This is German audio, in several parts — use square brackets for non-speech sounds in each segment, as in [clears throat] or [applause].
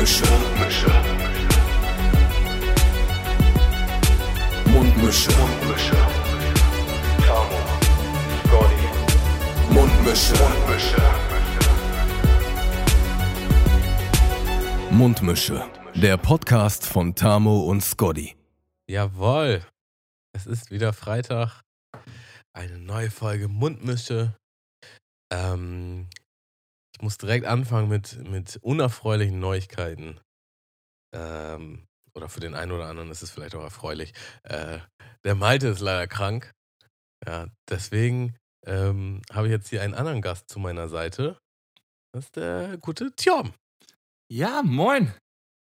Mundmische. Mundmische. Mundmische. Tamo. Scotty. Mundmische. Mundmische. Mundmische. Der Podcast von Tamo und Scotty. Jawohl. Es ist wieder Freitag. Eine neue Folge Mundmische. Ähm, ich muss direkt anfangen mit, mit unerfreulichen Neuigkeiten. Ähm, oder für den einen oder anderen ist es vielleicht auch erfreulich. Äh, der Malte ist leider krank. Ja, deswegen ähm, habe ich jetzt hier einen anderen Gast zu meiner Seite. Das ist der gute Tjom. Ja, moin.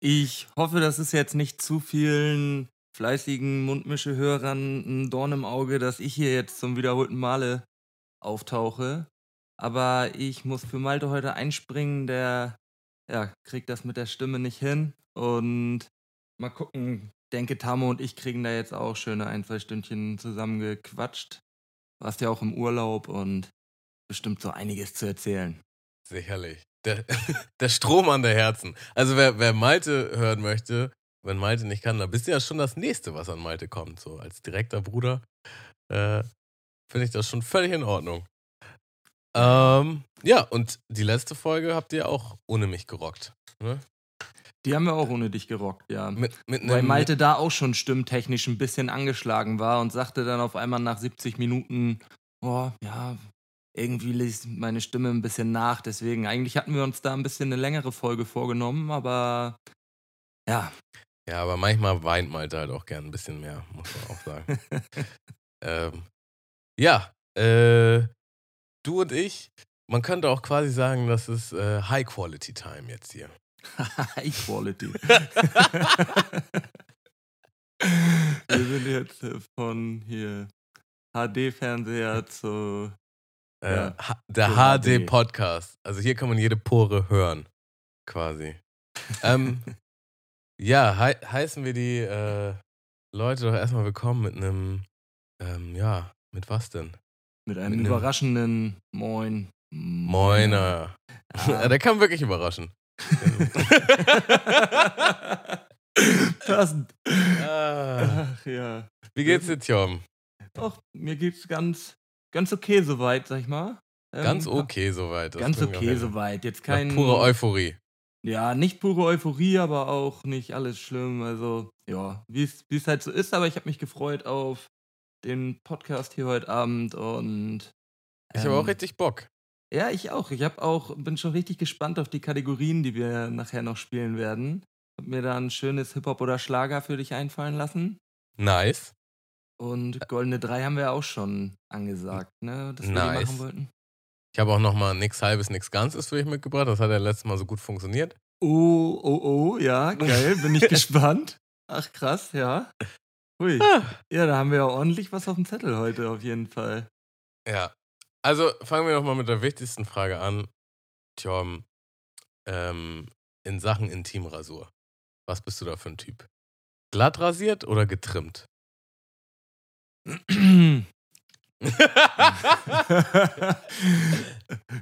Ich hoffe, das ist jetzt nicht zu vielen fleißigen Mundmische-Hörern ein Dorn im Auge, dass ich hier jetzt zum wiederholten Male auftauche. Aber ich muss für Malte heute einspringen, der ja, kriegt das mit der Stimme nicht hin. Und mal gucken, denke Tamo und ich kriegen da jetzt auch schöne ein, zwei Stündchen zusammengequatscht. Warst ja auch im Urlaub und bestimmt so einiges zu erzählen. Sicherlich. Der, [laughs] der Strom an der Herzen. Also wer, wer Malte hören möchte, wenn Malte nicht kann, dann bist du ja schon das Nächste, was an Malte kommt. So als direkter Bruder äh, finde ich das schon völlig in Ordnung. Ähm, ja, und die letzte Folge habt ihr auch ohne mich gerockt. Ne? Die haben wir auch ohne dich gerockt, ja. Mit, mit Weil Malte da auch schon stimmtechnisch ein bisschen angeschlagen war und sagte dann auf einmal nach 70 Minuten, oh, ja, irgendwie ließ meine Stimme ein bisschen nach. Deswegen, eigentlich hatten wir uns da ein bisschen eine längere Folge vorgenommen, aber ja, Ja, aber manchmal weint Malte halt auch gern ein bisschen mehr, muss man auch sagen. [laughs] ähm, ja, äh, du und ich, man könnte auch quasi sagen, das ist äh, High-Quality-Time jetzt hier. [laughs] High Quality. [laughs] wir sind jetzt äh, von hier HD-Fernseher zu Äh, Ja, der für HD. HD-Podcast. Also hier kann man jede Pore hören, quasi. ähm, [laughs] ja, hei heißen wir die äh, Leute doch erstmal willkommen mit einem, ähm, ja, mit was denn? Mit einem Mit überraschenden Moin. Moiner. Ah. [laughs] der kann wirklich überraschen. [laughs] Passend. ah, Ach ja. wie geht's dir, Tjom? Doch, mir geht's ganz, ganz okay soweit, sag ich mal. Ähm, Ganz okay soweit. Ganz okay soweit. Jetzt kein. Pure Euphorie. Ja, nicht pure Euphorie, aber auch nicht alles schlimm. Also, ja, wie es halt so ist. Aber ich habe mich gefreut auf den Podcast hier heute Abend und. Ich habe auch ähm, richtig Bock. Ja, ich auch. Ich habe auch, bin schon richtig gespannt auf die Kategorien, die wir nachher noch spielen werden. Hab mir da ein schönes Hip-Hop oder Schlager für dich einfallen lassen. Nice. Und Goldene 3 haben wir auch schon angesagt, ne? Dass wir die machen wollten. Ich habe auch noch mal nix halbes, nix ganzes für dich mitgebracht. Das hat ja letztes Mal so gut funktioniert. Oh, oh, oh, ja, geil. Bin ich [laughs] gespannt. Ach, krass, ja. Hui. Ah. Ja, da haben wir ja ordentlich was auf dem Zettel heute, auf jeden Fall. Ja. Also fangen wir doch mal mit der wichtigsten Frage an. Tjom, ähm, in Sachen Intimrasur. Was bist du da für ein Typ? Glatt rasiert oder getrimmt? [clears throat]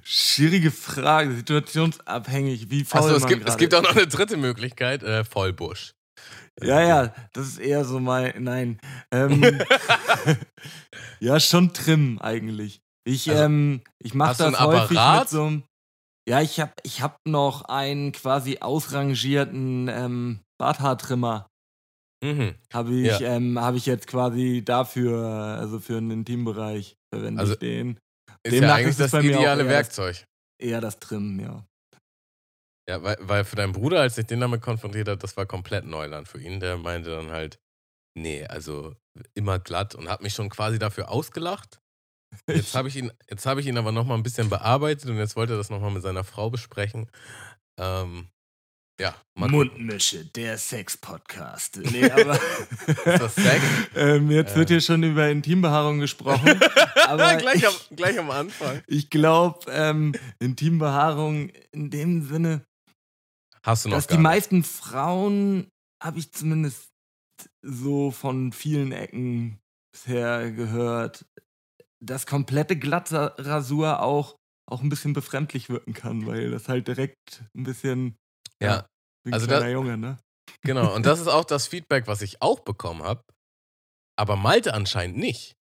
Schwierige Frage, situationsabhängig, wie faul Achso, es gibt, es gibt auch noch eine dritte Möglichkeit, äh, Vollbusch. Ja, ja, das ist eher so mein. Nein. Ähm, [laughs] [laughs] ja, schon Trim eigentlich. Ich, Also, ähm, ich mache das einen häufig mit so einem. Ja, ich hab, ich hab noch einen quasi ausrangierten ähm, Barthaartrimmer. Mhm. Habe ich, Ja. ähm, hab ich jetzt quasi dafür, also für den Intimbereich verwende Also, ich den. Ist Demnach ja eigentlich ist das bei mir auch ideale Werkzeug. Eher das Trimmen, ja. Ja, weil, weil für deinen Bruder, als ich den damit konfrontiert habe, das war komplett Neuland für ihn. Der meinte dann halt, nee, also immer glatt und hat mich schon quasi dafür ausgelacht. Jetzt habe ich ihn, jetzt habe ich ihn aber noch mal ein bisschen bearbeitet und jetzt wollte er das noch mal mit seiner Frau besprechen. Ähm, ja, mal gucken. Mundmische, der Sex-Podcast. Nee, aber. [laughs] Ist das Sex? ähm, jetzt wird Äh. hier schon über Intimbehaarung gesprochen. [laughs] aber gleich, ich, am, gleich am Anfang. ich glaube, ähm, Intimbehaarung in dem Sinne, Hast du noch dass die nicht. meisten Frauen, habe ich zumindest so von vielen Ecken bisher gehört, dass komplette Glattrasur auch, auch ein bisschen befremdlich wirken kann, weil das halt direkt ein bisschen Ja, ein Also kleiner da- Junge, ne? Genau, und das [laughs] ist auch das Feedback, was ich auch bekommen habe. Aber Malte anscheinend nicht.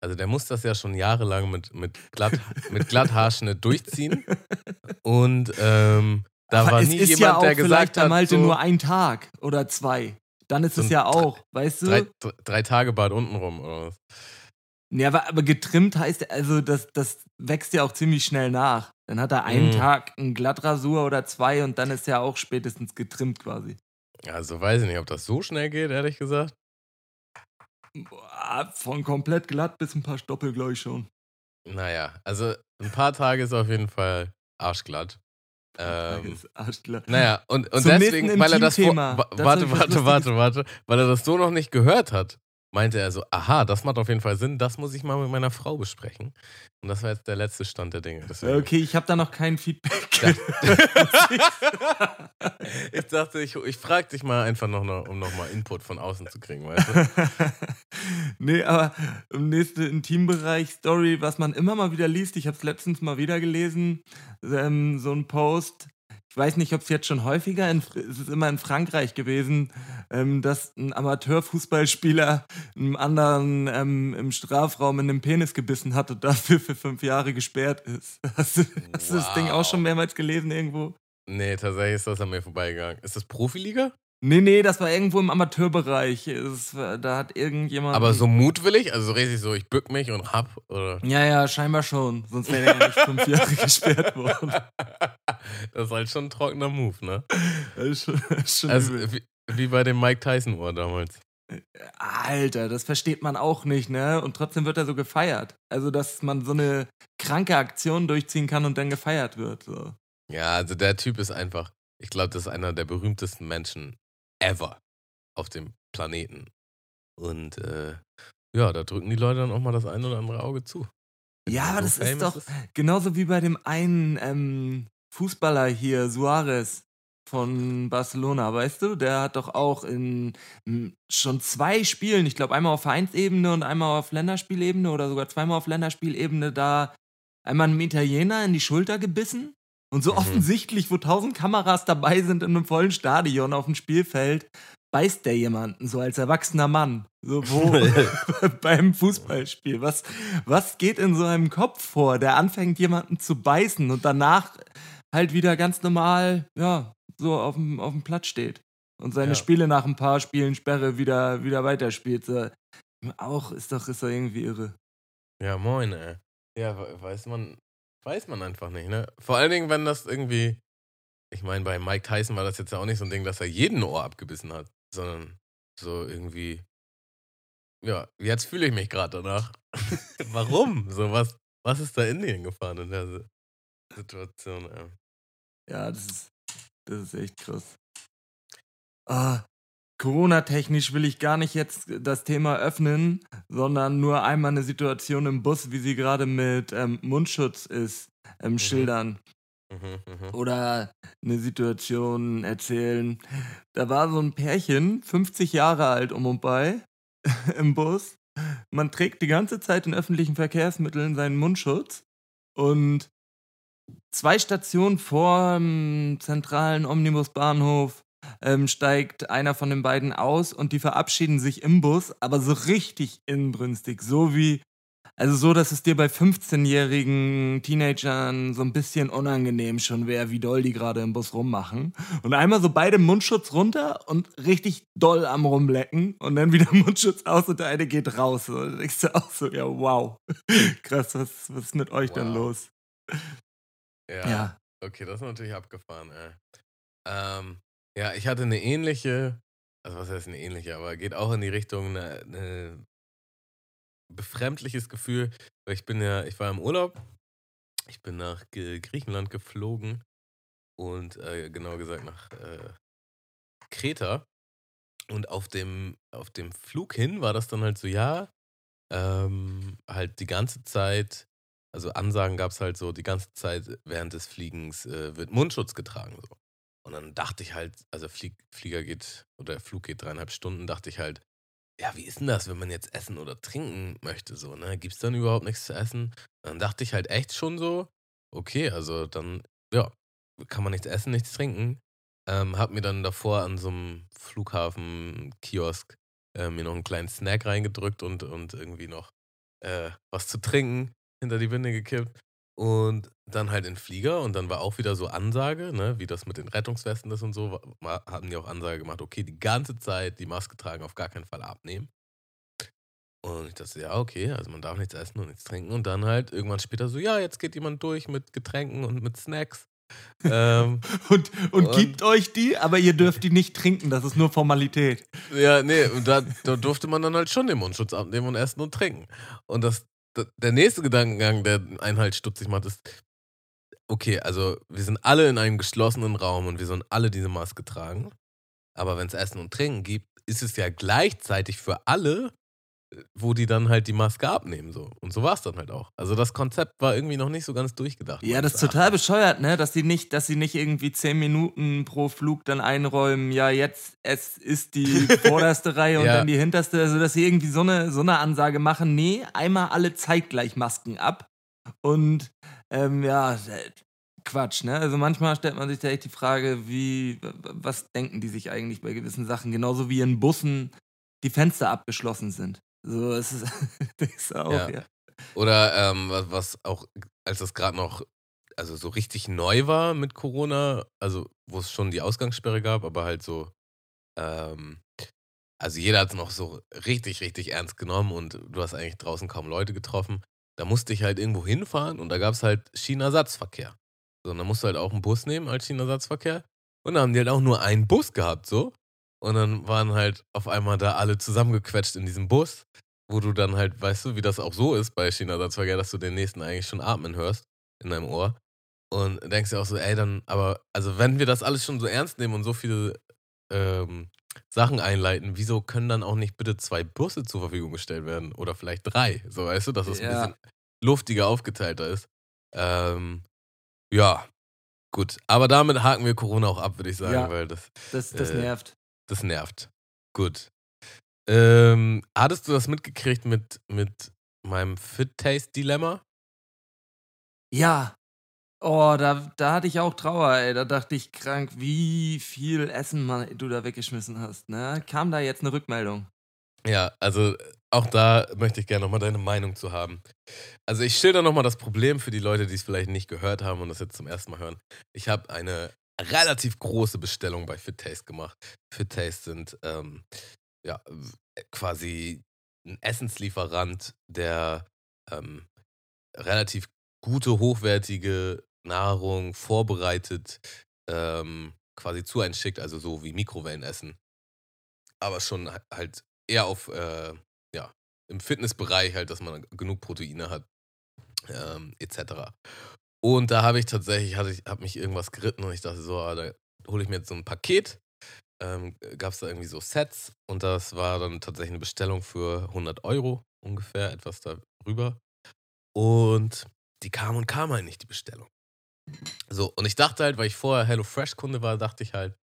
Also der muss das ja schon jahrelang mit, mit, glatt, mit Glatthaarschnitt durchziehen. [laughs] Und ähm, da Aber war es nie ist jemand, ja auch der vielleicht gesagt bei hat, Malte so, nur ein Tag oder zwei. Dann ist So es ja auch, weißt du? drei, drei, drei Tage Bad untenrum oder was. Ja, aber, aber getrimmt heißt, also das, das wächst ja auch ziemlich schnell nach. Dann hat er einen Mhm. Tag einen Glattrasur oder zwei und dann ist er auch spätestens getrimmt quasi. Also weiß ich nicht, ob das so schnell geht, ehrlich gesagt. Boah, von komplett glatt bis ein paar Stoppel, glaube ich schon. Naja, also ein paar Tage ist auf jeden Fall arschglatt. Ähm, naja, und, und Zum deswegen, weil er das vor, warte, warte, warte, warte, weil er das so noch nicht gehört hat, meinte er so, aha, das macht auf jeden Fall Sinn, das muss ich mal mit meiner Frau besprechen. Und das war jetzt der letzte Stand der Dinge. Deswegen. Okay, ich habe da noch kein Feedback. [laughs] ich dachte, ich, ich frage dich mal einfach noch, noch um nochmal Input von außen zu kriegen, weißt du? [laughs] nee, aber im nächsten Intimbereich Story, was man immer mal wieder liest, ich habe es letztens mal wieder gelesen, ähm, so ein Post. Ich weiß nicht, ob es jetzt schon häufiger, in, es ist immer in Frankreich gewesen, ähm, dass ein Amateurfußballspieler einem anderen ähm, im Strafraum in den Penis gebissen hat und dafür für fünf Jahre gesperrt ist. [laughs] Hast du, hast du das Ding auch Wow. schon mehrmals gelesen irgendwo? Nee, tatsächlich ist das an mir vorbeigegangen. Ist das Profiliga? Nee, nee, das war irgendwo im Amateurbereich. Es, da hat irgendjemand. Aber so mutwillig? Also so richtig so, ich bück mich und hab? Oder? Ja, ja, scheinbar schon. Sonst wäre er ja nicht fünf Jahre [laughs] gesperrt worden. Das ist halt schon ein trockener Move, ne? Das ist schon, das ist schon Also wie, wie bei dem Mike Tyson-Ohr damals. Alter, das versteht man auch nicht, ne? Und trotzdem wird er so gefeiert. Also, dass man so eine kranke Aktion durchziehen kann und dann gefeiert wird. So. Ja, also der Typ ist einfach, ich glaube, das ist einer der berühmtesten Menschen ever auf dem Planeten. Und äh, ja, da drücken die Leute dann auch mal das ein oder andere Auge zu. Ja, aber das ist doch genauso wie bei dem einen ähm, Fußballer hier, Suarez von Barcelona, weißt du? Der hat doch auch in schon zwei Spielen, ich glaube einmal auf Vereinsebene und einmal auf Länderspielebene oder sogar zweimal auf Länderspielebene da einmal einem Italiener in die Schulter gebissen. Und so Mhm. offensichtlich, wo tausend Kameras dabei sind in einem vollen Stadion auf dem Spielfeld, beißt der jemanden so als erwachsener Mann. So wo [laughs] [laughs] beim Fußballspiel. Was, was geht in so einem Kopf vor, der anfängt jemanden zu beißen und danach halt wieder ganz normal, ja, so auf dem, auf dem Platz steht und seine Ja. Spiele nach ein paar Spielen Sperre wieder, wieder weiterspielt. So, auch ist doch, ist doch irgendwie irre. Ja, moin, ey. Ja, we- weiß man, weiß man einfach nicht, ne? Vor allen Dingen, wenn das irgendwie, ich meine, bei Mike Tyson war das jetzt ja auch nicht so ein Ding, dass er jeden Ohr abgebissen hat, sondern so irgendwie, ja, jetzt fühle ich mich gerade danach. [laughs] Warum? So, was, was ist da in den gefahren in der Si- Situation, ey? Ja, das ist, das ist echt krass. Ah, Corona-technisch will ich gar nicht jetzt das Thema öffnen, sondern nur einmal eine Situation im Bus, wie sie gerade mit ähm, Mundschutz ist, ähm, schildern. Mhm, mhm. Oder eine Situation erzählen. Da war so ein Pärchen, 50 Jahre alt um und bei, [laughs] im Bus. Man trägt die ganze Zeit in öffentlichen Verkehrsmitteln seinen Mundschutz und zwei Stationen vor dem zentralen Omnibusbahnhof ähm, steigt einer von den beiden aus und die verabschieden sich im Bus, aber so richtig inbrünstig, so wie also so, dass es dir bei 15-jährigen Teenagern so ein bisschen unangenehm schon wäre, wie doll die gerade im Bus rummachen. Und einmal so beide Mundschutz runter und richtig doll am rumlecken und dann wieder [laughs] Mundschutz aus und der eine geht raus. So, da denkst du auch so, ja wow, [laughs] krass, was, was ist mit euch denn Wow. los? Ja, Ja. okay, das ist natürlich abgefahren, ey. Ähm, ja, ich hatte eine ähnliche, also was heißt eine ähnliche, aber geht auch in die Richtung eine, eine befremdliches Gefühl, weil ich bin ja, ich war im Urlaub, ich bin nach Griechenland geflogen und äh, genau gesagt nach äh, Kreta und auf dem, auf dem Flug hin war das dann halt so, ja, ähm, halt die ganze Zeit, also Ansagen gab es halt so, die ganze Zeit während des Fliegens äh, wird Mundschutz getragen. So. Und dann dachte ich halt, also Flieg, Flieger geht, oder der Flug geht dreieinhalb Stunden, dachte ich halt, ja, wie ist denn das, wenn man jetzt essen oder trinken möchte, so, ne? Gibt es dann überhaupt nichts zu essen? Dann dachte ich halt echt schon so, okay, also dann, ja, kann man nichts essen, nichts trinken. Ähm, hab mir dann davor an so einem Flughafen-Kiosk äh, mir noch einen kleinen Snack reingedrückt und, und irgendwie noch äh, was zu trinken hinter die Winde gekippt. Und dann halt in Flieger und dann war auch wieder so Ansage, ne, wie das mit den Rettungswesten ist und so, haben die auch Ansage gemacht, okay, die ganze Zeit die Maske tragen, auf gar keinen Fall abnehmen. Und ich dachte, ja, okay, also man darf nichts essen und nichts trinken. Und dann halt irgendwann später so, ja, jetzt geht jemand durch mit Getränken und mit Snacks. ähm, Und, [laughs] und, Und- gibt euch die, aber ihr dürft die nicht trinken, das ist nur Formalität. ja, nee, und da, da durfte man dann halt schon den Mundschutz abnehmen und essen und trinken. Und das, da- der nächste Gedankengang, der einen halt stutzig macht, ist, okay, also wir sind alle in einem geschlossenen Raum und wir sollen alle diese Maske tragen. Aber wenn es Essen und Trinken gibt, ist es ja gleichzeitig für alle, wo die dann halt die Maske abnehmen. So. Und so war es dann halt auch. Also das Konzept war irgendwie noch nicht so ganz durchgedacht. Ja, das ist total bescheuert, ne? Dass die nicht, dass sie nicht irgendwie zehn Minuten pro Flug dann einräumen, ja, jetzt es ist die [laughs] vorderste Reihe und Ja. dann die hinterste. Also dass sie irgendwie so eine, so eine Ansage machen, nee, einmal alle zeitgleich Masken ab. Und ähm, ja, Quatsch, ne? Also manchmal stellt man sich da echt die Frage, wie, was denken die sich eigentlich bei gewissen Sachen? Genauso wie in Bussen die Fenster abgeschlossen sind. So, es ist, [laughs] das ist auch, Ja. ja. Oder ähm, was, auch, als das gerade noch, also so richtig neu war mit Corona, also wo es schon die Ausgangssperre gab, aber halt so, ähm, also jeder hat es noch so richtig, richtig ernst genommen und du hast eigentlich draußen kaum Leute getroffen. Da musste ich halt irgendwo hinfahren und da gab es halt Schienenersatzverkehr. So, und dann musst du halt auch einen Bus nehmen als Schienenersatzverkehr. Und dann haben die halt auch nur einen Bus gehabt, so. Und dann waren halt auf einmal da alle zusammengequetscht in diesem Bus wo du dann halt, weißt du, wie das auch so ist bei Schienenersatzverkehr, dass du den nächsten eigentlich schon atmen hörst in deinem Ohr. Und denkst dir auch so, ey, dann, aber, also wenn wir das alles schon so ernst nehmen und so viele ähm, Sachen einleiten, wieso können dann auch nicht bitte zwei Busse zur Verfügung gestellt werden? Oder vielleicht drei, so weißt du, dass es Ja. ein bisschen luftiger aufgeteilter ist. Ähm, ja, gut. Aber damit haken wir Corona auch ab, würde ich sagen, Ja. weil das, Das, das Äh, nervt. Das nervt. Gut. Ähm, hattest du das mitgekriegt mit, mit meinem Fit-Taste-Dilemma? Ja. Oh, da, da hatte ich auch Trauer, ey. Da dachte ich krank, wie viel Essen man, du da weggeschmissen hast. Ne? Kam da jetzt eine Rückmeldung? Ja, also auch da möchte ich gerne nochmal deine Meinung zu haben. Also ich schilder nochmal das Problem für die Leute, die es vielleicht nicht gehört haben und das jetzt zum ersten Mal hören. Ich habe eine relativ große Bestellung bei Fit Taste gemacht. Fit Taste sind ähm, ja w- quasi ein Essenslieferant, der ähm, relativ gute, hochwertige Nahrung vorbereitet, ähm, quasi zu einen schickt, also so wie Mikrowellenessen. Aber schon ha- halt eher auf, äh, ja, im Fitnessbereich halt, dass man genug Proteine hat, ähm, etc. Und da habe ich tatsächlich, hatte ich, habe mich irgendwas geritten und ich dachte so, ah, da hole ich mir jetzt so ein Paket. Ähm, Gab es da irgendwie so Sets und das war dann tatsächlich eine Bestellung für 100 Euro ungefähr, etwas darüber. Und die kam und kam halt nicht, die Bestellung. So, und ich dachte halt, weil ich vorher HelloFresh-Kunde war, dachte ich halt,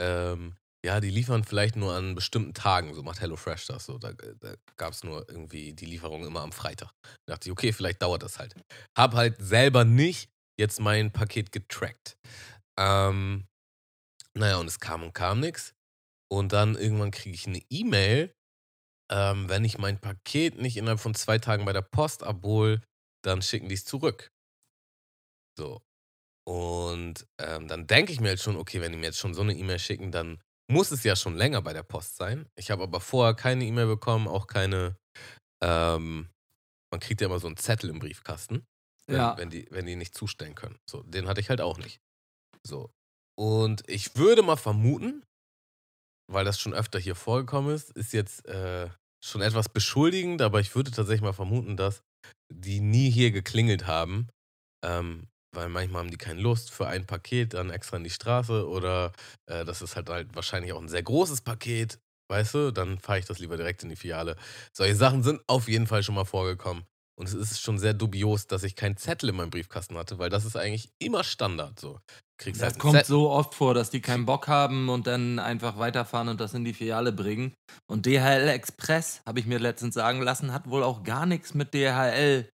ähm, ja, die liefern vielleicht nur an bestimmten Tagen. So macht HelloFresh das. So, da da gab es nur irgendwie die Lieferung immer am Freitag. Da dachte ich, okay, vielleicht dauert das halt. Hab halt selber nicht jetzt mein Paket getrackt. Ähm, naja, und es kam und kam nichts. Und dann irgendwann kriege ich eine E-Mail, ähm, wenn ich mein Paket nicht innerhalb von zwei Tagen bei der Post abhole, dann schicken die es zurück. So. Und ähm, dann denke ich mir jetzt schon, okay, wenn die mir jetzt schon so eine E-Mail schicken, dann muss es ja schon länger bei der Post sein. Ich habe aber vorher keine E-Mail bekommen, auch keine. Ähm, man kriegt ja immer so einen Zettel im Briefkasten, wenn, Ja. wenn, die, wenn die nicht zustellen können. So, den hatte ich halt auch nicht. So. Und ich würde mal vermuten, weil das schon öfter hier vorgekommen ist, ist jetzt äh, schon etwas beschuldigend, aber ich würde tatsächlich mal vermuten, dass die nie hier geklingelt haben, ähm, weil manchmal haben die keine Lust für ein Paket dann extra in die Straße oder äh, das ist halt halt wahrscheinlich auch ein sehr großes Paket, weißt du, dann fahre ich das lieber direkt in die Filiale. Solche Sachen sind auf jeden Fall schon mal vorgekommen. Und es ist schon sehr dubios, dass ich keinen Zettel in meinem Briefkasten hatte, weil das ist eigentlich immer Standard so. Kriegst Das halt kommt Zettel- so oft vor, dass die keinen Bock haben und dann einfach weiterfahren und das in die Filiale bringen. Und DHL Express, habe ich mir letztens sagen lassen, hat wohl auch gar nichts mit DHL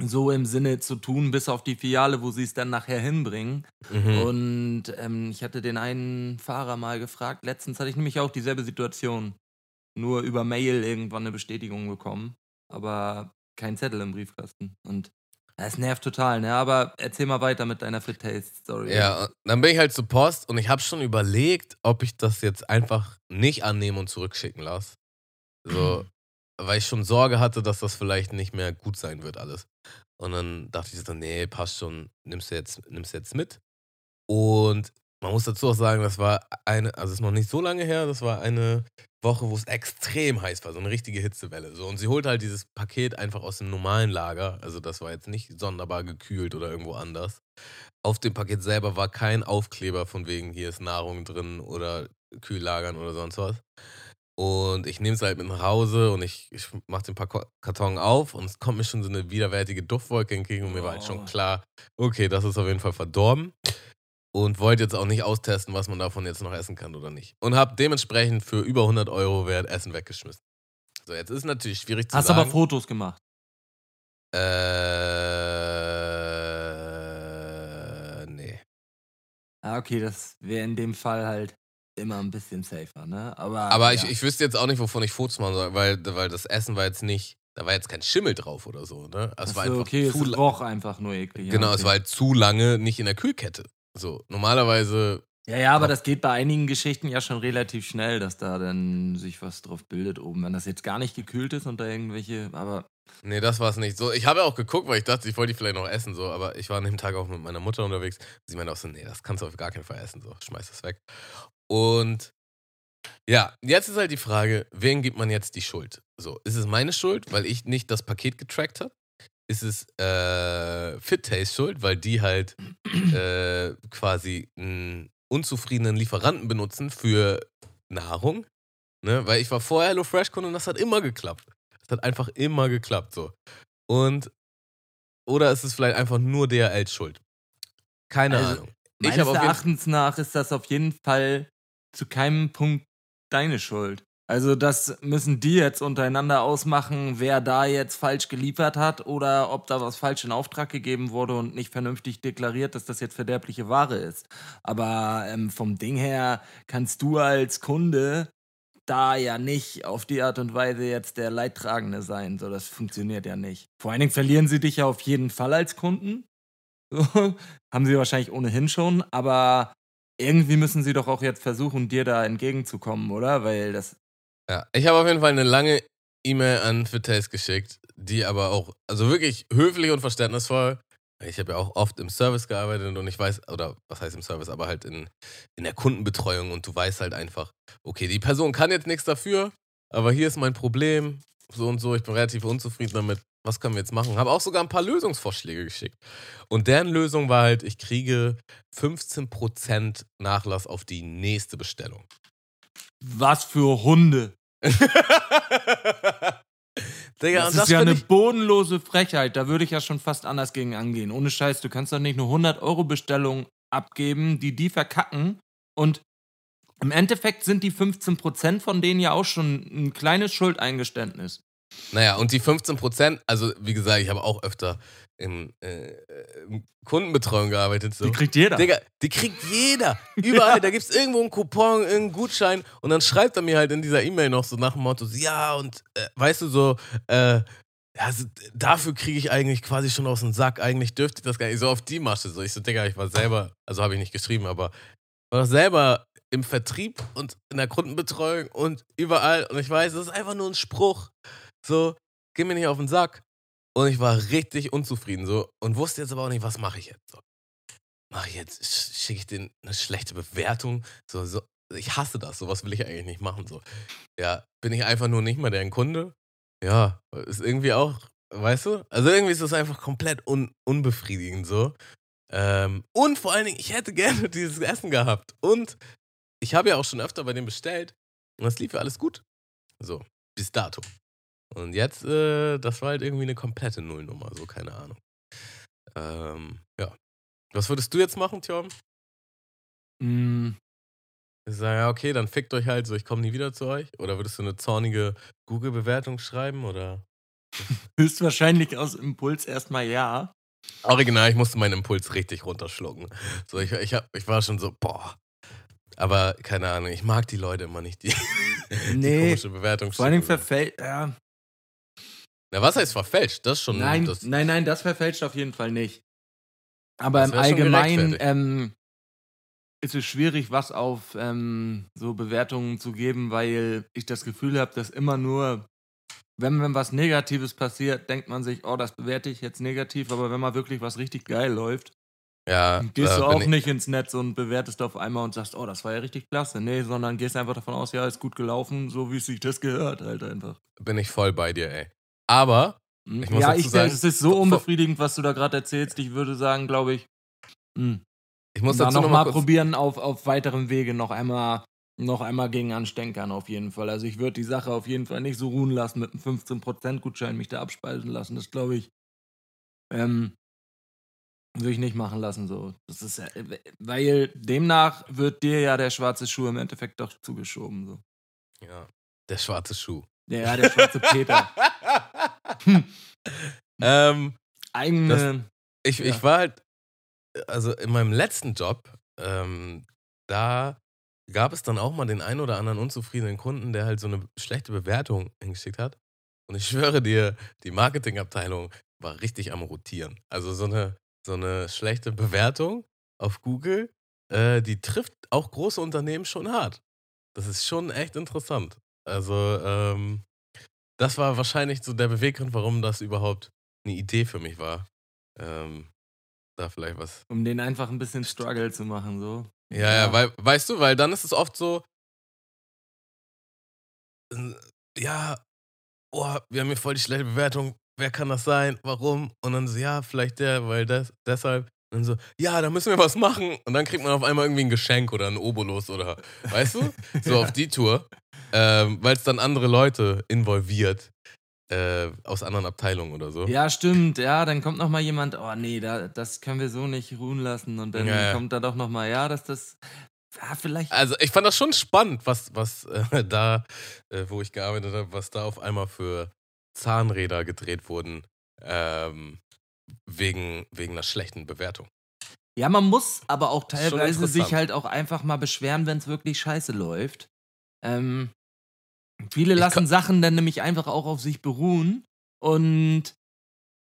so im Sinne zu tun, bis auf die Filiale, wo sie es dann nachher hinbringen. Mhm. Und ähm, ich hatte den einen Fahrer mal gefragt. Letztens hatte ich nämlich auch dieselbe Situation. Nur über Mail irgendwann eine Bestätigung bekommen, aber kein Zettel im Briefkasten. Und das nervt total, ne? Aber erzähl mal weiter mit deiner Fit Taste Story. Ja, und dann bin ich halt zur Post und ich habe schon überlegt, ob ich das jetzt einfach nicht annehme und zurückschicken lasse. So, weil ich schon Sorge hatte, dass das vielleicht nicht mehr gut sein wird alles. Und dann dachte ich so, nee, passt schon, nimmst du jetzt, nimmst du jetzt mit. Und man muss dazu auch sagen, das war eine, also es ist noch nicht so lange her, das war eine Woche, wo es extrem heiß war, so eine richtige Hitzewelle. So, und sie holt halt dieses Paket einfach aus dem normalen Lager. Also das war jetzt nicht sonderbar gekühlt oder irgendwo anders. Auf dem Paket selber war kein Aufkleber von wegen, hier ist Nahrung drin oder Kühllagern oder sonst was. Und ich nehme es halt mit nach Hause und ich, ich mache den Karton auf und es kommt mir schon so eine widerwärtige Duftwolke entgegen und mir war halt schon Oh. klar, okay, das ist auf jeden Fall verdorben. Und wollte jetzt auch nicht austesten, was man davon jetzt noch essen kann oder nicht. Und habe dementsprechend für über 100 Euro wert Essen weggeschmissen. So, jetzt ist natürlich schwierig zu Hast sagen. aber Fotos gemacht. Äh, nee. Ah, okay, das wäre in dem Fall halt immer ein bisschen safer, ne? Aber, Aber ja. ich, ich wüsste jetzt auch nicht, wovon ich Fotos machen soll, weil, weil das Essen war jetzt nicht, da war jetzt kein Schimmel drauf oder so, ne? Es war einfach okay, zu es roch einfach nur eklig. ja, Genau, okay. es war halt zu lange nicht in der Kühlkette. So, normalerweise, Ja, ja, aber das geht bei einigen Geschichten ja schon relativ schnell, dass da dann sich was drauf bildet oben. Wenn das jetzt gar nicht gekühlt ist und da irgendwelche, aber nee, das war es nicht. So, ich habe auch geguckt, weil ich dachte, ich wollte die vielleicht noch essen, so, aber ich war an dem Tag auch mit meiner Mutter unterwegs. Sie meinte auch so, nee, das kannst du auf gar keinen Fall essen, so, schmeiß das weg. Und ja, jetzt ist halt die Frage, wen gibt man jetzt die Schuld? So, ist es meine Schuld, weil ich nicht das Paket getrackt habe? Ist es äh, Fit Taste Schuld, weil die halt äh, quasi einen unzufriedenen Lieferanten benutzen für Nahrung? Ne? Weil ich war vorher HelloFresh-Kunde und das hat immer geklappt. Das hat einfach immer geklappt so. Und oder ist es vielleicht einfach nur DHL schuld? Keine Also, Ahnung. Ich meines jeden Erachtens nach ist das auf jeden Fall zu keinem Punkt deine Schuld. Also das müssen die jetzt untereinander ausmachen, wer da jetzt falsch geliefert hat oder ob da was falsch in Auftrag gegeben wurde und nicht vernünftig deklariert, dass das jetzt verderbliche Ware ist. Aber ähm, vom Ding her kannst du als Kunde da ja nicht auf die Art und Weise jetzt der Leidtragende sein. So, das funktioniert ja nicht. Vor allen Dingen verlieren sie dich ja auf jeden Fall als Kunden. So, [laughs] haben sie wahrscheinlich ohnehin schon, aber irgendwie müssen sie doch auch jetzt versuchen, dir da entgegenzukommen, oder? Weil das. Ja, ich habe auf jeden Fall eine lange E-Mail an Fitace geschickt, die aber auch, also wirklich höflich und verständnisvoll. Ich habe ja auch oft im Service gearbeitet und ich weiß, oder was heißt im Service, aber halt in, in der Kundenbetreuung und du weißt halt einfach, okay, die Person kann jetzt nichts dafür, aber hier ist mein Problem, so und so, ich bin relativ unzufrieden damit. Was können wir jetzt machen? Habe auch sogar ein paar Lösungsvorschläge geschickt. Und deren Lösung war halt, ich kriege 15% Nachlass auf die nächste Bestellung. Was für Hunde. [laughs] Digga, das ist das ja eine bodenlose Frechheit. Da würde ich ja schon fast anders gegen angehen. Ohne Scheiß, du kannst doch nicht nur 100 Euro Bestellung abgeben, die die verkacken. Und im Endeffekt sind die 15% von denen ja auch schon ein kleines Schuldeingeständnis. Naja, und die 15%, also wie gesagt, ich habe auch öfter in, äh, in Kundenbetreuung gearbeitet. So. Die kriegt jeder. Digga, die kriegt jeder. Überall. da gibt es irgendwo einen Coupon, irgendeinen Gutschein. Und dann schreibt er mir halt in dieser E-Mail noch so nach dem Motto: Ja, und äh, weißt du so, äh, also, dafür kriege ich eigentlich quasi schon aus dem Sack. Eigentlich dürfte ich das gar nicht. So auf die Masche. So, ich so, Digga, ich war selber, also habe ich nicht geschrieben, aber war doch selber im Vertrieb und in der Kundenbetreuung und überall. Und ich weiß, das ist einfach nur ein Spruch. So, geh mir nicht auf den Sack. Und ich war richtig unzufrieden so und wusste jetzt aber auch nicht, was mache ich jetzt. So. Mache ich jetzt, sch- schicke ich denen eine schlechte Bewertung? So, so, ich hasse das, sowas will ich eigentlich nicht machen. So. Ja, bin ich einfach nur nicht mehr deren Kunde? Ja, ist irgendwie auch, weißt du? Also irgendwie ist das einfach komplett un, unbefriedigend so. Ähm, und vor allen Dingen, ich hätte [laughs] gerne dieses Essen gehabt. Und ich habe ja auch schon öfter bei dem bestellt und das lief ja alles gut. So, bis dato. Und jetzt, äh, das war halt irgendwie eine komplette Nullnummer, so keine Ahnung. Ähm, ja. Was würdest du jetzt machen, Tjom? Mm, Ich sage, ja, okay, dann fickt euch halt so, ich komme nie wieder zu euch. Oder würdest du eine zornige Google-Bewertung schreiben? Oder? [laughs] Höchstwahrscheinlich aus Impuls erstmal ja. Original, ich musste meinen Impuls richtig runterschlucken. So, ich, ich, hab, ich war schon so, boah. Aber keine Ahnung, ich mag die Leute immer nicht, die, [laughs] die Nee, komische Bewertung Vor allem verfälscht. Ja. Na, was heißt verfälscht? Das ist schon. Nein, das, nein, nein, das verfälscht auf jeden Fall nicht. Aber im Allgemeinen ähm, ist es schwierig, was auf ähm, so Bewertungen zu geben, weil ich das Gefühl habe, dass immer nur, wenn, wenn was Negatives passiert, denkt man sich, oh, das bewerte ich jetzt negativ, aber wenn mal wirklich was richtig geil läuft, ja, gehst du auch ich- nicht ins Netz und bewertest auf einmal und sagst, oh, das war ja richtig klasse. Nee, sondern gehst einfach davon aus, ja, ist gut gelaufen, so wie es sich das gehört, halt einfach. bin ich voll bei dir, ey. Aber, Hm. Ich muss ja, dazu ich, sagen, es ist so unbefriedigend, was du da gerade erzählst. Ich würde sagen, glaube ich, hm, ich muss da dazu noch noch mal probieren, auf, auf weiterem Wege noch einmal, noch einmal gegen anstänkern, auf jeden Fall. Also ich würde die Sache auf jeden Fall nicht so ruhen lassen, mit einem 15%-Gutschein mich da abspeisen lassen. Das glaube ich, ähm, würde ich nicht machen lassen. So. Das ist, weil demnach wird dir ja der schwarze Schuh im Endeffekt doch zugeschoben. So. Ja, der schwarze Schuh. Ja, der schwarze Peter. [laughs] Hm. [laughs] ähm, Eigene. ich, Ja. ich war halt, also in meinem letzten Job, ähm, da gab es dann auch mal den einen oder anderen unzufriedenen Kunden, der halt so eine schlechte Bewertung hingeschickt hat. Und ich [laughs] schwöre dir, die Marketingabteilung war richtig am Rotieren. Also so eine, so eine schlechte Bewertung auf Google, äh, die trifft auch große Unternehmen schon hart. Das ist schon echt interessant. Also, ähm, das war wahrscheinlich so der Beweggrund, warum das überhaupt eine Idee für mich war. Ähm, da vielleicht was. um den einfach ein bisschen Struggle zu machen, so. Ja, ja, weil, weißt du, weil dann ist es oft so, ja, oh, wir haben hier voll die schlechte Bewertung, wer kann das sein, warum? Und dann so, ja, vielleicht der, weil das, deshalb. Und dann so, ja, da müssen wir was machen. Und dann kriegt man auf einmal irgendwie ein Geschenk oder einen Obolus oder, weißt du? So Ja. auf die Tour. Ähm, weil es dann andere Leute involviert, äh, aus anderen Abteilungen oder so. Ja, stimmt. Ja, dann kommt noch mal jemand, oh nee, da, das können wir so nicht ruhen lassen. Und dann Ja, ja. kommt da doch noch mal, ja, dass das, ja, vielleicht, Also ich fand das schon spannend, was, was äh, da, äh, wo ich gearbeitet habe, was da auf einmal für Zahnräder gedreht wurden, ähm, wegen, wegen einer schlechten Bewertung. ja, man muss aber auch teilweise sich halt auch einfach mal beschweren, wenn es wirklich scheiße läuft. Ähm, viele Ich lassen Sachen dann nämlich einfach auch auf sich beruhen und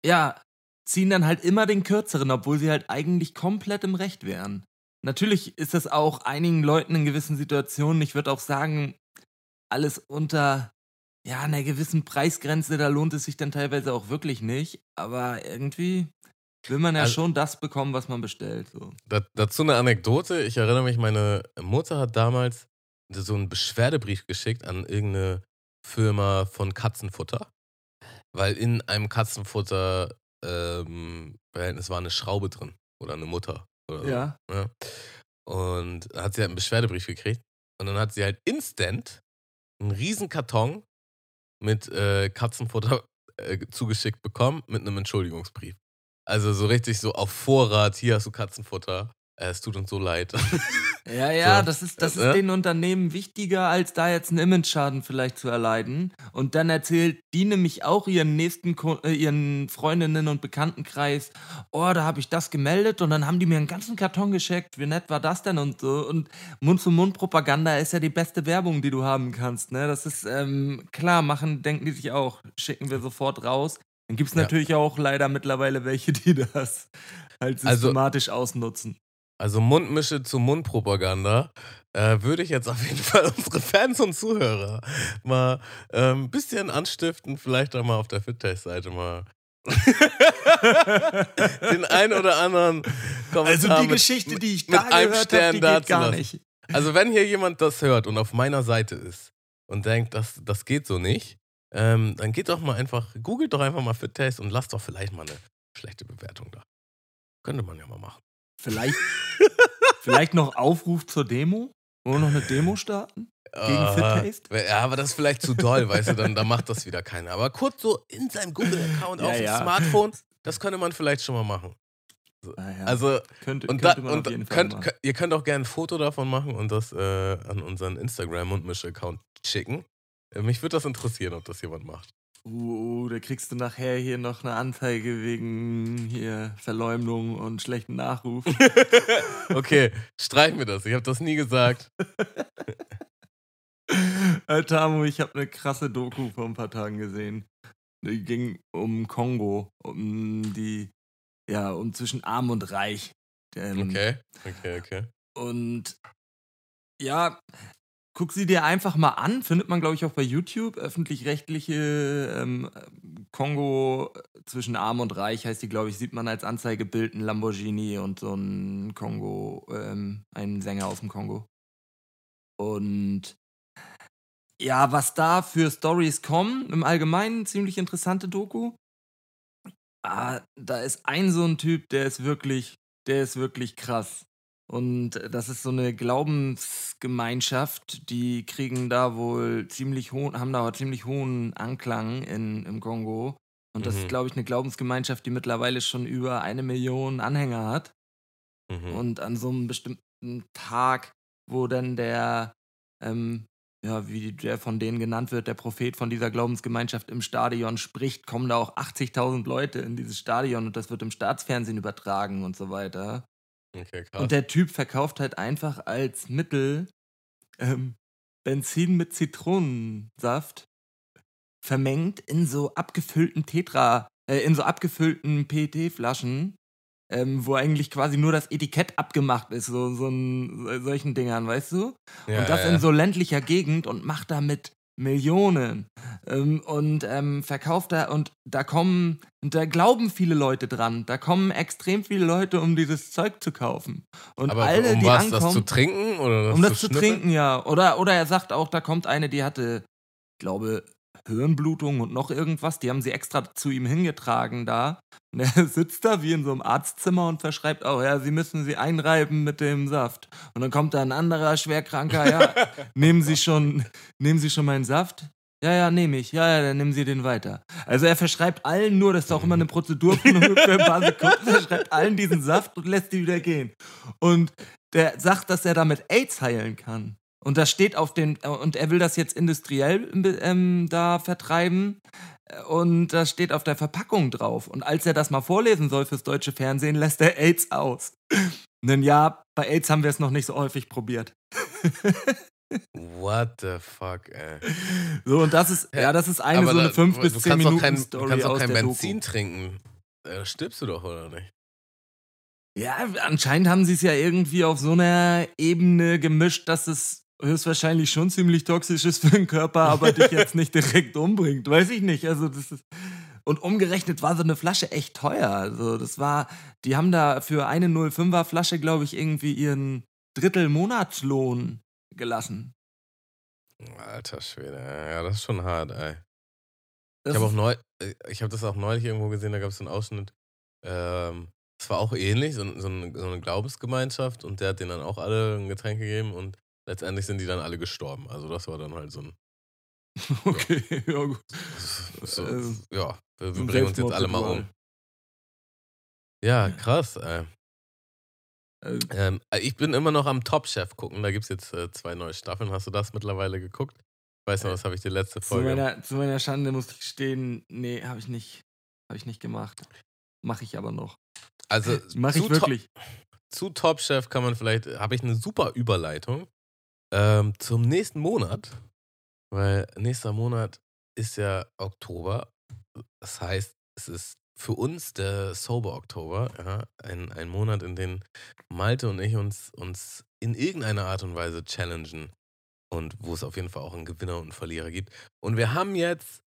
ja, ziehen dann halt immer den kürzeren, obwohl sie halt eigentlich komplett im Recht wären. Natürlich ist das auch einigen Leuten in gewissen Situationen, ich würde auch sagen, alles unter ja, einer gewissen Preisgrenze, da lohnt es sich dann teilweise auch wirklich nicht. Aber irgendwie will man ja Also- schon das bekommen, was man bestellt. So. Da, dazu eine Anekdote. Ich erinnere mich, meine Mutter hat damals so einen Beschwerdebrief geschickt an irgendeine Firma von Katzenfutter, weil in einem Katzenfutter ähm, Verhältnis war eine Schraube drin oder eine Mutter oder so. Ja. Ja. Und da hat sie halt einen Beschwerdebrief gekriegt. Und dann hat sie halt instant einen riesen Karton mit äh, Katzenfutter äh, zugeschickt bekommen mit einem Entschuldigungsbrief. Also so richtig so auf Vorrat, hier hast du Katzenfutter. Äh, es tut uns so leid. Ja, ja, So. das ist, das ist Ne? den Unternehmen wichtiger, als da jetzt einen Image-Schaden vielleicht zu erleiden. Und dann erzählt die nämlich auch ihren nächsten, äh, ihren Freundinnen und Bekanntenkreis, oh, da habe ich das gemeldet und dann haben die mir einen ganzen Karton geschickt. Wie nett war das denn und so. Und Mund-zu-Mund-Propaganda ist ja die beste Werbung, die du haben kannst. Ne? Das ist ähm, klar, machen, denken die sich auch, schicken wir sofort raus. Dann gibt es Ja. natürlich auch leider mittlerweile welche, die das halt Also- systematisch ausnutzen. Also Mundmische zu Mundpropaganda äh, würde ich jetzt auf jeden [laughs] Fall unsere Fans und Zuhörer mal äh, ein bisschen anstiften, vielleicht auch mal auf der Fit-Test-Seite mal [laughs] den ein oder anderen Kommentar Also die mit, Geschichte, die ich da gehört habe, die geht gar nicht. Also wenn hier jemand das hört und auf meiner Seite ist und denkt, das, das geht so nicht, ähm, dann geht doch mal einfach, googelt doch einfach mal Fit-Test und lasst doch vielleicht mal eine schlechte Bewertung da. Könnte man ja mal machen. Vielleicht, [laughs] vielleicht noch Aufruf zur Demo? Wollen wir noch eine Demo starten? Gegen Ah, Fit-Taste? Ja, aber das ist vielleicht zu doll, weißt du, dann, dann macht das wieder keiner. Aber kurz so in seinem Google-Account Ja, auf dem ja. Smartphone, das könnte man vielleicht schon mal machen. Naja, Also, könnte, und, könnte und könnt, könnt, ihr könnt auch gerne ein Foto davon machen und das äh, an unseren Instagram- und Misch-Account schicken. Äh, mich würde das interessieren, ob das jemand macht. Uh, da kriegst du nachher hier noch eine Anzeige wegen hier Verleumdung und schlechten Nachruf. [laughs] Okay, streichen wir das. Ich habe das nie gesagt. [laughs] Äh, Tamo, ich habe eine krasse Doku vor ein paar Tagen gesehen. Die ging um Kongo, um die, ja, um zwischen Arm und Reich. Ähm, Okay, okay, okay. Und ja, guck sie dir einfach mal an. Findet man, glaube ich, auch bei YouTube. Öffentlich-rechtliche ähm, Kongo zwischen Arm und Reich heißt die, glaube ich, sieht man als Anzeigebild ein Lamborghini und so ein Kongo, ähm, einen Sänger aus dem Kongo. Und ja, was da für Stories kommen, im Allgemeinen ziemlich interessante Doku. Ah, da ist ein so ein Typ, der ist wirklich, der ist wirklich krass. Und das ist so eine Glaubensgemeinschaft, die kriegen da wohl ziemlich hohen, haben da ziemlich hohen Anklang in, im Kongo. Und das Mhm. ist, glaube ich, eine Glaubensgemeinschaft, die mittlerweile schon über eine Million Anhänger hat. Mhm. Und an so einem bestimmten Tag, wo dann der, ähm, ja, wie der von denen genannt wird, der Prophet von dieser Glaubensgemeinschaft im Stadion spricht, kommen da auch 80.000 Leute in dieses Stadion und das wird im Staatsfernsehen übertragen und so weiter. Okay, krass. Und der Typ verkauft halt einfach als Mittel ähm, Benzin mit Zitronensaft vermengt in so abgefüllten Tetra, äh, in so abgefüllten PET-Flaschen, ähm, wo eigentlich quasi nur das Etikett abgemacht ist, so, so ein, solchen Dingern, weißt du? ja, und das ja, in so ländlicher Gegend und macht damit Millionen. Ähm, und ähm, verkauft da, und da kommen, und da glauben viele Leute dran. Da kommen extrem viele Leute, um dieses Zeug zu kaufen. Und Aber alle, um die was, ankommen, das zu trinken? Oder das um das zu schnippeln? trinken, ja. Oder, oder er sagt auch, da kommt eine, die hatte, ich glaube, Hirnblutung und noch irgendwas. Die haben sie extra zu ihm hingetragen da. Und er [laughs] sitzt da wie in so einem Arztzimmer und verschreibt auch, ja, sie müssen sie einreiben mit dem Saft. Und dann kommt da ein anderer Schwerkranker, ja, [laughs] nehmen Sie schon, nehmen Sie schon meinen Saft? Ja, ja, nehme ich. Ja, ja, dann nehmen Sie den weiter. Also er verschreibt allen nur, das ist auch immer eine Prozedur von [laughs] ungefähr ein paar Sekunden, er schreibt allen diesen Saft und lässt die wieder gehen. Und der sagt, dass er damit AIDS heilen kann. Und das steht auf den, und er will das jetzt industriell ähm, da vertreiben. Und das steht auf der Verpackung drauf. Und als er das mal vorlesen soll fürs deutsche Fernsehen, lässt er AIDS aus. [laughs] Denn ja, bei AIDS haben wir es noch nicht so häufig probiert. [laughs] What the fuck, ey. So, und das ist, ja, das ist eine Aber so eine da- 5 du bis kannst 10 doch Minuten kein, Du Story kannst doch kein Benzin Doku. trinken. Äh, Da stirbst du doch, oder nicht? Ja, anscheinend haben sie es ja irgendwie auf so einer Ebene gemischt, dass es höchstwahrscheinlich schon ziemlich toxisch ist für den Körper, aber dich jetzt nicht direkt umbringt. Weiß ich nicht. Also das ist und umgerechnet war so eine Flasche echt teuer. Also das war, die haben da für eine 05er Flasche, glaube ich, irgendwie ihren Drittel Monatslohn gelassen. Alter Schwede, ja, das ist schon hart, ey. Das Ich habe auch neu, äh, ich habe das auch neulich irgendwo gesehen, da gab es so einen Ausschnitt. Ähm, es war auch ähnlich, so, so, eine, so eine Glaubensgemeinschaft und der hat denen dann auch alle ein Getränk gegeben und letztendlich sind die dann alle gestorben. Also das war dann halt so ein, [laughs] okay, ja gut. so, Äh, ja, wir, wir bringen uns jetzt alle mal um. Ja, krass. Äh, Ähm, ich bin immer noch am Top Chef gucken, da gibt es jetzt äh, zwei neue Staffeln. Hast du das mittlerweile geguckt? Ich weiß noch, das habe ich die letzte Zu Folge. meiner, zu meiner Schande muss ich gestehen, nee, habe ich nicht. Habe ich nicht gemacht. Mache ich aber noch. Also Mache ich zu To- wirklich. zu Top Chef kann man vielleicht, habe ich eine super Überleitung ähm, zum nächsten Monat, weil nächster Monat ist ja Oktober. Das heißt, es ist für uns der Sober Oktober, ja, ein, ein Monat, in dem Malte und ich uns, uns in irgendeiner Art und Weise challengen und wo es auf jeden Fall auch einen Gewinner und einen Verlierer gibt. Und wir haben jetzt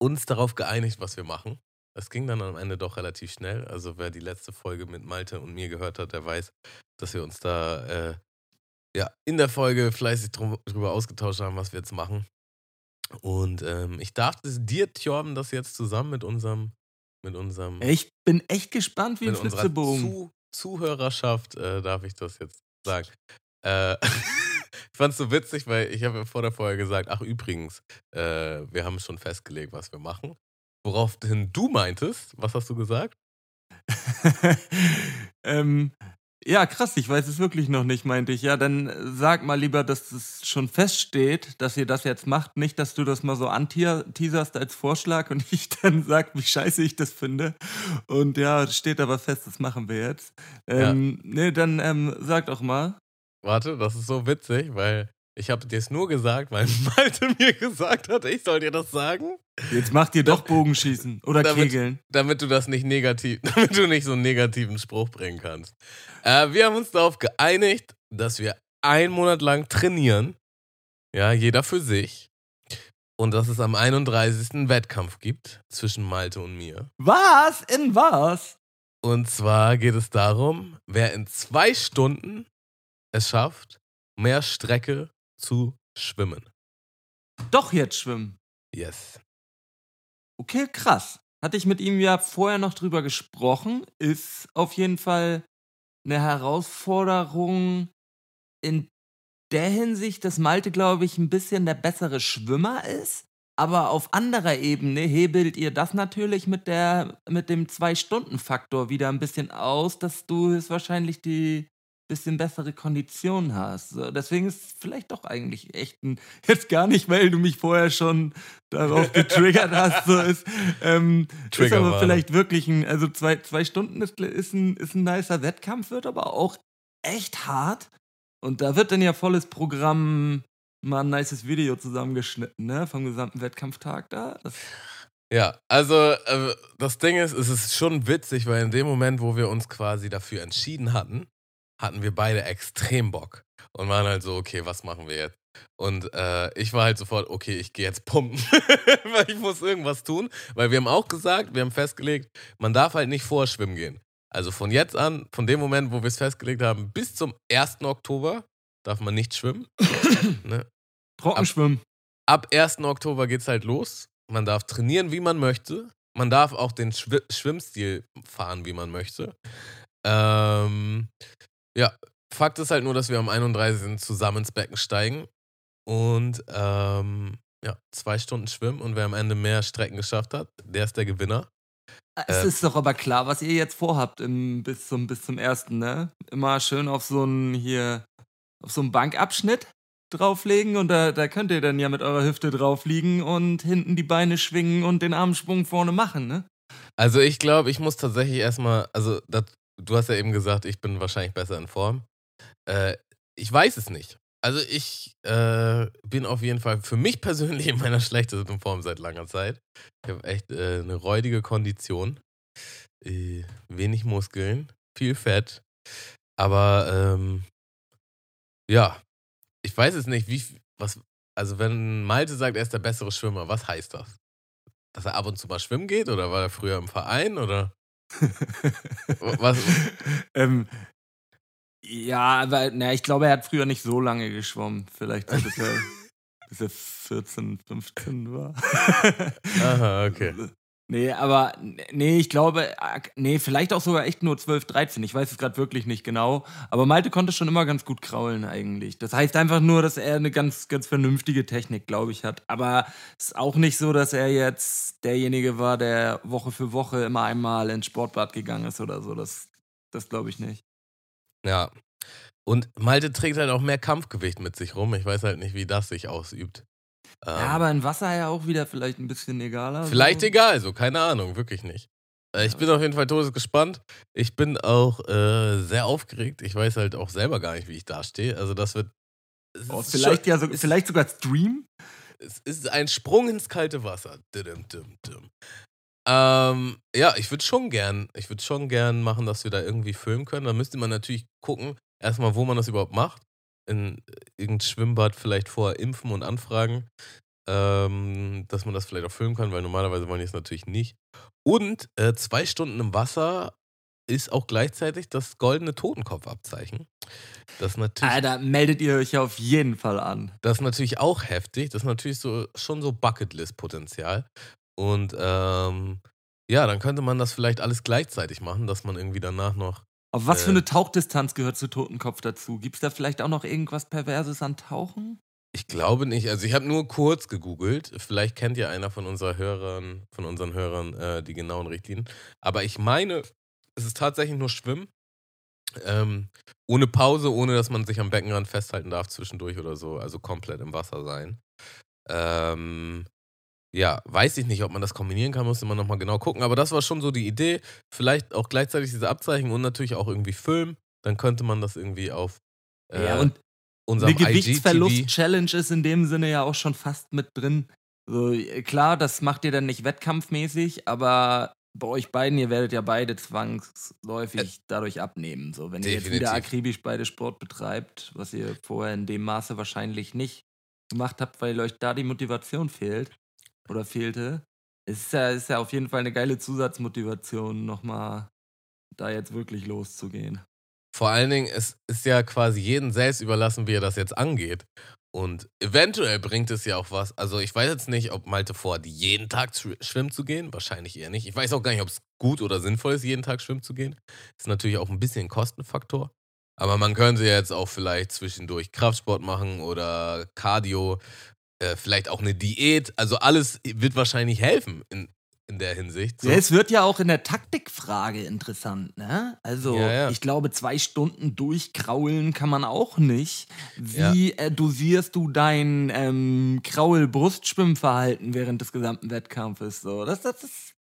uns darauf geeinigt, was wir machen. Es ging dann am Ende doch relativ schnell. Also wer die letzte Folge mit Malte und mir gehört hat, der weiß, dass wir uns da äh, ja, in der Folge fleißig drum, drüber ausgetauscht haben, was wir jetzt machen. Und ähm, ich darf das, dir, Tjorben, das jetzt zusammen mit unserem, mit unserem, Ich bin echt gespannt wie ein Flitzebogen. Zu Zuhörerschaft, äh, darf ich das jetzt sagen. Äh, [laughs] ich fand es so witzig, weil ich habe ja vor der Folge gesagt, ach übrigens, äh, wir haben schon festgelegt, was wir machen. Woraufhin du meintest, was hast du gesagt? [laughs] ähm, Ja, krass, ich weiß es wirklich noch nicht, meinte ich. Ja, dann äh, sag mal lieber, dass es schon feststeht, dass ihr das jetzt macht. Nicht, dass du das mal so anteaserst als Vorschlag und [laughs] ich dann sag, wie scheiße ich das finde. Und ja, steht aber fest, das machen wir jetzt. Ähm, Nee, dann ähm, sag doch mal. Warte, das ist so witzig, weil ich habe dir es nur gesagt, weil [laughs] Malte mir gesagt hat, ich soll dir das sagen. Jetzt macht ihr doch Bogenschießen oder Damit- Kegeln. damit du das nicht negativ, [laughs] damit du nicht so einen negativen Spruch bringen kannst. Äh, wir haben uns darauf geeinigt, dass wir einen Monat lang trainieren. Ja, jeder für sich. Und dass es am 31. einen Wettkampf gibt zwischen Malte und mir. Was? In was? Und zwar geht es darum, wer in zwei Stunden es schafft, mehr Strecke zu schwimmen. Doch jetzt schwimmen. Yes. Okay, krass. Hatte ich mit ihm ja vorher noch drüber gesprochen. Ist auf jeden Fall eine Herausforderung in der Hinsicht, dass Malte, glaube ich, ein bisschen der bessere Schwimmer ist. Aber auf anderer Ebene hebelt ihr das natürlich mit, der, mit dem Zwei-Stunden-Faktor wieder ein bisschen aus, dass du höchstwahrscheinlich die bisschen bessere Kondition hast. Deswegen ist es vielleicht doch eigentlich echt ein, [laughs] jetzt gar nicht, weil du mich vorher schon darauf [laughs] getriggert hast, so ist, ähm, ist aber vielleicht wirklich ein, also zwei, zwei Stunden ist, ist, ein, ist ein nicer Wettkampf, wird aber auch echt hart. Und da wird dann ja volles Programm mal ein nices Video zusammengeschnitten, ne, vom gesamten Wettkampftag da. Das, Ja, also äh, das Ding ist, es ist schon witzig, weil in dem Moment, wo wir uns quasi dafür entschieden hatten, hatten wir beide extrem Bock und waren halt so, okay, was machen wir jetzt? Und äh, ich war halt sofort, okay, ich gehe jetzt pumpen, [laughs] weil ich muss irgendwas tun, weil wir haben auch gesagt, wir haben festgelegt, man darf halt nicht vorher schwimmen gehen. Also von jetzt an, von dem Moment, wo wir es festgelegt haben, bis zum 1. Oktober darf man nicht schwimmen. [coughs] ne? Trockenschwimmen. ab 1. Oktober geht's halt los. Man darf trainieren, wie man möchte. Man darf auch den Schwi Schwimmstil fahren, wie man möchte. Ähm, ja, Fakt ist halt nur, dass wir am 31. zusammen ins Becken steigen und ähm, ja, zwei Stunden schwimmen und wer am Ende mehr Strecken geschafft hat, der ist der Gewinner. Es Äh, ist doch aber klar, was ihr jetzt vorhabt im, bis, zum, bis zum ersten, ne? Immer schön auf so einen hier, auf so einen Bankabschnitt drauflegen und da, da könnt ihr dann ja mit eurer Hüfte drauf liegen und hinten die Beine schwingen und den Armsprung vorne machen, ne? Also ich glaube, ich muss tatsächlich erstmal, also das, du hast ja eben gesagt, ich bin wahrscheinlich besser in Form. Äh, ich weiß es nicht. Also ich äh, bin auf jeden Fall für mich [laughs] persönlich in meiner schlechtesten Form seit langer Zeit. Ich habe echt äh, eine räudige Kondition, äh, wenig Muskeln, viel Fett. Aber ähm, ja, ich weiß es nicht, wie was. Also wenn Malte sagt, er ist der bessere Schwimmer, was heißt das? Dass er ab und zu mal schwimmen geht oder war er früher im Verein oder was? [laughs] ähm, ja, aber na, ich glaube, er hat früher nicht so lange geschwommen. Vielleicht so bis er, [laughs] bis er 14, 15 war. Aha, okay. [laughs] Nee, aber nee, ich glaube, nee, vielleicht auch sogar echt nur 12, 13. Ich weiß es gerade wirklich nicht genau. Aber Malte konnte schon immer ganz gut kraulen eigentlich. Das heißt einfach nur, dass er eine ganz, ganz vernünftige Technik, glaube ich, hat. Aber es ist auch nicht so, dass er jetzt derjenige war, der Woche für Woche immer einmal ins Sportbad gegangen ist oder so. Das, das glaube ich nicht. Ja. Und Malte trägt halt auch mehr Kampfgewicht mit sich rum. Ich weiß halt nicht, wie das sich ausübt. Ähm, Ja, aber in Wasser ja auch wieder vielleicht ein bisschen egaler. vielleicht so. egal, so keine Ahnung, wirklich nicht. Äh, Ich bin auf jeden Fall todesgespannt. Ich bin auch äh, sehr aufgeregt. Ich weiß halt auch selber gar nicht, wie ich dastehe. Also das wird. Oh, vielleicht schon- ja so, vielleicht sogar Stream. Es ist ein Sprung ins kalte Wasser. Didim, dim, dim. Ähm, ja, ich würde schon gern, ich würde schon gern machen, dass wir da irgendwie filmen können. Da müsste man natürlich gucken, erstmal, wo man das überhaupt macht. In irgendein Schwimmbad vielleicht vorher impfen und anfragen, ähm, dass man das vielleicht auch filmen kann, weil normalerweise wollen die es natürlich nicht. Und äh, zwei Stunden im Wasser ist auch gleichzeitig das goldene Totenkopfabzeichen. Das natürlich Alter, meldet ihr euch auf jeden Fall an. das ist natürlich auch heftig. Das ist natürlich so, schon so Bucketlist-Potenzial. Und ähm, ja, dann könnte man das vielleicht alles gleichzeitig machen, dass man irgendwie danach noch. Auf was für Äh. eine Tauchdistanz gehört zu Totenkopf dazu? Gibt es da vielleicht auch noch irgendwas Perverses an Tauchen? Ich glaube nicht. Also ich habe nur kurz gegoogelt. Vielleicht kennt ja einer von unseren Hörern, von unseren Hörern äh, die genauen Richtlinien. Aber ich meine, es ist tatsächlich nur Schwimmen. Ähm, ohne Pause, ohne dass man sich am Beckenrand festhalten darf zwischendurch oder so. Also komplett im Wasser sein. Ähm, ja, weiß ich nicht, ob man das kombinieren kann, müsste man nochmal genau gucken. Aber das war schon so die Idee. Vielleicht auch gleichzeitig diese Abzeichen und natürlich auch irgendwie Film. Dann könnte man das irgendwie auf äh, ja, und unserem eine Gewichtsverlust-Challenge ist in dem Sinne ja auch schon fast mit drin. So, äh, klar, das macht ihr dann nicht wettkampfmäßig, aber bei euch beiden, ihr werdet ja beide zwangsläufig dadurch abnehmen. So, wenn ihr jetzt wieder Definitiv. akribisch beide Sport betreibt, was ihr vorher in dem Maße wahrscheinlich nicht gemacht habt, weil euch da die Motivation fehlt oder fehlte, ist ja, ist ja auf jeden Fall eine geile Zusatzmotivation, nochmal da jetzt wirklich loszugehen. Vor allen Dingen, es ist ja quasi jedem selbst überlassen, wie er das jetzt angeht. Und eventuell bringt es ja auch was. Also ich weiß jetzt nicht, ob Malte vorhat, jeden Tag schw- schwimmen zu gehen. Wahrscheinlich eher nicht. Ich weiß auch gar nicht, ob es gut oder sinnvoll ist, jeden Tag schwimmen zu gehen. Ist natürlich auch ein bisschen Kostenfaktor. Aber man könnte jetzt auch vielleicht zwischendurch Kraftsport machen oder Cardio, äh, vielleicht auch eine Diät. Also alles wird wahrscheinlich helfen in, in der Hinsicht. So. Ja, es wird ja auch in der Taktikfrage interessant, ne? Also, Ja, ja. ich glaube, zwei Stunden durchkraulen kann man auch nicht. Wie äh, dosierst du dein ähm, Kraul-Brustschwimmverhalten während des gesamten Wettkampfes? So, das, das ist,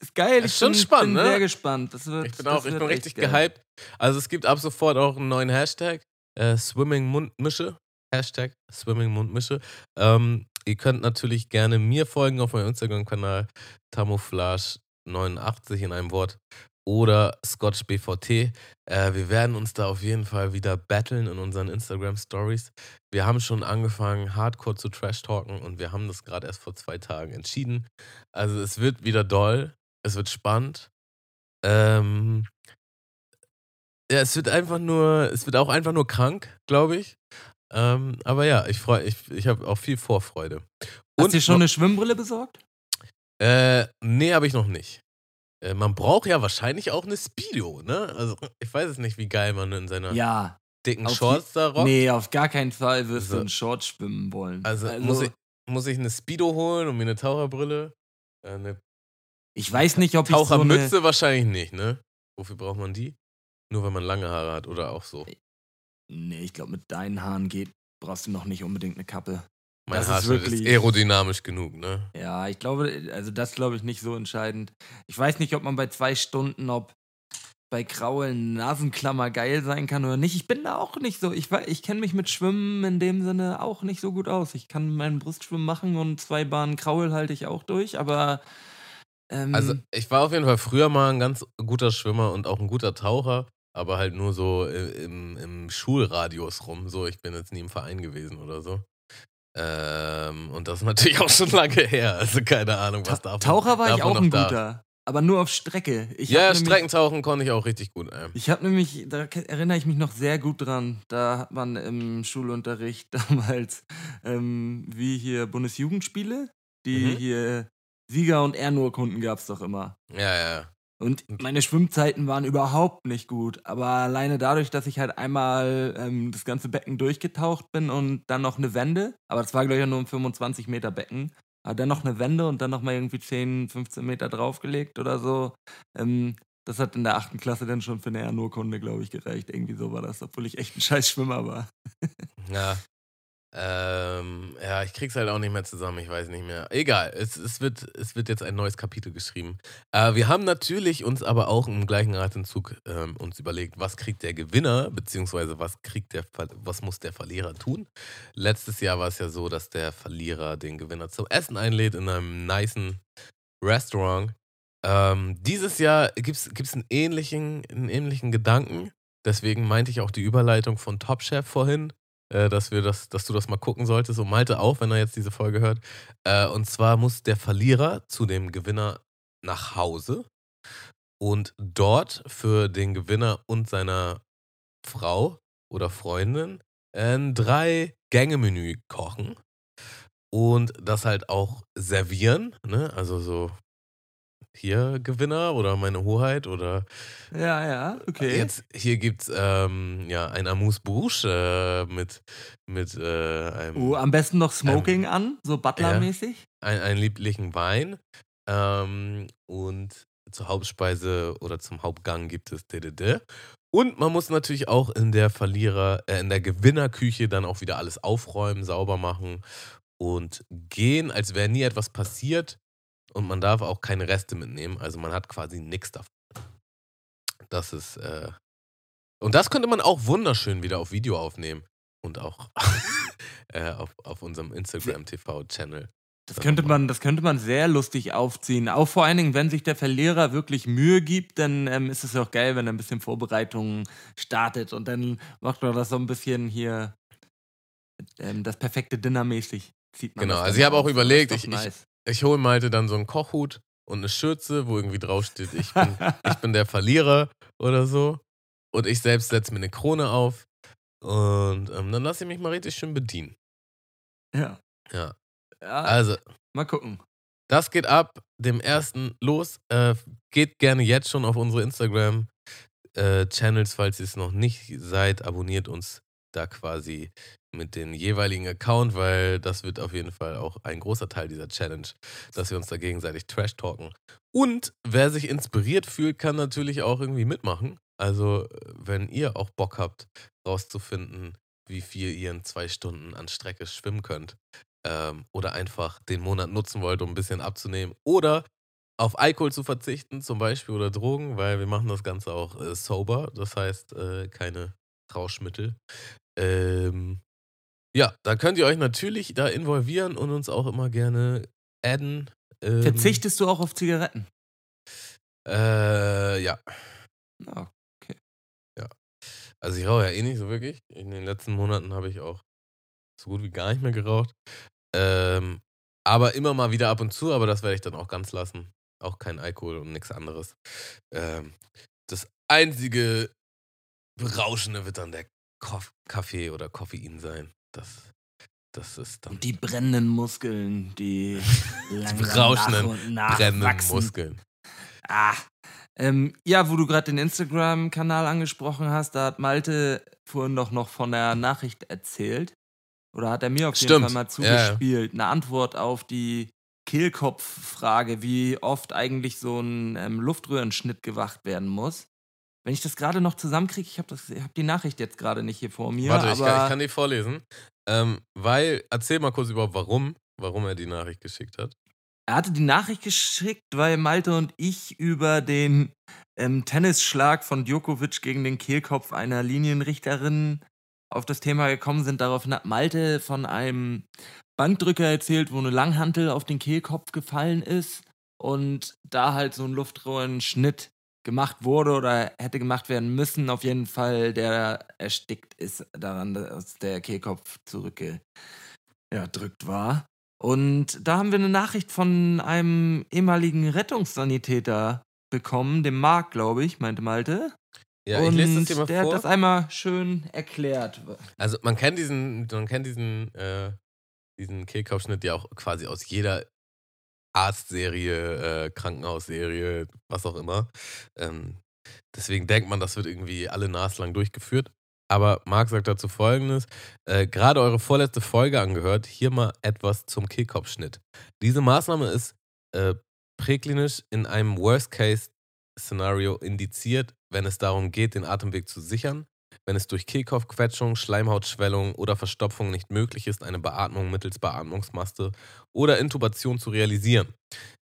ist geil. Ist ich schon bin, spannend, bin ne? sehr gespannt. Das wird, Ich bin auch, ich bin richtig gehypt. Also es gibt ab sofort auch einen neuen Hashtag, äh, Swimming Mundmische. Hashtag Swimming Mundmische. Ähm, ihr könnt natürlich gerne mir folgen auf meinem Instagram-Kanal Tamouflage89 in einem Wort oder Scotch BVT. Äh, wir werden uns da auf jeden Fall wieder battlen in unseren Instagram Stories. Wir haben schon angefangen, hardcore zu trash-talken und wir haben das gerade erst vor zwei Tagen entschieden. Also es wird wieder doll, es wird spannend. Ähm, ja, es wird einfach nur, es wird auch einfach nur krank, glaube ich. Ähm, aber ja, ich freue, ich, ich habe auch viel Vorfreude. Hast Und du dir schon eine Schwimmbrille besorgt? Äh, nee, habe ich noch nicht. Äh, man braucht ja wahrscheinlich auch eine Speedo, ne? Also ich weiß es nicht, wie geil man in seiner Ja. dicken Shorts da rockt. Nee, auf gar keinen Fall wirst So. du in Shorts schwimmen wollen. Also, muss, ich, muss ich eine Speedo holen und mir eine Taucherbrille? Äh, eine ich weiß nicht, ob ich so eine, Tauchermütze wahrscheinlich nicht, ne? Wofür braucht man die? Nur wenn man lange Haare hat oder auch so. Nee, ich glaube, mit deinen Haaren geht, brauchst du noch nicht unbedingt eine Kappe. Mein Das ist Haarschnitt ist, wirklich- aerodynamisch genug, ne? Ja, ich glaube, also das glaube ich nicht so entscheidend. Ich weiß nicht, ob man bei zwei Stunden, ob bei Kraulen Nasenklammer geil sein kann oder nicht. Ich bin da auch nicht so. Ich, ich kenne mich mit Schwimmen in dem Sinne auch nicht so gut aus. Ich kann meinen Brustschwimmen machen und zwei Bahnen Kraul halte ich auch durch, aber ähm, Also ich war auf jeden Fall früher mal ein ganz guter Schwimmer und auch ein guter Taucher, aber halt nur so im, im Schulradius rum. So, ich bin jetzt nie im Verein gewesen oder so. Ähm, und das ist [laughs] natürlich auch schon lange her. Also keine Ahnung, was davon Taucher war ich auch ein da- guter, aber nur auf Strecke. Ich Ja, nämlich- Streckentauchen konnte ich auch richtig gut. Ähm. Ich habe nämlich, da erinnere ich mich noch sehr gut dran, da hat man im Schulunterricht [laughs] damals, ähm, wie hier Bundesjugendspiele, die Mhm. hier Sieger- und Ehrenurkunden gab es doch immer. Ja, ja. Und meine Schwimmzeiten waren überhaupt nicht gut, aber alleine dadurch, dass ich halt einmal ähm, das ganze Becken durchgetaucht bin und dann noch eine Wende, aber das war glaube ich nur ein 25 Meter Becken, aber dann noch eine Wende und dann noch mal irgendwie 10, 15 Meter draufgelegt oder so. Ähm, das hat in der achten Klasse dann schon für eine Ehrenurkunde, glaube ich, gereicht. Irgendwie so war das, obwohl ich echt ein [laughs] scheiß Schwimmer war. Ja. Ähm, ja, ich krieg's halt auch nicht mehr zusammen, ich weiß nicht mehr. Egal, es, es, wird, es wird jetzt ein neues Kapitel geschrieben. Äh, wir haben natürlich uns aber auch im gleichen Atemzug ähm, uns überlegt, was kriegt der Gewinner, beziehungsweise was kriegt der was muss der Verlierer tun. Letztes Jahr war es ja so, dass der Verlierer den Gewinner zum Essen einlädt in einem nicen Restaurant. Ähm, dieses Jahr gibt's gibt's einen ähnlichen, einen ähnlichen Gedanken. Deswegen meinte ich auch die Überleitung von Top Chef vorhin dass wir das, dass du das mal gucken solltest und Malte auch, wenn er jetzt diese Folge hört. Äh, und zwar muss der Verlierer zu dem Gewinner nach Hause und dort für den Gewinner und seiner Frau oder Freundin ein Drei-Gänge-Menü kochen und das halt auch servieren, ne? Also so hier Gewinner oder meine Hoheit oder Ja, ja, okay. Jetzt hier gibt's ähm, ja ein Amuse Bouche äh, mit mit äh, einem oh, am besten noch Smoking an, so Butler-mäßig. ein, einen lieblichen Wein ähm, und zur Hauptspeise oder zum Hauptgang gibt es DDD. Und man muss natürlich auch in der Verlierer, äh, in der Gewinnerküche dann auch wieder alles aufräumen, sauber machen und gehen, als wäre nie etwas passiert. Und man darf auch keine Reste mitnehmen. Also man hat quasi nichts davon. Das ist, äh, und das könnte man auch wunderschön wieder auf Video aufnehmen. Und auch [laughs] äh, auf, auf unserem Instagram TV-Channel. Das könnte, man, das könnte man sehr lustig aufziehen. Auch vor allen Dingen, wenn sich der Verlierer wirklich Mühe gibt, dann ähm, ist es auch geil, wenn er ein bisschen Vorbereitungen startet und dann macht man das so ein bisschen hier ähm, das perfekte Dinner mäßig. Sieht man Genau, also ich habe auch überlegt, ich, nice. Ich hole Malte dann so einen Kochhut und eine Schürze, wo irgendwie draufsteht, ich bin, ich [laughs] bin der Verlierer oder so. Und ich selbst setze mir eine Krone auf und ähm, dann lasse ich mich mal richtig schön bedienen. Ja. Ja, ja also mal gucken. Das geht ab dem ersten los. Äh, geht gerne jetzt schon auf unsere Instagram-Channels, falls ihr es noch nicht seid. Abonniert uns da quasi mit den jeweiligen Account, weil das wird auf jeden Fall auch ein großer Teil dieser Challenge, dass wir uns da gegenseitig trash talken. Und wer sich inspiriert fühlt, kann natürlich auch irgendwie mitmachen. Also, wenn ihr auch Bock habt, rauszufinden, wie viel ihr in zwei Stunden an Strecke schwimmen könnt, ähm, oder einfach den Monat nutzen wollt, um ein bisschen abzunehmen, oder auf Alkohol zu verzichten, zum Beispiel, oder Drogen, weil wir machen das Ganze auch äh, sober, das heißt äh, keine Rauschmittel. Ähm, ja, da könnt ihr euch natürlich da involvieren und uns auch immer gerne adden. Ähm, Verzichtest du auch auf Zigaretten? Äh, ja. Ja. Also ich rauche ja eh nicht so wirklich. In den letzten Monaten habe ich auch so gut wie gar nicht mehr geraucht. Ähm, aber immer mal wieder ab und zu, aber das werde ich dann auch ganz lassen. Auch kein Alkohol und nichts anderes. Ähm, das einzige Berauschende wird dann der Kaffee oder Koffein sein. Das, das ist dann Und die brennenden Muskeln, [laughs] die langsam berauschenden, nach und nach brennenden wachsen. Muskeln. Ah. Ähm, ja, wo du gerade den Instagram-Kanal angesprochen hast, da hat Malte vorhin doch noch von der Nachricht erzählt. Oder hat er mir auf jeden Stimmt. Fall mal Ja, ja. zugespielt. Eine Antwort auf die Kehlkopf-Frage, wie oft eigentlich so ein ähm, Luftröhrenschnitt gemacht werden muss. Wenn ich das gerade noch zusammenkriege, ich habe hab die Nachricht jetzt gerade nicht hier vor mir. Warte, ich kann, ich kann die vorlesen. Ähm, weil, erzähl mal kurz überhaupt, warum, warum er die Nachricht geschickt hat. Er hatte die Nachricht geschickt, weil Malte und ich über den ähm, Tennisschlag von Djokovic gegen den Kehlkopf einer Linienrichterin auf das Thema gekommen sind. Daraufhin hat Malte von einem Bankdrücker erzählt, wo eine Langhantel auf den Kehlkopf gefallen ist und da halt so ein Luftröhrenschnitt gemacht wurde oder hätte gemacht werden müssen. Auf jeden Fall, der erstickt ist daran, dass der Kehlkopf zurückgedrückt war. Und da haben wir eine Nachricht von einem ehemaligen Rettungssanitäter bekommen, dem Marc, glaube ich, meinte Malte. Ja, und ich lese das hier mal der vor. hat das einmal schön erklärt. Also man kennt diesen, man kennt diesen, äh, diesen Kehlkopfschnitt ja auch quasi aus jeder Arztserie, äh, Krankenhausserie, was auch immer. Ähm, deswegen denkt man, das wird irgendwie alle naslang durchgeführt. Aber Marc sagt dazu folgendes: äh, Gerade eure vorletzte Folge angehört, hier mal etwas zum Kehlkopfschnitt. Diese Maßnahme ist äh, präklinisch in einem Worst-Case-Szenario indiziert, wenn es darum geht, den Atemweg zu sichern wenn es durch Kehlkopfquetschung, Schleimhautschwellung oder Verstopfung nicht möglich ist, eine Beatmung mittels Beatmungsmaske oder Intubation zu realisieren.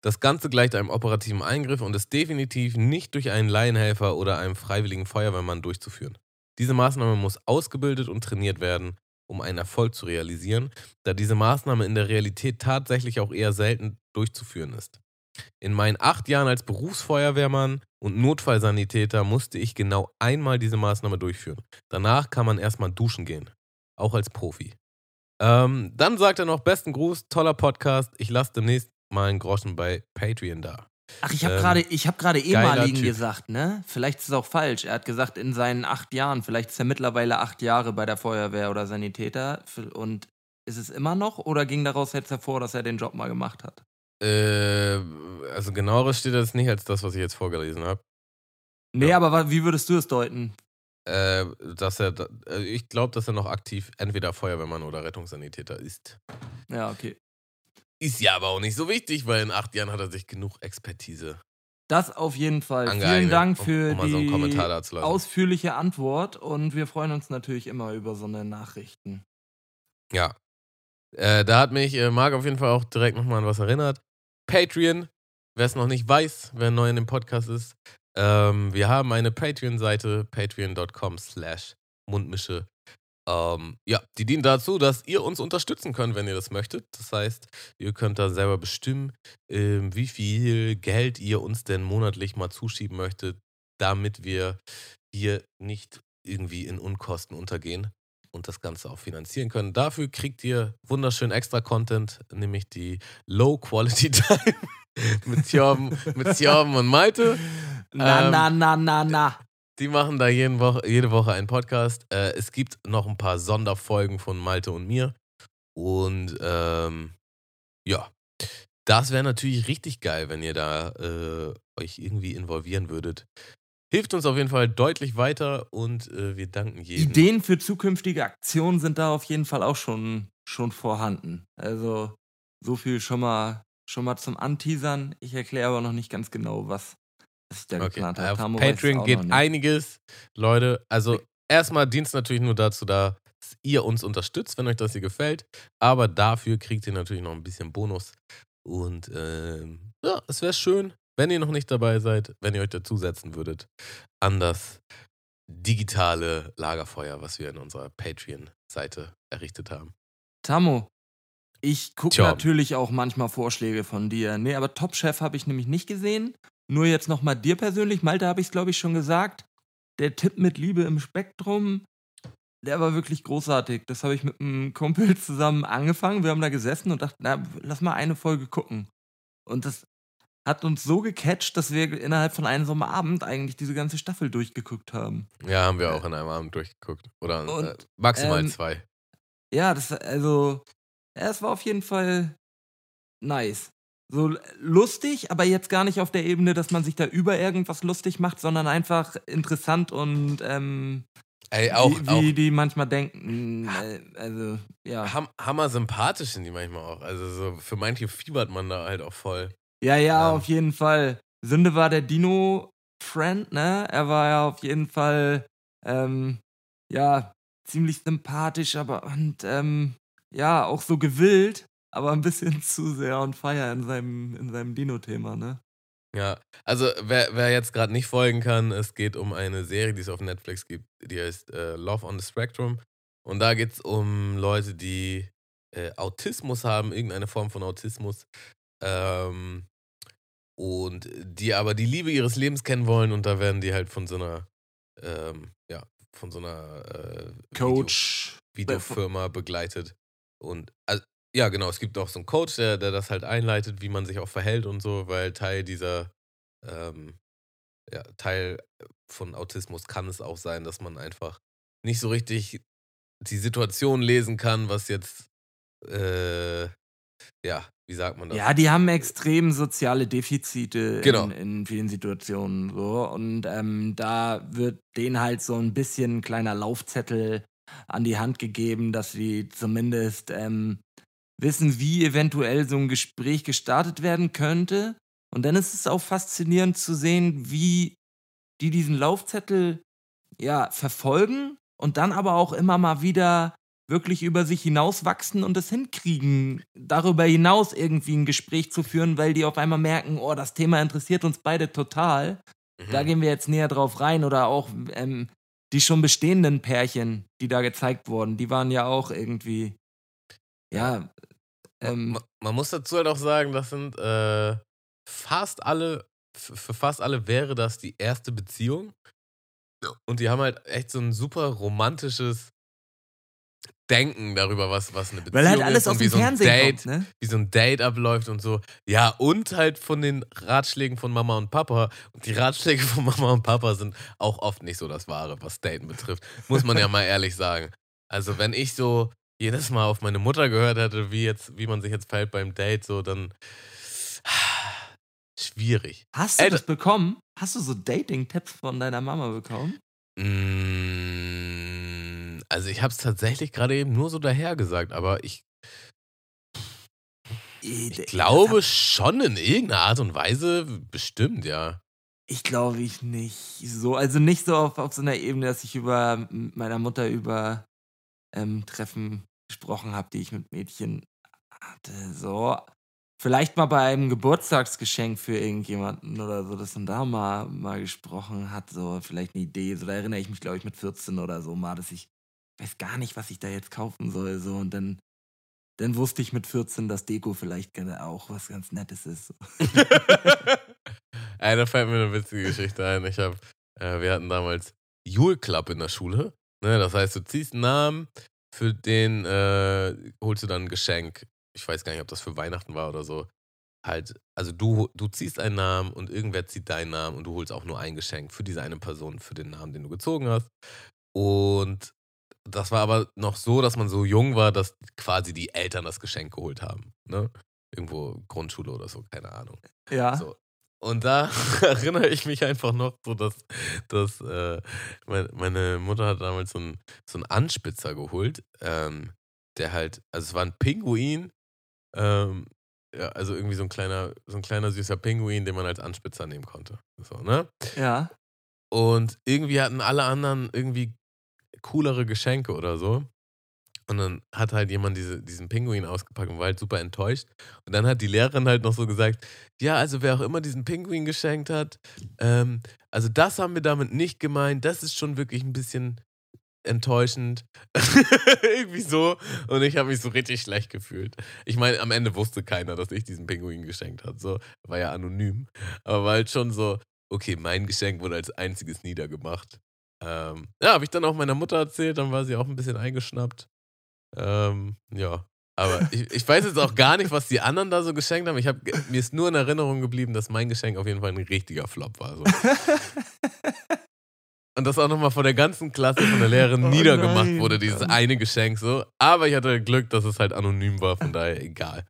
Das Ganze gleicht einem operativen Eingriff und ist definitiv nicht durch einen Laienhelfer oder einen freiwilligen Feuerwehrmann durchzuführen. Diese Maßnahme muss ausgebildet und trainiert werden, um einen Erfolg zu realisieren, da diese Maßnahme in der Realität tatsächlich auch eher selten durchzuführen ist. In meinen acht Jahren als Berufsfeuerwehrmann und Notfallsanitäter musste ich genau einmal diese Maßnahme durchführen. Danach kann man erstmal duschen gehen. Auch als Profi. Ähm, dann sagt er noch: Besten Gruß, toller Podcast. Ich lasse demnächst mal einen Groschen bei Patreon da. Ach, ich habe Ähm, gerade ich hab gerade ehemaligen gesagt, ne? Vielleicht ist es auch falsch. Er hat gesagt, in seinen acht Jahren, vielleicht ist er mittlerweile acht Jahre bei der Feuerwehr oder Sanitäter. Und ist es immer noch oder ging daraus jetzt hervor, dass er den Job mal gemacht hat? Äh, also genaueres steht das nicht als das, was ich jetzt vorgelesen habe. Nee, Ja. aber wie würdest du es deuten? Äh, dass er, äh, ich glaube, dass er noch aktiv entweder Feuerwehrmann oder Rettungssanitäter ist. Ja, okay. Ist ja aber auch nicht so wichtig, weil in acht Jahren hat er sich genug Expertise Das auf jeden Fall. Vielen angeeignet, Dank um- für um so einen die lassen. ausführliche Antwort und wir freuen uns natürlich immer über so eine Nachrichten. Ja. Äh, da hat mich äh, Marc auf jeden Fall auch direkt nochmal an was erinnert. Patreon, wer es noch nicht weiß, wer neu in dem Podcast ist. Ähm, wir haben eine Patreon-Seite, patreon.com slash Mundmische. Ähm, ja, die dient dazu, dass ihr uns unterstützen könnt, wenn ihr das möchtet. Das heißt, ihr könnt da selber bestimmen, ähm, wie viel Geld ihr uns denn monatlich mal zuschieben möchtet, damit wir hier nicht irgendwie in Unkosten untergehen und das Ganze auch finanzieren können. Dafür kriegt ihr wunderschön extra Content, nämlich die Low Quality [laughs] Time mit Thjorben, mit Thjorben und Malte. Na, Ähm, na, na, na, na. Die machen da jeden Woche, jede Woche einen Podcast. Äh, es gibt noch ein paar Sonderfolgen von Malte und mir. Und ähm, ja, das wäre natürlich richtig geil, wenn ihr da äh, euch irgendwie involvieren würdet. Hilft uns auf jeden Fall deutlich weiter und äh, wir danken jedem. Ideen für zukünftige Aktionen sind da auf jeden Fall auch schon, schon vorhanden. Also so viel schon mal, schon mal zum Anteasern. Ich erkläre aber noch nicht ganz genau, was, was ich da Okay, geplant habe. auf Patreon geht einiges. Leute, also erstmal dient es natürlich nur dazu da, dass ihr uns unterstützt, wenn euch das hier gefällt. Aber dafür kriegt ihr natürlich noch ein bisschen Bonus. Und ähm, ja, es wäre schön, wenn ihr noch nicht dabei seid, wenn ihr euch dazusetzen würdet an das digitale Lagerfeuer, was wir in unserer Patreon-Seite errichtet haben. Tamo, ich gucke natürlich auch manchmal Vorschläge von dir. Nee, aber Top Chef habe ich nämlich nicht gesehen. Nur jetzt nochmal dir persönlich. Malte habe ich es, glaube ich, schon gesagt. Der Tipp mit Liebe im Spektrum, der war wirklich großartig. Das habe ich mit einem Kumpel zusammen angefangen. Wir haben da gesessen und dachten, na, lass mal eine Folge gucken. Und das hat uns so gecatcht, dass wir innerhalb von einem Sommerabend eigentlich diese ganze Staffel durchgeguckt haben. Ja, haben wir auch in einem Abend durchgeguckt. Oder äh, Und, maximal ähm, zwei. Ja, das, also, ja, es war auf jeden Fall nice. So lustig, aber jetzt gar nicht auf der Ebene, dass man sich da über irgendwas lustig macht, sondern einfach interessant und ähm, Ey, auch, wie, auch wie die manchmal denken. Äh, also, ja. Ham hammer sympathisch sind die manchmal auch. Also so für manche fiebert man da halt auch voll. Ja, ja, Ähm. auf jeden Fall. Sünde war der Dino-Friend, ne? Er war ja auf jeden Fall, ähm, ja, ziemlich sympathisch, aber und, ähm, ja, auch so gewillt, aber ein bisschen [laughs] zu sehr on fire in seinem, in seinem Dino-Thema, ne? Ja, also wer, wer jetzt gerade nicht folgen kann, es geht um eine Serie, die es auf Netflix gibt, die heißt äh, Love on the Spectrum. Und da geht es um Leute, die äh, Autismus haben, irgendeine Form von Autismus. Ähm, und die aber die Liebe ihres Lebens kennen wollen und da werden die halt von so einer, ähm, ja, von so einer äh, Video- Coach. Videofirma begleitet. Und also, ja, genau, es gibt auch so einen Coach, der, der das halt einleitet, wie man sich auch verhält und so, weil Teil dieser, ähm, ja, Teil von Autismus kann es auch sein, dass man einfach nicht so richtig die Situation lesen kann, was jetzt, äh, ja, wie sagt man das? Ja, die haben extrem soziale Defizite Genau. in, in vielen Situationen so und ähm, da wird denen halt so ein bisschen ein kleiner Laufzettel an die Hand gegeben, dass sie zumindest ähm, wissen, wie eventuell so ein Gespräch gestartet werden könnte. Und dann ist es auch faszinierend zu sehen, wie die diesen Laufzettel ja verfolgen und dann aber auch immer mal wieder wirklich über sich hinauswachsen und es hinkriegen, darüber hinaus irgendwie ein Gespräch zu führen, weil die auf einmal merken, oh, das Thema interessiert uns beide total. Mhm. Da gehen wir jetzt näher drauf rein. Oder auch ähm, die schon bestehenden Pärchen, die da gezeigt wurden, die waren ja auch irgendwie, ja, ähm, Ma- man muss dazu halt auch sagen, das sind äh, fast alle, für fast alle wäre das die erste Beziehung. Und die haben halt echt so ein super romantisches Denken darüber, was, was eine Beziehung weil halt alles ist und wie dem so ein Fernsehen Date, kommt, ne? wie so ein Date abläuft und so. Ja, und halt von den Ratschlägen von Mama und Papa. Und die Ratschläge von Mama und Papa sind auch oft nicht so das Wahre, was Daten betrifft. Muss man ja mal ehrlich sagen. Also, wenn ich so jedes Mal auf meine Mutter gehört hätte, wie, jetzt, wie man sich jetzt verhält beim Date, so dann. Schwierig. Hast du Ey, das bekommen? Hast du so Dating-Tipps von deiner Mama bekommen? Mm, Also, ich habe es tatsächlich gerade eben nur so daher gesagt, aber ich. Ich glaube schon in irgendeiner Art und Weise, bestimmt, ja. Ich glaube ich nicht so. Also nicht so auf, auf so einer Ebene, dass ich über mit meiner Mutter über ähm, Treffen gesprochen habe, die ich mit Mädchen hatte. So. Vielleicht mal bei einem Geburtstagsgeschenk für irgendjemanden oder so, dass man da mal, mal gesprochen hat. So, vielleicht eine Idee. So, da erinnere ich mich, glaube ich, mit 14 oder so mal, dass ich weiß gar nicht, was ich da jetzt kaufen soll. So, und dann dann wusste ich mit 14, dass Deko vielleicht auch was ganz Nettes ist. [laughs] Ey, da fällt mir eine witzige Geschichte ein. Ich hab, äh, wir hatten damals Jule Club in der Schule. Ne? Das heißt, du ziehst einen Namen, für den äh, holst du dann ein Geschenk. Ich weiß gar nicht, ob das für Weihnachten war oder so. Halt, also du, du ziehst einen Namen und irgendwer zieht deinen Namen und du holst auch nur ein Geschenk für diese eine Person, für den Namen, den du gezogen hast. Und das war aber noch so, dass man so jung war, dass quasi die Eltern das Geschenk geholt haben. Ne? Irgendwo Grundschule oder so, keine Ahnung. Ja. So. Und da [laughs] erinnere ich mich einfach noch so, dass, dass äh, meine Mutter hat damals so einen, so einen Anspitzer geholt, ähm, der halt, also es war ein Pinguin, ähm, ja, also irgendwie so ein kleiner, so ein kleiner süßer Pinguin, den man als Anspitzer nehmen konnte. So, ne? Ja. Und irgendwie hatten alle anderen irgendwie coolere Geschenke oder so. Und dann hat halt jemand diese, diesen Pinguin ausgepackt und war halt super enttäuscht. Und dann hat die Lehrerin halt noch so gesagt: Ja, also wer auch immer diesen Pinguin geschenkt hat, ähm, also das haben wir damit nicht gemeint. Das ist schon wirklich ein bisschen enttäuschend. [laughs] Irgendwie so. Und ich habe mich so richtig schlecht gefühlt. Ich meine, am Ende wusste keiner, dass ich diesen Pinguin geschenkt habe. So, war ja anonym. Aber war halt schon so, okay, mein Geschenk wurde als einziges niedergemacht. Ähm, ja, habe ich dann auch meiner Mutter erzählt, dann war sie auch ein bisschen eingeschnappt. Ähm, ja. Aber ich, ich weiß jetzt auch gar nicht, was die anderen da so geschenkt haben. Ich hab, mir ist nur in Erinnerung geblieben, dass mein Geschenk auf jeden Fall ein richtiger Flop war. So. [laughs] Und das auch nochmal von der ganzen Klasse, von der Lehrerin Oh niedergemacht nein. wurde, dieses eine Geschenk so. Aber ich hatte Glück, dass es halt anonym war, von daher egal.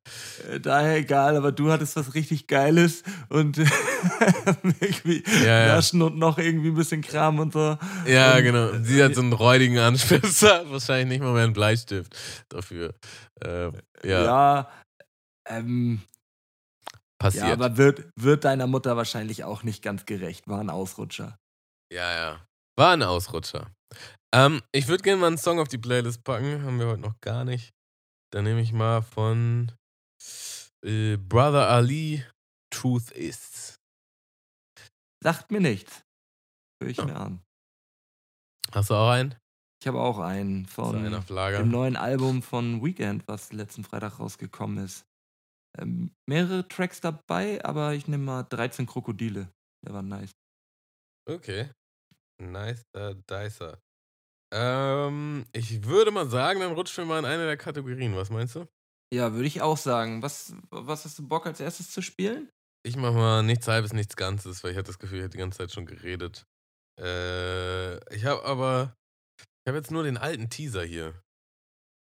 Äh, Daher egal, aber du hattest was richtig Geiles und [laughs] irgendwie Ja, ja. Flaschen und noch irgendwie ein bisschen Kram und so. Ja, Und, genau. äh, Sie hat so einen räudigen Anspitzer, [laughs] wahrscheinlich nicht mal mehr einen Bleistift dafür. Ähm, ja, Ja, ähm, passiert. ja, aber wird, wird deiner Mutter wahrscheinlich auch nicht ganz gerecht. War ein Ausrutscher. Ja, ja. War ein Ausrutscher. Ähm, ich würde gerne mal einen Song auf die Playlist packen. Haben wir heute noch gar nicht. Dann nehme ich mal von äh, Brother Ali Truth Is. Sagt mir nichts. Hör ich Ja. mir an. Hast du auch einen? Ich habe auch einen von Lager? dem neuen Album von Weekend, was letzten Freitag rausgekommen ist. Ähm, mehrere Tracks dabei, aber ich nehme mal 13 Krokodile. Der war nice. Okay. Nice äh, Dicer. Ähm, ich würde mal sagen, dann rutschen wir mal in eine der Kategorien. Was meinst du? Ja, würde ich auch sagen. Was, was hast du Bock als erstes zu spielen? Ich mach mal nichts halbes, nichts Ganzes, weil ich hatte das Gefühl, ich hätte die ganze Zeit schon geredet. Äh, ich habe aber. Ich habe jetzt nur den alten Teaser hier.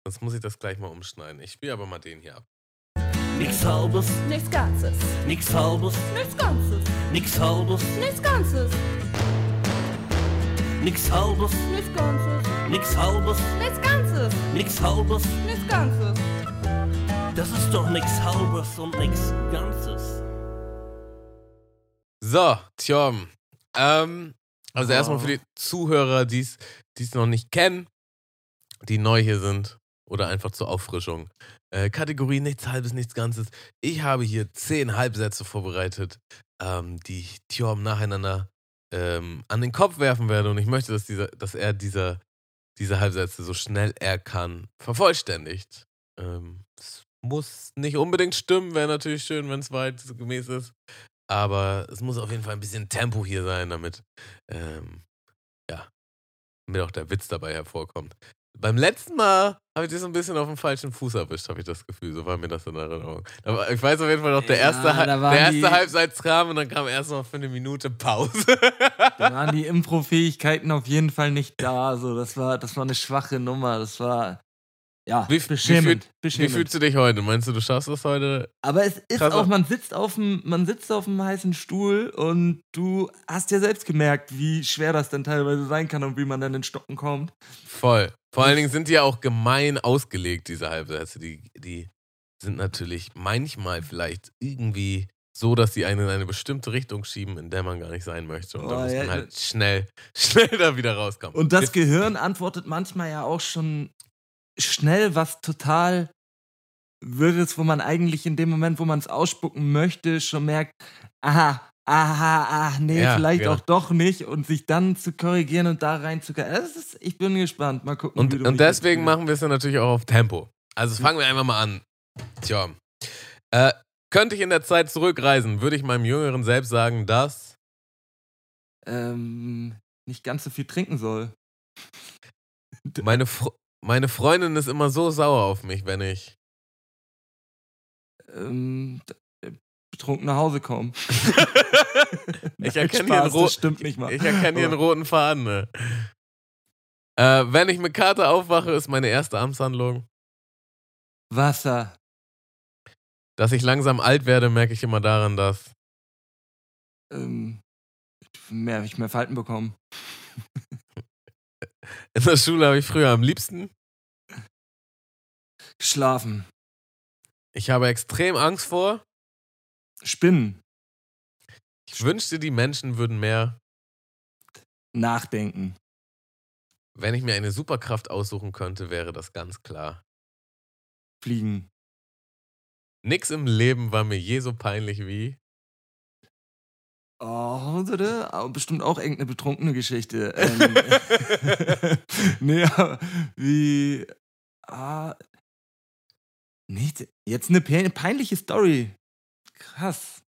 Sonst muss ich das gleich mal umschneiden. Ich spiele aber mal den hier ab. Nix halbes, Nichts Ganzes. nix halbes, Nichts Ganzes. nix halbes, Nichts Ganzes. nix halbes, Nichts Ganzes. Nix halbes, Nichts Ganzes. nix halbes. Nichts Ganzes. Das ist doch nix halbes und nix ganzes. So, Tjom. Ähm, also Wow. erstmal für die Zuhörer, die es noch nicht kennen, die neu hier sind oder einfach zur Auffrischung. Äh, Kategorie nichts halbes, nichts Ganzes. Ich habe hier zehn Halbsätze vorbereitet, ähm, die ich Tjom nacheinander ähm, an den Kopf werfen werde. Und ich möchte, dass, dieser, dass er dieser, diese Halbsätze so schnell er kann vervollständigt. Ähm, es muss nicht unbedingt stimmen, wäre natürlich schön, wenn es weit gemäß ist. Aber es muss auf jeden Fall ein bisschen Tempo hier sein, damit, ähm, ja, damit auch der Witz dabei hervorkommt. Beim letzten Mal habe ich dich so ein bisschen auf dem falschen Fuß erwischt, habe ich das Gefühl. So war mir das in Erinnerung. Aber ich weiß auf jeden Fall noch, der Ja, erste, der erste Halbseitskram und dann kam erst noch für eine Minute Pause. Da waren die Impro-Fähigkeiten auf jeden Fall nicht da. Also das war, das war eine schwache Nummer. Das war ja Wie, wie, beschämend. fühl, wie fühlst du dich heute? Meinst du, du schaffst das heute? Aber es ist Krasser- auch, man sitzt auf dem, man sitzt auf dem heißen Stuhl und du hast ja selbst gemerkt, wie schwer das dann teilweise sein kann und wie man dann in Stocken kommt. Voll. Vor allen Dingen sind die ja auch gemein ausgelegt, diese Halbsätze. Die, die sind natürlich manchmal vielleicht irgendwie so, dass sie einen in eine bestimmte Richtung schieben, in der man gar nicht sein möchte. Und da Oh, muss ja, man halt schnell, [laughs] schnell da wieder rauskommen. Und das Gehirn antwortet manchmal ja auch schon schnell was total Wirres, wo man eigentlich in dem Moment, wo man es ausspucken möchte, schon merkt, aha, aha, ah, nee, Ja, vielleicht ja. auch doch nicht und sich dann zu korrigieren und da rein ist, Ich bin gespannt, mal gucken. Und, und deswegen machen wir es dann natürlich auch auf Tempo. Also fangen wir einfach mal an. Tja. Äh, könnte ich in der Zeit zurückreisen, würde ich meinem jüngeren Selbst sagen, dass. ähm, nicht ganz so viel trinken soll. Meine, Fr meine Freundin ist immer so sauer auf mich, wenn ich. Ähm, äh, betrunken nach Hause kommen. [laughs] Ich erkenne Spaß, Ro- das stimmt nicht mal. Ich erkenne Aber- roten Faden. Ne? Äh, wenn ich mit Kater aufwache, ist meine erste Amtshandlung. Wasser. Dass ich langsam alt werde, merke ich immer daran, dass. Ähm, mehr, ich mehr Falten bekommen. In der Schule habe ich früher am liebsten. Schlafen. Ich habe extrem Angst vor. Spinnen. Ich wünschte, die Menschen würden mehr. Nachdenken. Wenn ich mir eine Superkraft aussuchen könnte, wäre das ganz klar. Fliegen. Nix im Leben war mir je so peinlich wie. Oh, oder? Aber bestimmt auch irgendeine betrunkene Geschichte. Ähm, [laughs] nee, wie. Ah, nicht. Jetzt eine pe- peinliche Story. Krass.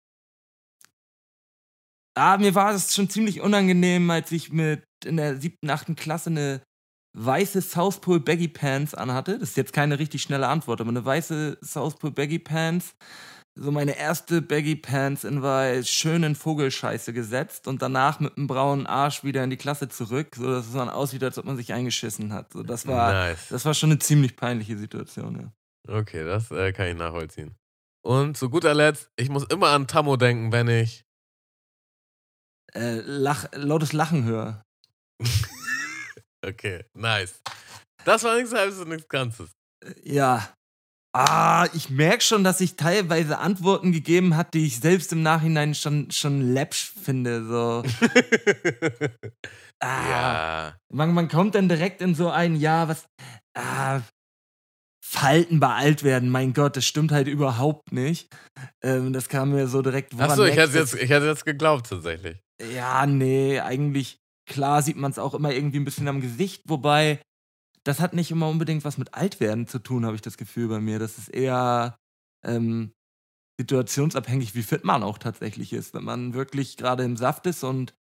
Ah, mir war es schon ziemlich unangenehm, als ich mit in der siebten, achten Klasse eine weiße South Pole Baggy Pants anhatte. Das ist jetzt keine richtig schnelle Antwort, aber eine weiße South Pole Baggy Pants. So meine erste Baggy Pants in weiß schön in Vogelscheiße gesetzt und danach mit einem braunen Arsch wieder in die Klasse zurück, so dass es dann aussieht, als ob man sich eingeschissen hat. So, das war, nice. das war schon eine ziemlich peinliche Situation, ja. Okay, das äh, kann ich nachvollziehen. Und zu guter Letzt, ich muss immer an Tammo denken, wenn ich. Äh, Lach, lautes Lachen höre. [laughs] okay, nice. Das war nichts halbes und nichts Ganzes. Ja. Ah, ich merke schon, dass ich teilweise Antworten gegeben habe, die ich selbst im Nachhinein schon, schon läppsch finde. So. [laughs] Ah, ja. man, man kommt dann direkt in so ein, ja, was. Ah, Falten bei alt werden, mein Gott, das stimmt halt überhaupt nicht. Ähm, das kam mir so direkt. woran Achso, ich hätte jetzt, ich hätte jetzt geglaubt tatsächlich. Ja, nee, eigentlich, klar sieht man es auch immer irgendwie ein bisschen am Gesicht, wobei das hat nicht immer unbedingt was mit Altwerden zu tun, habe ich das Gefühl bei mir. Das ist eher ähm, situationsabhängig, wie fit man auch tatsächlich ist. Wenn man wirklich gerade im Saft ist und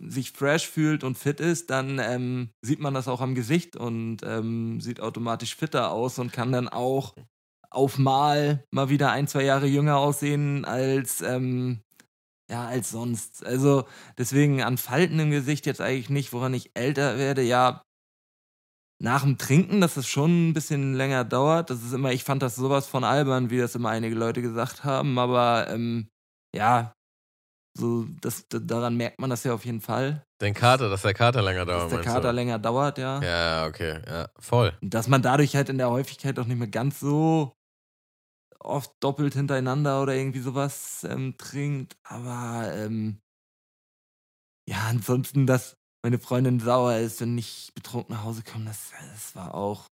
sich fresh fühlt und fit ist, dann ähm, sieht man das auch am Gesicht und ähm, sieht automatisch fitter aus und kann dann auch auf Mal mal wieder ein, zwei Jahre jünger aussehen als, ähm, ja, als sonst. Also deswegen an Falten im Gesicht jetzt eigentlich nicht, woran ich älter werde. Ja, nach dem Trinken, dass es schon ein bisschen länger dauert. Das ist immer, ich fand das sowas von albern, wie das immer einige Leute gesagt haben. Aber ähm, ja, so das, da- daran merkt man das ja auf jeden Fall, Den Kater, dass der Kater länger dass dauert. der meinst Kater du? länger dauert, ja. Ja, okay, ja, voll. Und dass man dadurch halt in der Häufigkeit auch nicht mehr ganz so oft doppelt hintereinander oder irgendwie sowas ähm, trinkt. Aber ähm, ja, ansonsten, dass meine Freundin sauer ist, wenn ich betrunken nach Hause komme, das, das war auch.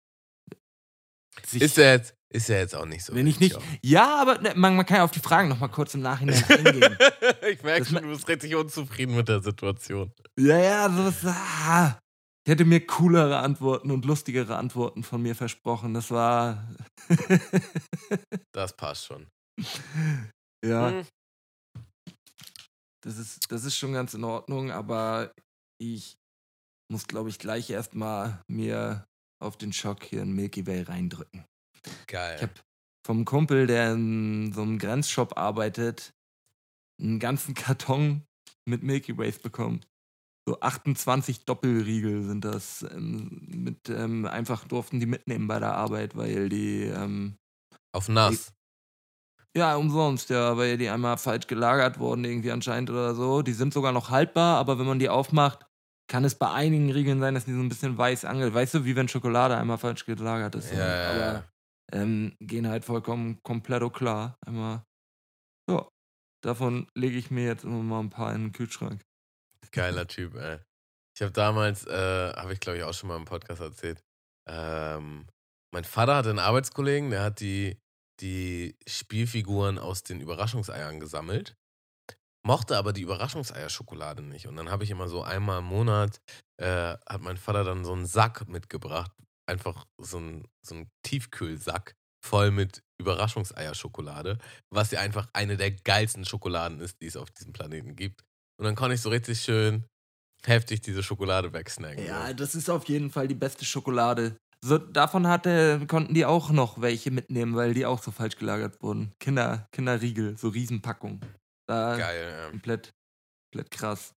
sich- Ist er jetzt, ist er jetzt auch nicht so. wenn ich nicht. wild, Ja, aber ne, man, man kann ja auf die Fragen nochmal kurz im Nachhinein eingehen. ja. [laughs] ich merke schon, ma- du bist richtig unzufrieden mit der Situation. ja, ja, sowas. Ah, ich hätte mir coolere Antworten und lustigere Antworten von mir versprochen. Das war. [laughs] Das passt schon. ja. Hm. Das ist, das ist schon ganz in Ordnung, aber ich muss, glaube ich, gleich erstmal mir auf den Schock hier in Milky Way reindrücken. Geil. Ich habe vom Kumpel, der in so einem Grenzshop arbeitet, einen ganzen Karton mit Milky Ways bekommen. So 28 Doppelriegel sind das. Ähm, mit, ähm, einfach durften die mitnehmen bei der Arbeit, weil die ähm, Auf nass. Ja, umsonst, ja, weil die einmal falsch gelagert wurden, irgendwie anscheinend oder so. Die sind sogar noch haltbar, aber wenn man die aufmacht, kann es bei einigen Riegeln sein, dass die so ein bisschen weiß angeln. Weißt du, wie wenn Schokolade einmal falsch gelagert ist. Ja, ja, ja. Aber ähm, gehen halt vollkommen kompletto klar. Einmal, ja, davon lege ich mir jetzt immer mal ein paar in den Kühlschrank. Geiler Typ, ey. Ich habe damals, äh, habe ich glaube ich auch schon mal im Podcast erzählt, ähm, mein Vater hatte einen Arbeitskollegen, der hat die, die Spielfiguren aus den Überraschungseiern gesammelt, mochte aber die Überraschungseierschokolade nicht. Und dann habe ich immer so einmal im Monat, äh, hat mein Vater dann so einen Sack mitgebracht, einfach so einen, so einen Tiefkühlsack voll mit Überraschungseierschokolade, was ja einfach eine der geilsten Schokoladen ist, die es auf diesem Planeten gibt. Und dann konnte ich so richtig schön heftig diese Schokolade wegsnacken. Ja, so. das ist auf jeden Fall die beste Schokolade. So, davon hatte, konnten die auch noch welche mitnehmen, weil die auch so falsch gelagert wurden. Kinder, Kinderriegel, so Riesenpackung. Da Geil, ja. komplett, komplett krass.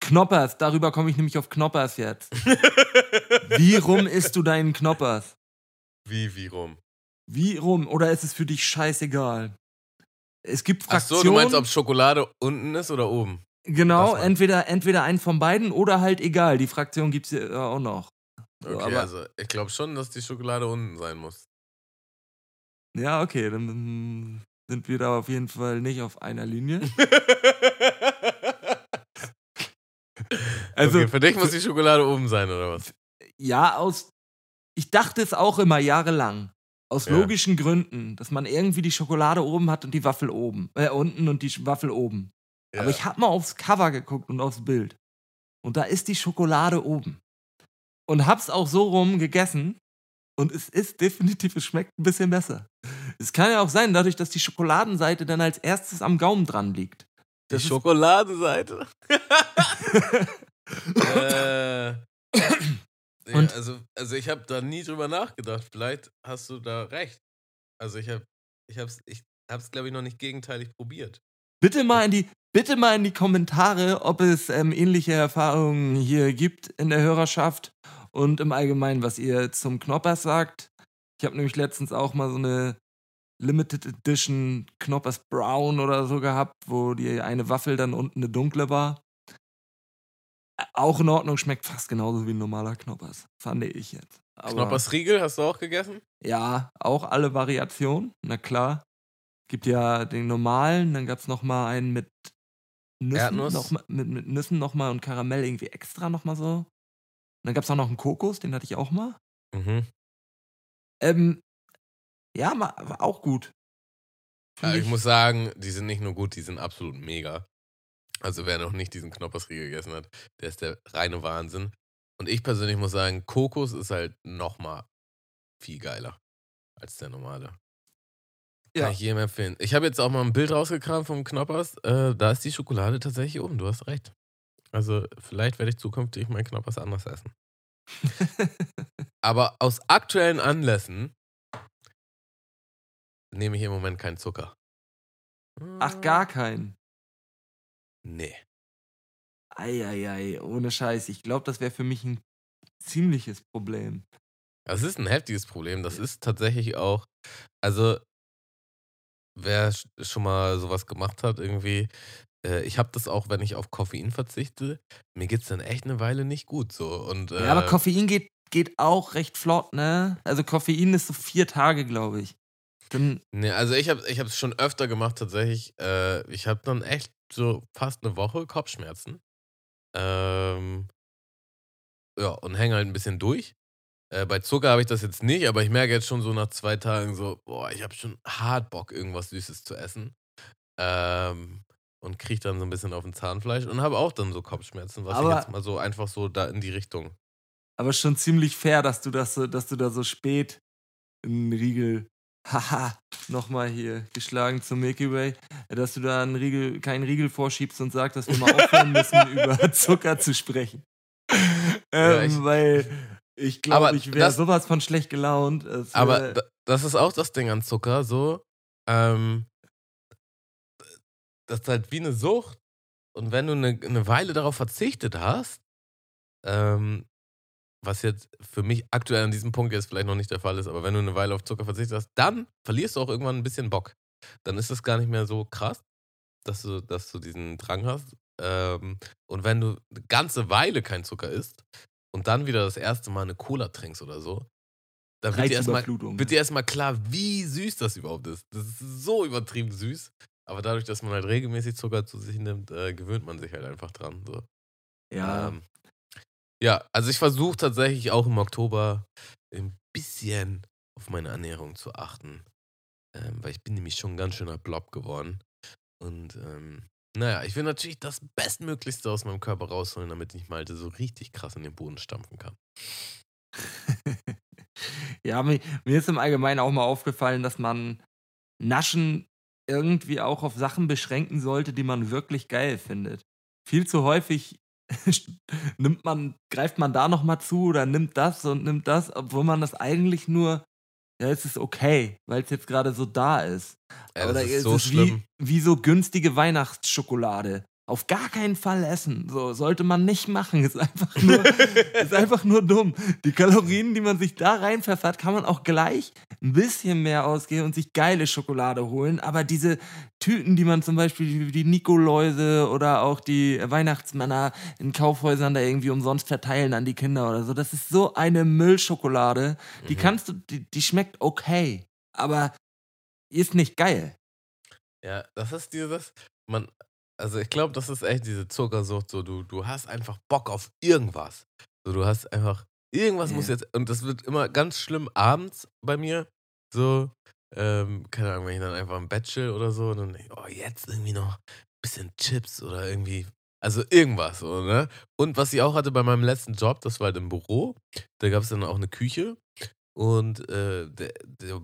Knoppers, darüber komme ich nämlich auf Knoppers jetzt. [laughs] Wie rum isst du deinen Knoppers? Wie, wie rum? Wie rum? Oder ist es für dich scheißegal? Es gibt Ach so, Fraktionen. du meinst, ob Schokolade unten ist oder oben? genau, entweder, entweder einen von beiden oder halt egal. Die Fraktion gibt es ja auch noch. So, Okay, aber- also ich glaube schon, dass die Schokolade unten sein muss. Ja, okay, dann sind wir da auf jeden Fall nicht auf einer Linie. [laughs] Also, okay, für dich muss die Schokolade oben sein, oder was? ja, aus. Ich dachte es auch immer jahrelang. Aus Ja. logischen Gründen, dass man irgendwie die Schokolade oben hat und die Waffel oben. Äh, unten und die Waffel oben. Ja. Aber ich habe mal aufs Cover geguckt und aufs Bild. Und da ist die Schokolade oben. Und hab's auch so rum gegessen. Und es ist definitiv, es schmeckt ein bisschen besser. Es kann ja auch sein, dadurch, dass die Schokoladenseite dann als erstes am Gaumen dran liegt. die das ist- Schokoladenseite. [laughs] äh, ja, Und- also, also ich habe da nie drüber nachgedacht. Vielleicht hast du da recht. Also ich habe ich hab's, ich hab's glaube ich noch nicht gegenteilig probiert. Bitte mal in die, bitte mal in die Kommentare, ob es ähm, ähnliche Erfahrungen hier gibt in der Hörerschaft und im Allgemeinen, was ihr zum Knoppers sagt. Ich habe nämlich letztens auch mal so eine Limited Edition Knoppers Brown oder so gehabt, wo die eine Waffel dann unten eine dunkle war. Ä- Auch in Ordnung, schmeckt fast genauso wie ein normaler Knoppers, fand ich jetzt. Aber Knoppers Riegel hast du auch gegessen? ja, auch alle Variationen, na klar. Gibt ja den normalen, dann gab es nochmal einen mit Nüssen, Erdnuss? noch mal, mit, mit Nüssen nochmal und Karamell irgendwie extra nochmal so. Und dann gab es auch noch einen Kokos, den hatte ich auch mal. Mhm. Ähm, ja, war auch gut. Ja, ich muss sagen, die sind nicht nur gut, die sind absolut mega. Also wer noch nicht diesen Knoppersriegel gegessen hat, der ist der reine Wahnsinn. Und ich persönlich muss sagen, Kokos ist halt nochmal viel geiler als der normale. Kann Ja. ich jedem empfehlen. Ich habe jetzt auch mal ein Bild rausgekramt vom Knoppers. Äh, da ist die Schokolade tatsächlich oben, du hast recht. Also vielleicht werde ich zukünftig meinen Knoppers anders essen. [laughs] Aber aus aktuellen Anlässen nehme ich im Moment keinen Zucker. Ach, gar keinen. Nee. Eieiei, ohne Scheiß. Ich glaube, das wäre für mich ein ziemliches Problem. Das ist ein heftiges Problem. Das ist tatsächlich auch, also wer sch- schon mal sowas gemacht hat, irgendwie, äh, ich habe das auch, wenn ich auf Koffein verzichte, mir geht's dann echt eine Weile nicht gut so. Und, äh, Ja, aber Koffein geht, geht auch recht flott, ne? Also Koffein ist so vier Tage, glaube ich. Dann, Nee, also ich habe ich es schon öfter gemacht tatsächlich. Äh, ich habe dann echt so fast eine Woche Kopfschmerzen. Ähm, ja, und hänge halt ein bisschen durch. Äh, bei Zucker habe ich das jetzt nicht, aber ich merke jetzt schon so nach zwei Tagen so, boah, ich habe schon hart Bock, irgendwas Süßes zu essen. Ähm, und kriege dann so ein bisschen auf den Zahnfleisch und habe auch dann so Kopfschmerzen, was Aber- ich jetzt mal so einfach so da in die Richtung. aber schon ziemlich fair, dass du das dass du da so spät einen Riegel, haha, nochmal hier geschlagen zum Milky Way, dass du da einen Riegel, keinen Riegel vorschiebst und sagst, dass wir mal aufhören müssen, [laughs] über Zucker zu sprechen. Ja, Ähm, ich- weil ich glaube, ich wäre sowas von schlecht gelaunt. Aber das ist auch das Ding an Zucker, so. Ähm, das ist halt wie eine Sucht. Und wenn du eine, eine Weile darauf verzichtet hast, ähm, was jetzt für mich aktuell an diesem Punkt jetzt vielleicht noch nicht der Fall ist, aber wenn du eine Weile auf Zucker verzichtet hast, dann verlierst du auch irgendwann ein bisschen Bock. Dann ist das gar nicht mehr so krass, dass du, dass du diesen Drang hast. Ähm, und wenn du eine ganze Weile kein Zucker isst und dann wieder das erste Mal eine Cola trinkst oder so, da wird dir erstmal wird dir erstmal klar, wie süß das überhaupt ist. Das ist so übertrieben süß. Aber dadurch, dass man halt regelmäßig Zucker zu sich nimmt, äh, gewöhnt man sich halt einfach dran. So. ja, Ähm, ja, also ich versuche tatsächlich auch im Oktober ein bisschen auf meine Ernährung zu achten. Ähm, weil ich bin nämlich schon ein ganz schöner Blob geworden. Und ähm, naja, ich will natürlich das Bestmöglichste aus meinem Körper rausholen, damit ich Malte so richtig krass in den Boden stampfen kann. [laughs] ja mir, mir ist im Allgemeinen auch mal aufgefallen, dass man Naschen irgendwie auch auf Sachen beschränken sollte, die man wirklich geil findet. Viel zu häufig [laughs] nimmt man, greift man da nochmal zu oder nimmt das und nimmt das, obwohl man das eigentlich nur, ja, es ist okay, weil es jetzt gerade so da ist. Ja, das oder ist es so ist schlimm. Wie, wie so günstige Weihnachtsschokolade. Auf gar keinen Fall essen. So sollte man nicht machen. [laughs] Ist einfach nur, ist einfach nur dumm. Die Kalorien, die man sich da reinpfeffert, kann man auch gleich ein bisschen mehr ausgeben und sich geile Schokolade holen. Aber diese Tüten, die man zum Beispiel wie die Nikoläuse oder auch die Weihnachtsmänner in Kaufhäusern da irgendwie umsonst verteilen an die Kinder oder so, das ist so eine Müllschokolade. Die Mhm. kannst du, die, die schmeckt okay, aber ist nicht geil. Ja, das ist dieses, man, also ich glaube, das ist echt diese Zuckersucht, so du, du hast einfach Bock auf irgendwas. So, du hast einfach, irgendwas muss jetzt, und das wird immer ganz schlimm abends bei mir, so, ähm, keine Ahnung, wenn ich dann einfach im Bett chill oder so, und dann, denk ich, oh, jetzt irgendwie noch ein bisschen Chips oder irgendwie, also irgendwas, so, ne? Und was ich auch hatte bei meinem letzten Job, das war halt im Büro, da gab es dann auch eine Küche und äh, der, der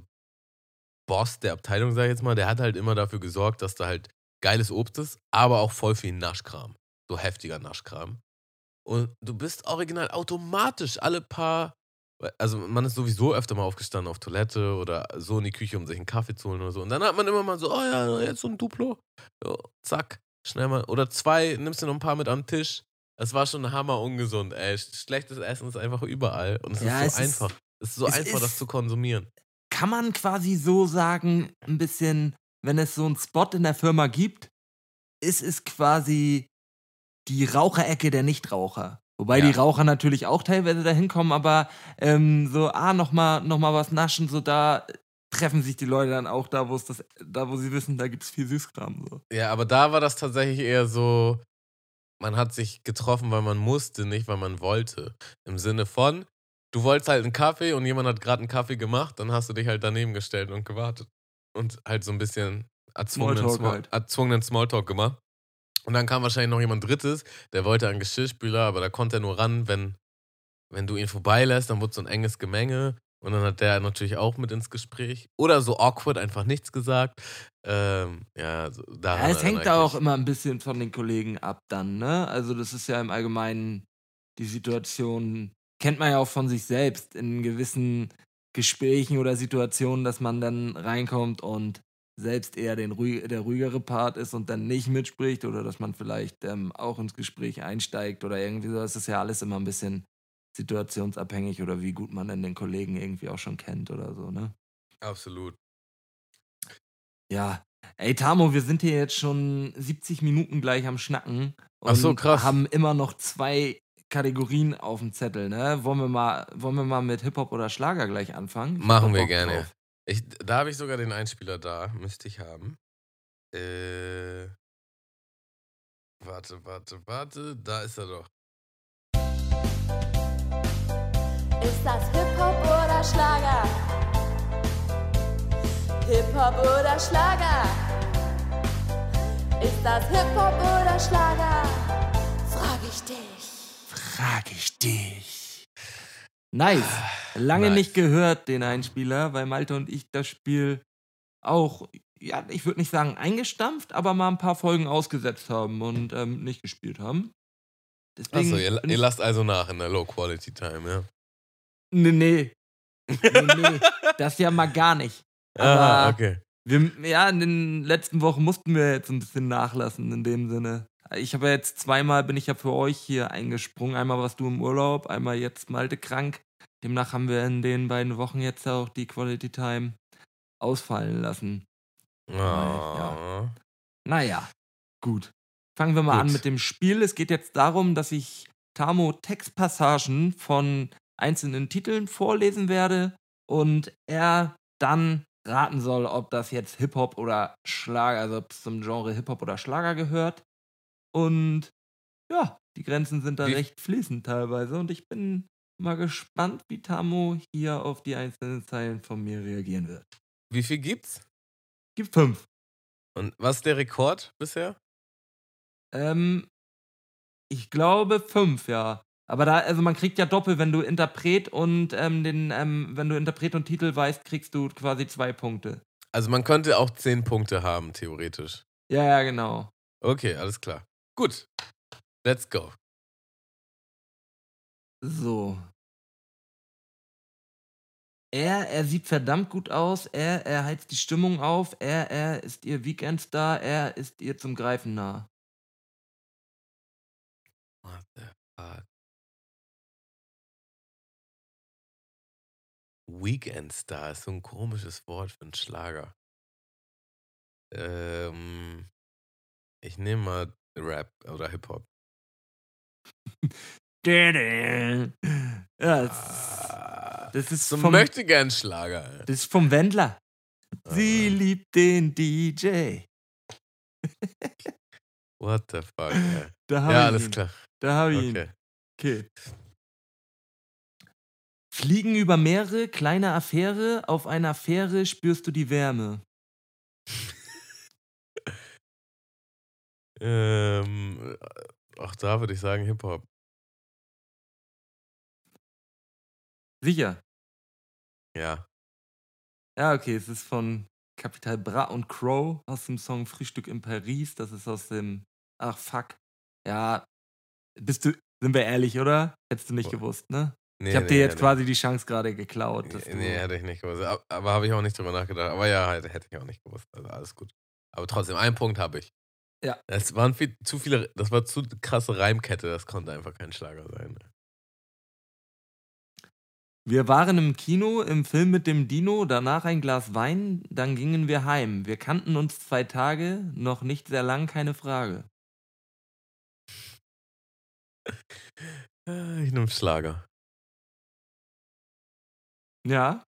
Boss der Abteilung, sag ich jetzt mal, der hat halt immer dafür gesorgt, dass da halt geiles Obst ist, aber auch voll viel Naschkram. So heftiger Naschkram. Und du bist original automatisch alle paar, also man ist sowieso öfter mal aufgestanden auf Toilette oder so in die Küche, um sich einen Kaffee zu holen oder so. Und dann hat man immer mal so, oh ja, jetzt so ein Duplo. So, zack, schnell mal. Oder zwei, nimmst du noch ein paar mit am Tisch. Das war schon hammer ungesund, ey. Schlechtes Essen ist einfach überall. Und es Ja, ist es so ist- einfach. Es ist so es einfach, das ist- zu konsumieren. kann man quasi so sagen, ein bisschen, wenn es so einen Spot in der Firma gibt, ist es quasi die Raucherecke der Nichtraucher. Wobei Ja. die Raucher natürlich auch teilweise dahin kommen, aber ähm, so, ah, nochmal noch mal was naschen, so da treffen sich die Leute dann auch da, wo es das, da wo sie wissen, da gibt es viel Süßkram. So. Ja, aber da war das tatsächlich eher so, man hat sich getroffen, weil man musste, nicht weil man wollte. Im Sinne von, du wolltest halt einen Kaffee und jemand hat gerade einen Kaffee gemacht, dann hast du dich halt daneben gestellt und gewartet. Und halt so ein bisschen erzwungenen, Smalltalk Small, halt. erzwungenen Smalltalk gemacht. Und dann kam wahrscheinlich noch jemand Drittes, der wollte einen Geschirrspüler, aber da konnte er nur ran, wenn, wenn du ihn vorbeilässt, dann wurde so ein enges Gemenge. Und dann hat der natürlich auch mit ins Gespräch. Oder so awkward, einfach nichts gesagt. Ähm, ja, so, Ja, es hängt da auch immer ein bisschen von den Kollegen ab dann, ne? Also das ist ja im Allgemeinen die Situation, kennt man ja auch von sich selbst in gewissen Gesprächen oder Situationen, dass man dann reinkommt und selbst eher den der ruhigere Part ist und dann nicht mitspricht oder dass man vielleicht ähm, auch ins Gespräch einsteigt oder irgendwie so. Das ist ja alles immer ein bisschen situationsabhängig oder wie gut man dann den Kollegen irgendwie auch schon kennt oder so, ne? Absolut. Ja. Ey, Tamo, wir sind hier jetzt schon 70 Minuten gleich am Schnacken. Und Ach so, krass. haben immer noch zwei Kategorien auf dem Zettel, ne? Wollen wir mal, wollen wir mal mit Hip-Hop oder Schlager gleich anfangen? Ich Machen wir gerne. Ich, da habe ich sogar den Einspieler da. Müsste ich haben. Äh. Warte, warte, warte. Da ist er doch. Ist das Hip-Hop oder Schlager? Hip-Hop oder Schlager? Ist das Hip-Hop oder Schlager? Frag ich dich. Frag ich dich. Nice. Lange Ah, Nice. nicht gehört, den Einspieler, weil Malte und ich das Spiel auch, ja, ich würde nicht sagen eingestampft, aber mal ein paar Folgen ausgesetzt haben und ähm, nicht gespielt haben. Deswegen Achso, ihr, ihr lasst also nach in der Low-Quality-Time, ja. Nee, nee. nee, nee. Das ja mal gar nicht. Ah, Aber okay. wir, ja, in den letzten Wochen mussten wir jetzt ein bisschen nachlassen in dem Sinne. Ich habe ja jetzt zweimal bin ich ja für euch hier eingesprungen. Einmal warst du im Urlaub, einmal jetzt Malte krank. Demnach haben wir in den beiden Wochen jetzt auch die Quality Time ausfallen lassen. Ah. Naja, gut. Fangen wir mal Gut. an mit dem Spiel. Es geht jetzt darum, dass ich Tamo Textpassagen von einzelnen Titeln vorlesen werde und er dann raten soll, ob das jetzt Hip-Hop oder Schlager, also ob es zum Genre Hip-Hop oder Schlager gehört. Und ja, die Grenzen sind da Wie- recht fließend teilweise und ich bin mal gespannt, wie Tamo hier auf die einzelnen Zeilen von mir reagieren wird. Wie viel gibt's? Gibt fünf. Und was ist der Rekord bisher? Ähm, ich glaube fünf, ja. Aber da, also man kriegt ja doppelt, wenn du Interpret und ähm, den, ähm, wenn du Interpret und Titel weißt, kriegst du quasi zwei Punkte. Also man könnte auch 10 Punkte haben, theoretisch. Ja, ja, genau. Okay, alles klar. Gut. Let's go. So. Er, er sieht verdammt gut aus. Er, er heizt die Stimmung auf. Er, er ist ihr Weekendstar. Er ist ihr zum Greifen nah. What the fuck? Weekend Star ist so ein komisches Wort für einen Schlager. Ähm, ich nehme mal Rap oder Hip-Hop. [laughs] Ja, das, Ah, das ist so vom, möchte gern Schlager. das ist vom Wendler. Sie Ah, liebt den DJ. [laughs] What the fuck? ey. Da Ja, alles ihn. klar. Da habe ich ihn. Okay. Okay. Fliegen über Meere, kleine Affäre, auf einer Fähre spürst du die Wärme. [laughs] Ähm, auch da würde ich sagen Hip-Hop. Sicher. Ja. Ja, okay, es ist von Capital Bra und Crow aus dem Song Frühstück in Paris. Das ist aus dem. Ach, fuck. Ja. Bist du. Sind wir ehrlich, oder? Hättest du nicht Boah. gewusst, ne? Nee, ich habe nee, dir jetzt nee. quasi die Chance gerade geklaut. Nee, hätte ich nicht gewusst. Ab- Aber habe ich auch nicht drüber nachgedacht. Aber ja, hätte, hätte ich auch nicht gewusst. Also alles gut. Aber trotzdem, einen Punkt habe ich. Ja. Es waren viel, zu viele, das war zu krasse Reimkette, das konnte einfach kein Schlager sein. Wir waren im Kino, im Film mit dem Dino, danach ein Glas Wein, dann gingen wir heim. Wir kannten uns zwei Tage, noch nicht sehr lang, keine Frage. Äh, Ich nehme Schlager. Ja?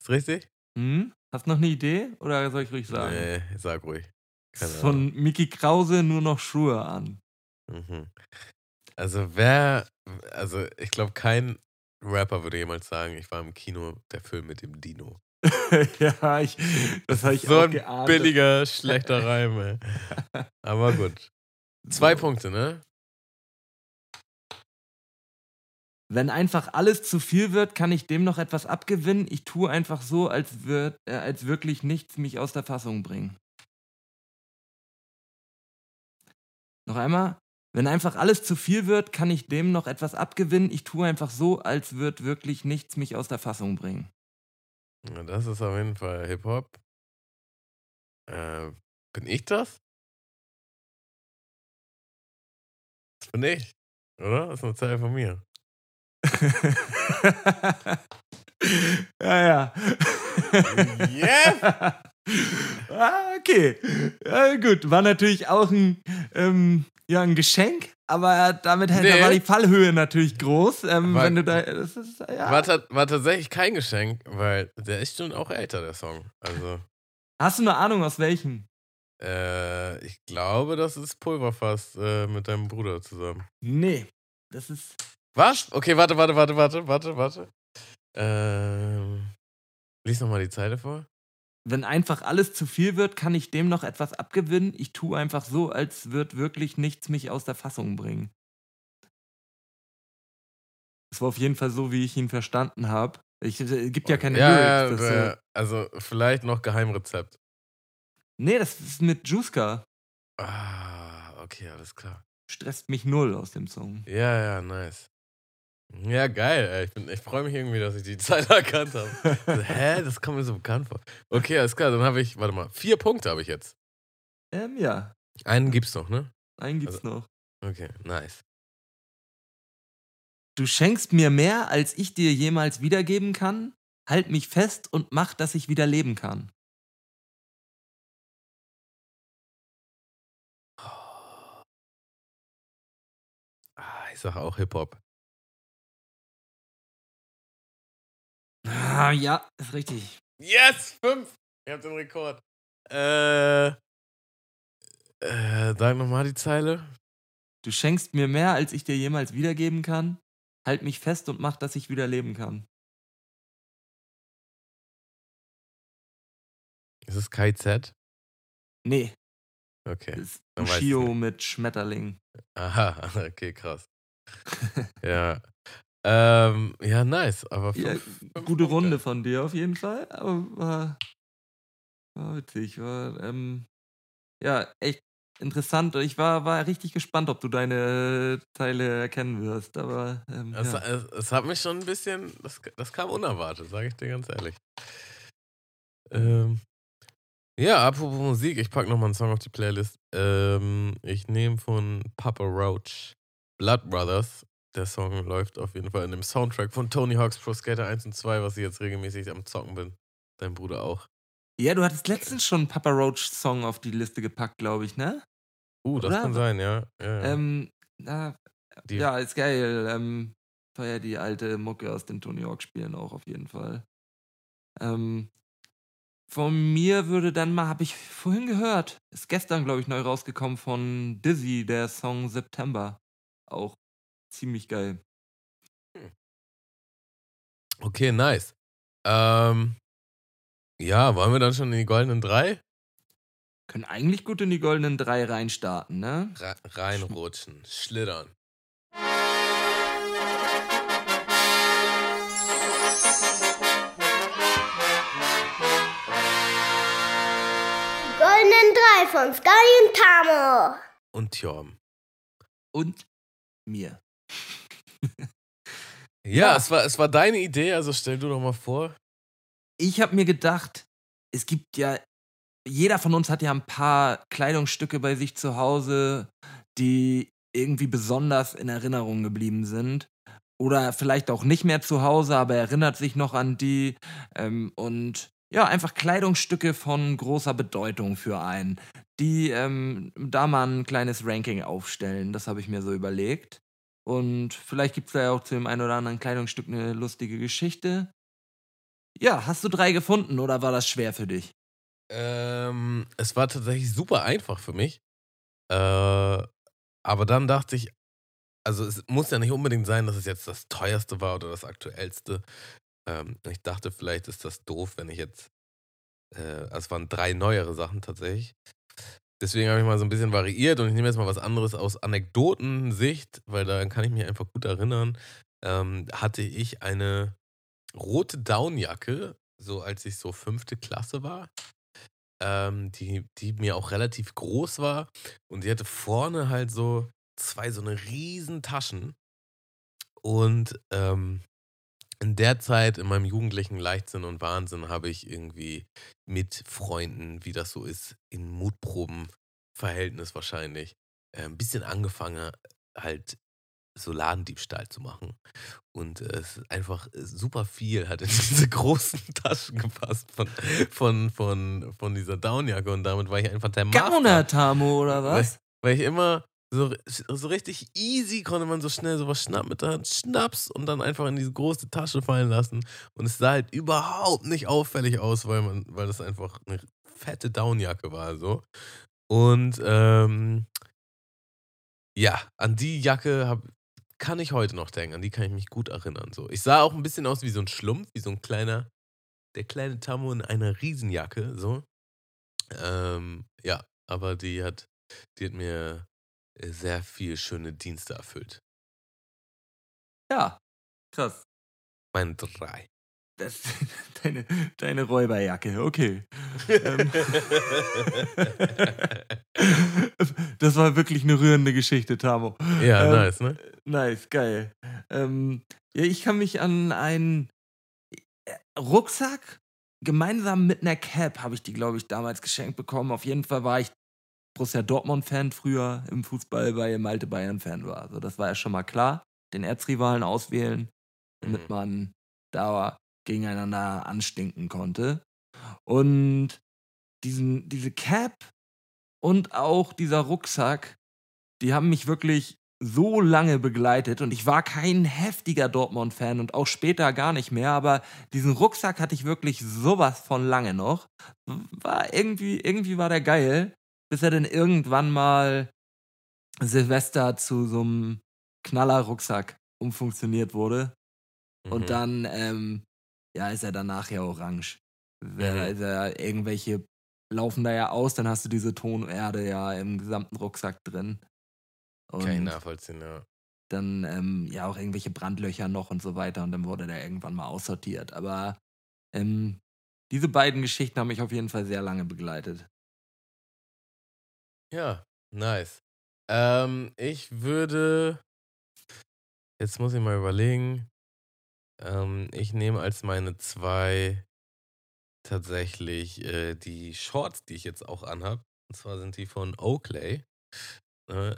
Ist richtig? Hm? Hast noch eine Idee? Oder soll ich ruhig sagen? Nee, sag ruhig. Keine von Mickey Krause nur noch Schuhe an. Mhm. Also wer, also ich glaube kein Rapper würde jemals sagen, ich war im Kino, der Film mit dem Dino. [laughs] ja, ich, das habe ich so auch ein geahnt. billiger, schlechter Reim, ey. Aber gut. Zwei So. Punkte, ne? Wenn einfach alles zu viel wird, kann ich dem noch etwas abgewinnen. Ich tue einfach so, als, wird, äh, als wirklich nichts mich aus der Fassung bringen. Noch einmal. Wenn einfach alles zu viel wird, kann ich dem noch etwas abgewinnen. Ich tue einfach so, als wird wirklich nichts mich aus der Fassung bringen. Ja, das ist auf jeden Fall Hip-Hop. Äh, bin ich das? Das bin ich. Oder? Das ist eine Zeile von mir. [laughs] ja, ja. Yes! [laughs] ah, okay. Ja, gut. War natürlich auch ein, ähm, ja, ein Geschenk, aber damit Nee. war die Fallhöhe natürlich groß. Ähm, War- wenn du da. Ist, ja. War, ta- war tatsächlich kein Geschenk, weil der ist schon auch älter, der Song. Also, Hast du eine Ahnung, aus welchem? äh, ich glaube, das ist Pulverfass äh, mit deinem Bruder zusammen. Nee. Das ist. Was? Okay, warte, warte, warte, warte, warte, warte. Ähm, lies nochmal die Zeile vor. Wenn einfach alles zu viel wird, kann ich dem noch etwas abgewinnen. Ich tue einfach so, als wird wirklich nichts mich aus der Fassung bringen. Das war auf jeden Fall so, wie ich ihn verstanden habe. Es gibt ja keine ja, Lyrics. ja, das, äh, äh, also vielleicht noch Geheimrezept. nee, das ist mit Juiska. Ah, okay, alles klar. Stresst mich null aus dem Song. Ja, ja, nice. Ja, geil, ey. Ich, bin- ich freue mich irgendwie, dass ich die [laughs] Zeile erkannt habe. Hä? Das kommt mir so bekannt vor. Okay, alles klar, dann habe ich, warte mal, vier Punkte habe ich jetzt. ähm, ja, Einen gibt's noch, ne? einen gibt's Also- noch. Okay, nice. Du schenkst mir mehr, als ich dir jemals wiedergeben kann. Halt mich fest und mach, dass ich wieder leben kann. Ah, ich sage auch Hip-Hop. Ah, ja, ist richtig. Yes! Fünf! Ihr habt den Rekord. Äh. Äh, sag nochmal die Zeile. Du schenkst mir mehr, als ich dir jemals wiedergeben kann. Halt mich fest und mach, dass ich wieder leben kann. Ist es KZ? Nee, Okay. das ist Ushio mit Schmetterling. Aha, [laughs] okay, krass. [laughs] Ja. Ähm, ja, nice. Aber Ja, fünf gute Punkte. Runde von dir auf jeden Fall, aber war, war witzig. War, ähm, ja, echt interessant. Ich war, war richtig gespannt, ob du deine Teile erkennen wirst, aber ähm, Es, ja. es, es hat mich schon ein bisschen, das, das kam unerwartet, sage ich dir ganz ehrlich. Ähm, ja, apropos Musik, ich packe nochmal einen Song auf die Playlist. Ähm, ich nehme von Papa Roach Blood Brothers. Der Song läuft auf jeden Fall in dem Soundtrack von Tony Hawk's Pro Skater 1 und 2, was ich jetzt regelmäßig am Zocken bin. Dein Bruder auch. ja, du hattest letztens schon einen Papa Roach Song auf die Liste gepackt, glaube ich, ne? Uh, das Oder? kann sein, ja. ja, ja. Ähm, na, Die- ja, ist geil. Ähm, feier die alte Mucke aus den Tony Hawk Spielen auch auf jeden Fall. Ähm, von mir würde dann mal, habe ich vorhin gehört, ist gestern, glaube ich, neu rausgekommen von Dizzy, der Song September. Auch ziemlich geil. Okay, nice. Ähm, ja, wollen wir dann schon in die goldenen drei? Können eigentlich gut in die goldenen drei reinstarten, ne? Re reinrutschen, schlittern. Die goldenen drei von Sky und Tamo. Und Tjorm. Und mir. Ja, Ja. Es, war, es war deine Idee, also stell du doch mal vor. Ich habe mir gedacht, es gibt ja, jeder von uns hat ja ein paar Kleidungsstücke bei sich zu Hause, die irgendwie besonders in Erinnerung geblieben sind. Oder vielleicht auch nicht mehr zu Hause, aber erinnert sich noch an die. Ähm, und ja, einfach Kleidungsstücke von großer Bedeutung für einen, die ähm, da mal ein kleines Ranking aufstellen. Das habe ich mir so überlegt. Und vielleicht gibt es da ja auch zu dem einen oder anderen Kleidungsstück eine lustige Geschichte. Ja, hast du drei gefunden oder war das schwer für dich? Ähm, es war tatsächlich super einfach für mich. Äh, aber dann dachte ich, also es muss ja nicht unbedingt sein, dass es jetzt das teuerste war oder das aktuellste. Ähm, ich dachte, vielleicht ist das doof, wenn ich jetzt. Äh, also es waren drei neuere Sachen tatsächlich. Deswegen habe ich mal so ein bisschen variiert und ich nehme jetzt mal was anderes aus Anekdotensicht, weil daran kann ich mich einfach gut erinnern. Ähm, hatte ich eine rote Downjacke, so als ich so fünfte Klasse war, ähm, die, die mir auch relativ groß war und die hatte vorne halt so zwei so eine riesen Taschen und ähm, in der Zeit, in meinem jugendlichen Leichtsinn und Wahnsinn, habe ich irgendwie mit Freunden, wie das so ist, in Mutprobenverhältnis wahrscheinlich, äh, ein bisschen angefangen, halt so Ladendiebstahl zu machen. Und äh, es ist einfach super viel hat in [laughs] diese großen Taschen gepasst von, von, von, von dieser Downjacke und damit war ich einfach der Master. Gauner, Tamo, oder was? Weil ich immer so, so richtig easy konnte man so schnell sowas schnappen mit der Hand, Schnaps und dann einfach in diese große Tasche fallen lassen. Und es sah halt überhaupt nicht auffällig aus, weil man, weil das einfach eine fette Downjacke war. So. Und ähm, ja, an die Jacke hab, kann ich heute noch denken, an die kann ich mich gut erinnern. So. Ich sah auch ein bisschen aus wie so ein Schlumpf, wie so ein kleiner, der kleine Tammo in einer Riesenjacke. So. Ähm, ja, aber die hat, die hat mir sehr viel schöne Dienste erfüllt. Ja, krass. Meine drei. Das, [laughs] deine, deine Räuberjacke, okay. Ähm. [laughs] das war wirklich eine rührende Geschichte, Tamo. ja, Ähm, nice, ne? Nice, geil. Ähm, ja, ich kann mich an einen äh, Rucksack gemeinsam mit einer Cap habe ich die, glaube ich, damals geschenkt bekommen. Auf jeden Fall war ich Borussia Dortmund-Fan früher im Fußball, weil Malte Bayern-Fan war. Also das war ja schon mal klar. Den Erzrivalen auswählen, damit Mhm. man da gegeneinander anstinken konnte. Und diesen, diese Cap und auch dieser Rucksack, die haben mich wirklich so lange begleitet und ich war kein heftiger Dortmund-Fan und auch später gar nicht mehr, aber diesen Rucksack hatte ich wirklich sowas von lange noch. War irgendwie, irgendwie war der geil, bis er dann irgendwann mal Silvester zu so einem Knaller-Rucksack umfunktioniert wurde. Und Mhm. dann, ähm, ja, ist er danach ja orange. Wer- Mhm. Ist er, irgendwelche laufen da ja aus, dann hast du diese Tonerde ja im gesamten Rucksack drin. Und Kann ich nachvollziehen, ja. dann ähm, ja auch irgendwelche Brandlöcher noch und so weiter und dann wurde der irgendwann mal aussortiert. Aber ähm, diese beiden Geschichten haben mich auf jeden Fall sehr lange begleitet. Ja, nice. Ähm, ich würde. Jetzt muss ich mal überlegen. Ähm, ich nehme als meine zwei tatsächlich äh, die Shorts, die ich jetzt auch anhab. Und zwar sind die von Oakley. Äh,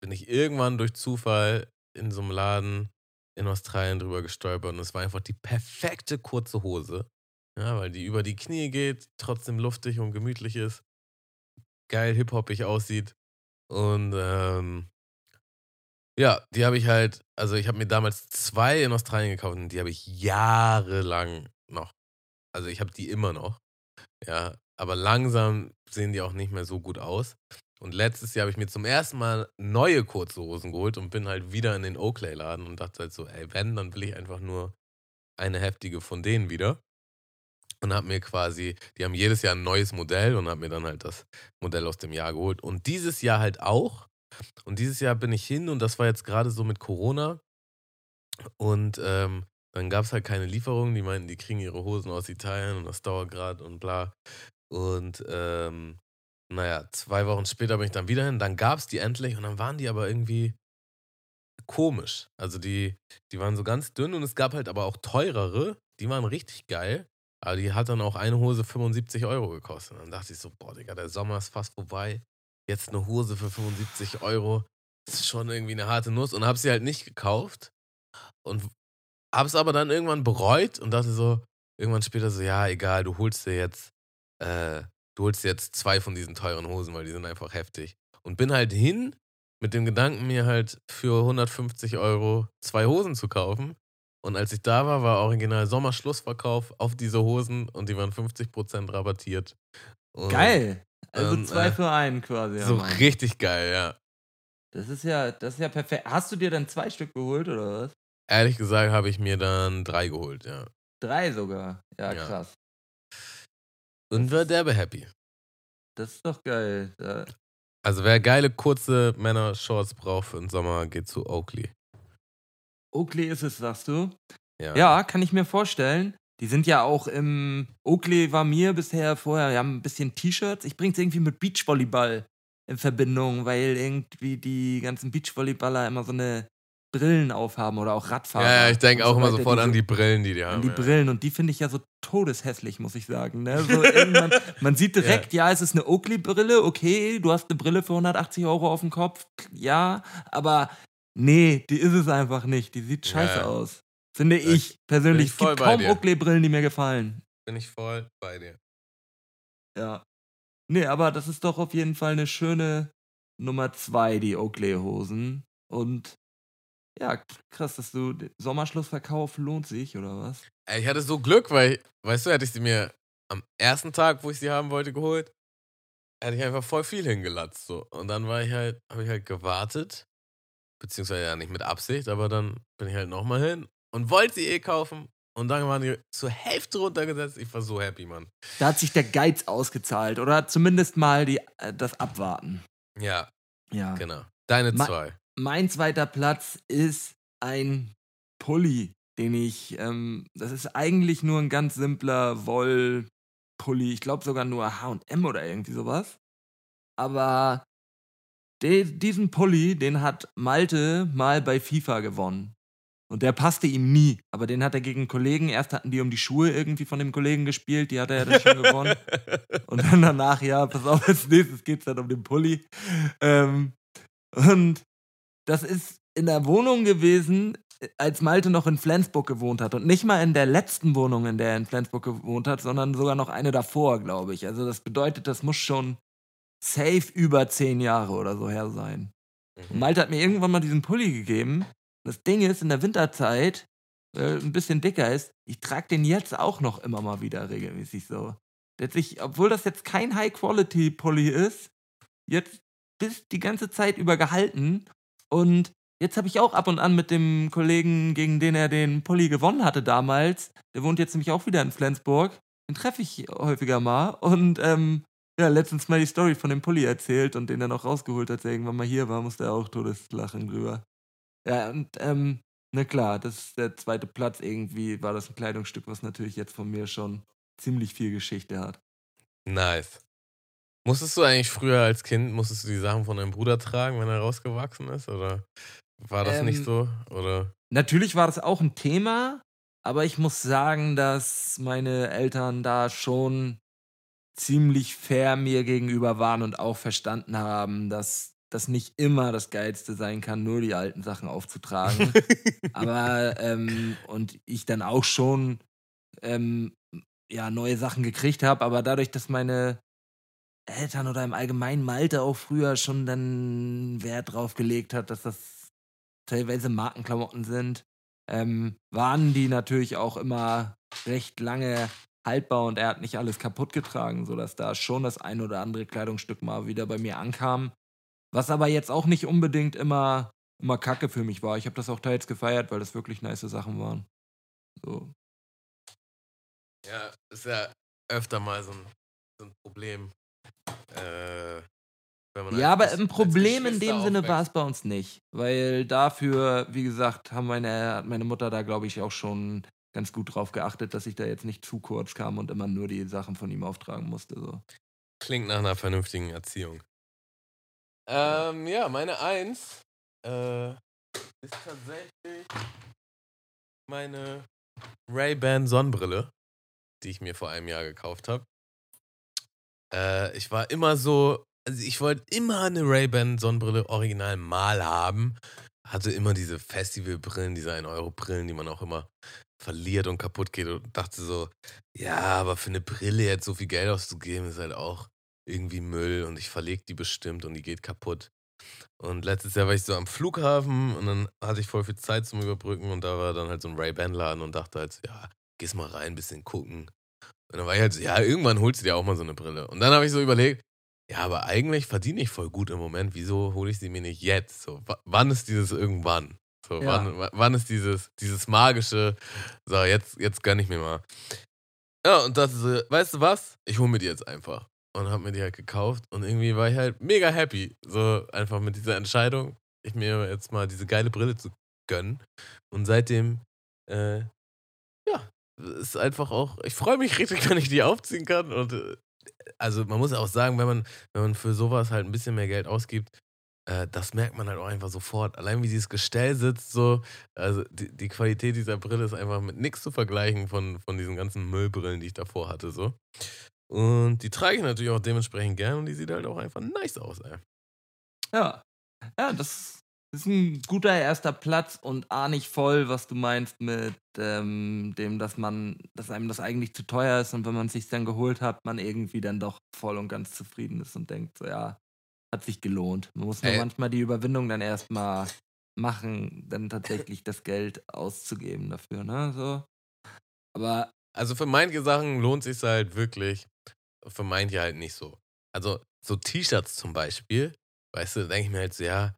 bin ich irgendwann durch Zufall in so einem Laden in Australien drüber gestolpert und es war einfach die perfekte kurze Hose. Ja, weil die über die Knie geht, trotzdem luftig und gemütlich ist geil hip-hoppig aussieht. Und ähm, ja, die habe ich halt, also ich habe mir damals zwei in Australien gekauft und die habe ich jahrelang noch. Also ich habe die immer noch. Ja, aber langsam sehen die auch nicht mehr so gut aus. Und letztes Jahr habe ich mir zum ersten Mal neue kurze Hosen geholt und bin halt wieder in den Oakley-Laden und dachte halt so, ey, wenn, dann will ich einfach nur eine heftige von denen wieder und habe mir quasi, die haben jedes Jahr ein neues Modell und habe mir dann halt das Modell aus dem Jahr geholt. Und dieses Jahr halt auch. Und dieses Jahr bin ich hin und das war jetzt gerade so mit Corona. Und ähm, dann gab es halt keine Lieferung. Die meinten, die kriegen ihre Hosen aus Italien und das dauert gerade und bla. Und ähm, naja, zwei Wochen später bin ich dann wieder hin. Dann gab es die endlich und dann waren die aber irgendwie komisch. Also die, die waren so ganz dünn und es gab halt aber auch teurere. Die waren richtig geil. Aber die hat dann auch eine Hose 75 Euro gekostet. Und dann dachte ich so, boah, Digga, der Sommer ist fast vorbei. Jetzt eine Hose für 75 Euro. Das ist schon irgendwie eine harte Nuss. Und hab sie halt nicht gekauft. Und hab's aber dann irgendwann bereut und dachte so, irgendwann später so, ja, egal, du holst dir jetzt, äh, du holst dir jetzt zwei von diesen teuren Hosen, weil die sind einfach heftig. Und bin halt hin mit dem Gedanken, mir halt für 150 Euro zwei Hosen zu kaufen. Und als ich da war, war original Sommerschlussverkauf auf diese Hosen und die waren 50% rabattiert. Und Geil! Also ähm, zwei äh, für einen quasi. ja, So Mann. richtig geil, ja. Das ist ja, das ist ja perfekt. Hast du dir dann zwei Stück geholt oder was? Ehrlich gesagt habe ich mir dann drei geholt, ja. Drei sogar. Ja, Ja. krass. Und war derbe happy. Das ist doch geil. Da, Also wer geile kurze Männer-Shorts braucht für den Sommer, geht zu Oakley. Oakley ist es, sagst du? Ja. Ja, kann ich mir vorstellen. Die sind ja auch im. Oakley war mir bisher vorher, wir haben ein bisschen T-Shirts. Ich bring's irgendwie mit Beachvolleyball in Verbindung, weil irgendwie die ganzen Beachvolleyballer immer so eine Brillen aufhaben oder auch Radfahrer. Ja, ja, ich denke auch so immer sofort die an die Brillen, die die haben. an die ja. Brillen und die finde ich ja so todeshässlich, muss ich sagen. Ne? So man sieht direkt, ja. es ist eine Oakley-Brille, okay, du hast eine Brille für 180 Euro auf dem Kopf, ja, aber nee, die ist es einfach nicht. Die sieht scheiße Ja. aus. Finde Ja, ich persönlich. ich Es voll gibt bei kaum dir. Oakley-Brillen, die mir gefallen. Bin ich voll bei dir. Ja. Nee, aber das ist doch auf jeden Fall eine schöne Nummer zwei, die Oakley-Hosen. Und ja, krass, dass du Sommerschlussverkauf lohnt sich, oder was? Ey, Ich hatte so Glück, weil, weißt du, hätte ich sie mir am ersten Tag, wo ich sie haben wollte, geholt, hätte ich einfach voll viel hingelatzt. So. Und dann war ich halt, habe ich halt gewartet. Beziehungsweise ja nicht mit Absicht, aber dann bin ich halt nochmal hin und wollte sie eh kaufen. Und dann waren die zur Hälfte runtergesetzt. Ich war so happy, Mann. Da hat sich der Geiz ausgezahlt oder zumindest mal die, äh, das Abwarten. Ja, Ja. genau. Deine zwei. Mein zweiter Platz ist ein Pulli, den ich, ähm, das ist eigentlich nur ein ganz simpler Wollpulli. Ich glaube sogar nur HM oder irgendwie sowas. Aber de, diesen Pulli, den hat Malte mal bei FIFA gewonnen. Und der passte ihm nie. Aber den hat er gegen Kollegen. Erst hatten die um die Schuhe irgendwie von dem Kollegen gespielt. Die hat er ja dann schon gewonnen. [laughs] Und dann danach, ja, pass auf, als nächstes geht's dann um den Pulli. Ähm, und das ist in der Wohnung gewesen, als Malte noch in Flensburg gewohnt hat. Und nicht mal in der letzten Wohnung, in der er in Flensburg gewohnt hat, sondern sogar noch eine davor, glaube ich. Also das bedeutet, das muss schon safe über zehn Jahre oder so her sein. Und Malte hat mir irgendwann mal diesen Pulli gegeben. Das Ding ist, in der Winterzeit, äh, ein bisschen dicker ist, ich trage den jetzt auch noch immer mal wieder regelmäßig so. Letztlich, obwohl das jetzt kein High-Quality-Pulli ist, jetzt bis die ganze Zeit über gehalten. Und jetzt habe ich auch ab und an mit dem Kollegen, gegen den er den Pulli gewonnen hatte damals, der wohnt jetzt nämlich auch wieder in Flensburg, den treffe ich häufiger mal. Und ähm, ja, letztens mal die Story von dem Pulli erzählt und den er noch rausgeholt, als er irgendwann mal hier war, musste er auch todeslachen drüber. Ja, und ähm, na klar, das ist der zweite Platz irgendwie, war das ein Kleidungsstück, was natürlich jetzt von mir schon ziemlich viel Geschichte hat. Nice. Musstest du eigentlich früher als Kind, musstest du die Sachen von deinem Bruder tragen, wenn er rausgewachsen ist? Oder war das nicht Ähm, so? Oder? Natürlich war das auch ein Thema, aber ich muss sagen, dass meine Eltern da schon ziemlich fair mir gegenüber waren und auch verstanden haben, dass das nicht immer das Geilste sein kann, nur die alten Sachen aufzutragen. [laughs] aber, ähm, und ich dann auch schon, ähm, ja, neue Sachen gekriegt habe, aber dadurch, dass meine Eltern oder im allgemeinen Malte auch früher schon dann Wert drauf gelegt hat, dass das teilweise Markenklamotten sind, ähm, waren die natürlich auch immer recht lange haltbar und er hat nicht alles kaputt getragen, sodass da schon das ein oder andere Kleidungsstück mal wieder bei mir ankam. Was aber jetzt auch nicht unbedingt immer, immer kacke für mich war. Ich habe das auch teils gefeiert, weil das wirklich nice Sachen waren. So. Ja, ist ja öfter mal so ein, so ein Problem. Äh, wenn man Ja, aber ein Problem in dem Sinne war es bei uns nicht. Weil dafür, wie gesagt, haben meine, hat meine Mutter da, glaube ich, auch schon ganz gut drauf geachtet, dass ich da jetzt nicht zu kurz kam und immer nur die Sachen von ihm auftragen musste. So. Klingt nach einer vernünftigen Erziehung. Ähm, ja, meine Eins äh, ist tatsächlich meine Ray-Ban Sonnenbrille, die ich mir vor einem Jahr gekauft habe. Äh, ich war immer so, also ich wollte immer eine Ray-Ban Sonnenbrille original mal haben. Hatte immer diese Festivalbrillen, diese 1-Euro-Brillen, die man auch immer verliert und kaputt geht und dachte so, ja, aber für eine Brille jetzt so viel Geld auszugeben, ist halt auch irgendwie Müll und ich verlege die bestimmt und die geht kaputt. Und letztes Jahr war ich so am Flughafen und dann hatte ich voll viel Zeit zum Überbrücken und da war dann halt so ein Ray-Ban-Laden und dachte halt so, ja, gehst mal rein, bisschen gucken. Und dann war ich halt so, ja, irgendwann holst du dir auch mal so eine Brille. Und dann habe ich so überlegt, ja, aber eigentlich verdiene ich voll gut im Moment, wieso hole ich sie mir nicht jetzt? So, wa- wann ist dieses irgendwann? So, Ja. wann, wa- wann ist dieses, dieses magische, so, jetzt, jetzt gönn ich mir mal. Ja, und dachte so, weißt du was? Ich hole mir die jetzt einfach. Und habe mir die halt gekauft. Und irgendwie war ich halt mega happy. So einfach mit dieser Entscheidung, ich mir jetzt mal diese geile Brille zu gönnen. Und seitdem, äh, ja, ist einfach auch, ich freue mich richtig, [laughs] wenn ich die aufziehen kann. Und äh, also man muss auch sagen, wenn man, wenn man für sowas halt ein bisschen mehr Geld ausgibt, äh, das merkt man halt auch einfach sofort. Allein wie dieses Gestell sitzt, so, also die, die Qualität dieser Brille ist einfach mit nichts zu vergleichen von, von diesen ganzen Müllbrillen, die ich davor hatte, so. Und die trage ich natürlich auch dementsprechend gern und die sieht halt auch einfach nice aus, ey. Ja. Ja, das ist ein guter erster Platz und A nicht voll, was du meinst mit ähm, dem, dass man, dass einem das eigentlich zu teuer ist und wenn man es sich dann geholt hat, man irgendwie dann doch voll und ganz zufrieden ist und denkt, so ja, hat sich gelohnt. Man muss nur Ey. manchmal die Überwindung dann erstmal machen, dann tatsächlich das Geld auszugeben dafür, ne? So. Aber Also für manche Sachen lohnt sich halt wirklich, für manche halt nicht so. Also so T-Shirts zum Beispiel, weißt du, da denke ich mir halt so, ja,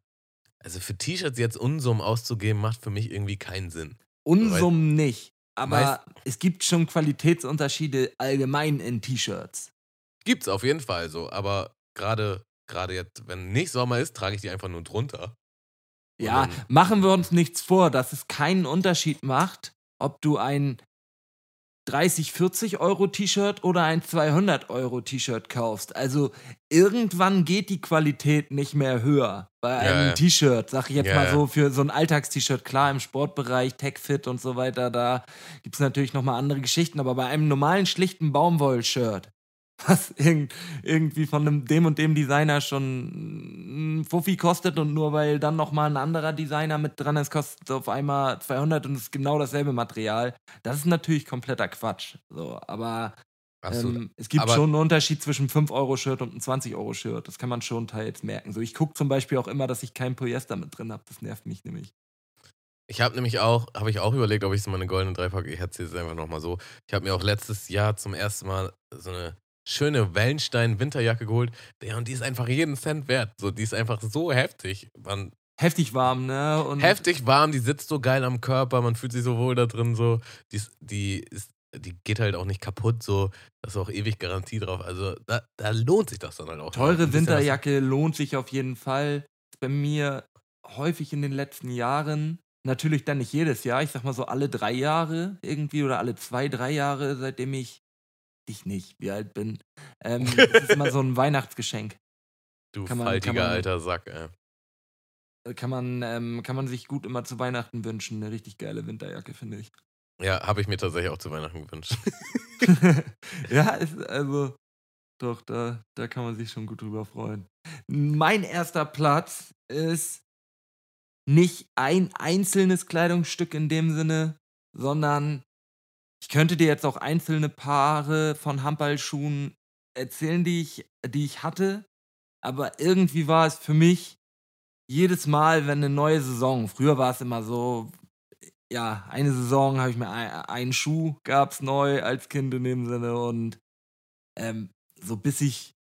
also für T-Shirts jetzt Unsummen auszugeben, macht für mich irgendwie keinen Sinn. Unsummen nicht. Aber Meist- es gibt schon Qualitätsunterschiede allgemein in T-Shirts. Gibt's auf jeden Fall so, aber gerade gerade jetzt, wenn nicht Sommer ist, trage ich die einfach nur drunter. Ja, machen wir uns nichts vor, dass es keinen Unterschied macht, ob du ein 30, 40 Euro T-Shirt oder ein 200 Euro T-Shirt kaufst. Also irgendwann geht die Qualität nicht mehr höher bei einem ja. T-Shirt. Sag ich jetzt Ja, mal so für so ein Alltagst-T-Shirt. Klar, im Sportbereich, TechFit und so weiter, da gibt es natürlich nochmal andere Geschichten. Aber bei einem normalen, schlichten Baumwoll-Shirt, was irgend, irgendwie von einem, dem und dem Designer schon ein Fuffi kostet und nur weil dann nochmal ein anderer Designer mit dran ist, kostet es auf einmal 200 und es ist genau dasselbe Material. Das ist natürlich kompletter Quatsch. So, aber so, Ähm, es gibt schon einen Unterschied zwischen 5-Euro-Shirt und einem 20-Euro-Shirt. Das kann man schon teils merken. So, ich gucke zum Beispiel auch immer, dass ich kein Polyester mit drin habe. Das nervt mich nämlich. Ich habe nämlich auch, habe ich auch überlegt, ob ich so mal eine goldene Dreifach, ich erzähle es einfach nochmal so. Ich habe mir auch letztes Jahr zum ersten Mal so eine schöne Wellenstein-Winterjacke geholt. Ja, und die ist einfach jeden Cent wert. So, die ist einfach so heftig. Man, Heftig warm, ne? Und heftig warm, die sitzt so geil am Körper, man fühlt sich so wohl da drin. So. Die, ist, die, ist, die geht halt auch nicht kaputt. So. Da ist auch ewig Garantie drauf. Also da, da lohnt sich das dann halt auch. Teure Winterjacke lohnt sich auf jeden Fall. Bei mir häufig in den letzten Jahren. Natürlich dann nicht jedes Jahr. Ich sag mal so alle drei Jahre irgendwie oder alle zwei, drei Jahre, seitdem ich, ich nicht, wie alt bin. Ähm, [laughs] das ist immer so ein Weihnachtsgeschenk. Du kann man- faltiger man- alter Sack, ey. Kann man, ähm, kann man sich gut immer zu Weihnachten wünschen. Eine richtig geile Winterjacke, finde ich. Ja, habe ich mir tatsächlich auch zu Weihnachten gewünscht. [laughs] ja, [laughs] ist, also doch, da, da kann man sich schon gut drüber freuen. Mein erster Platz ist nicht ein einzelnes Kleidungsstück in dem Sinne, sondern ich könnte dir jetzt auch einzelne Paare von Handballschuhen erzählen, die ich, die ich hatte. Aber irgendwie war es für mich jedes Mal, wenn eine neue Saison, früher war es immer so, ja, eine Saison habe ich mir ein, einen Schuh gab's neu als Kind in dem Sinne und ähm, so bis ich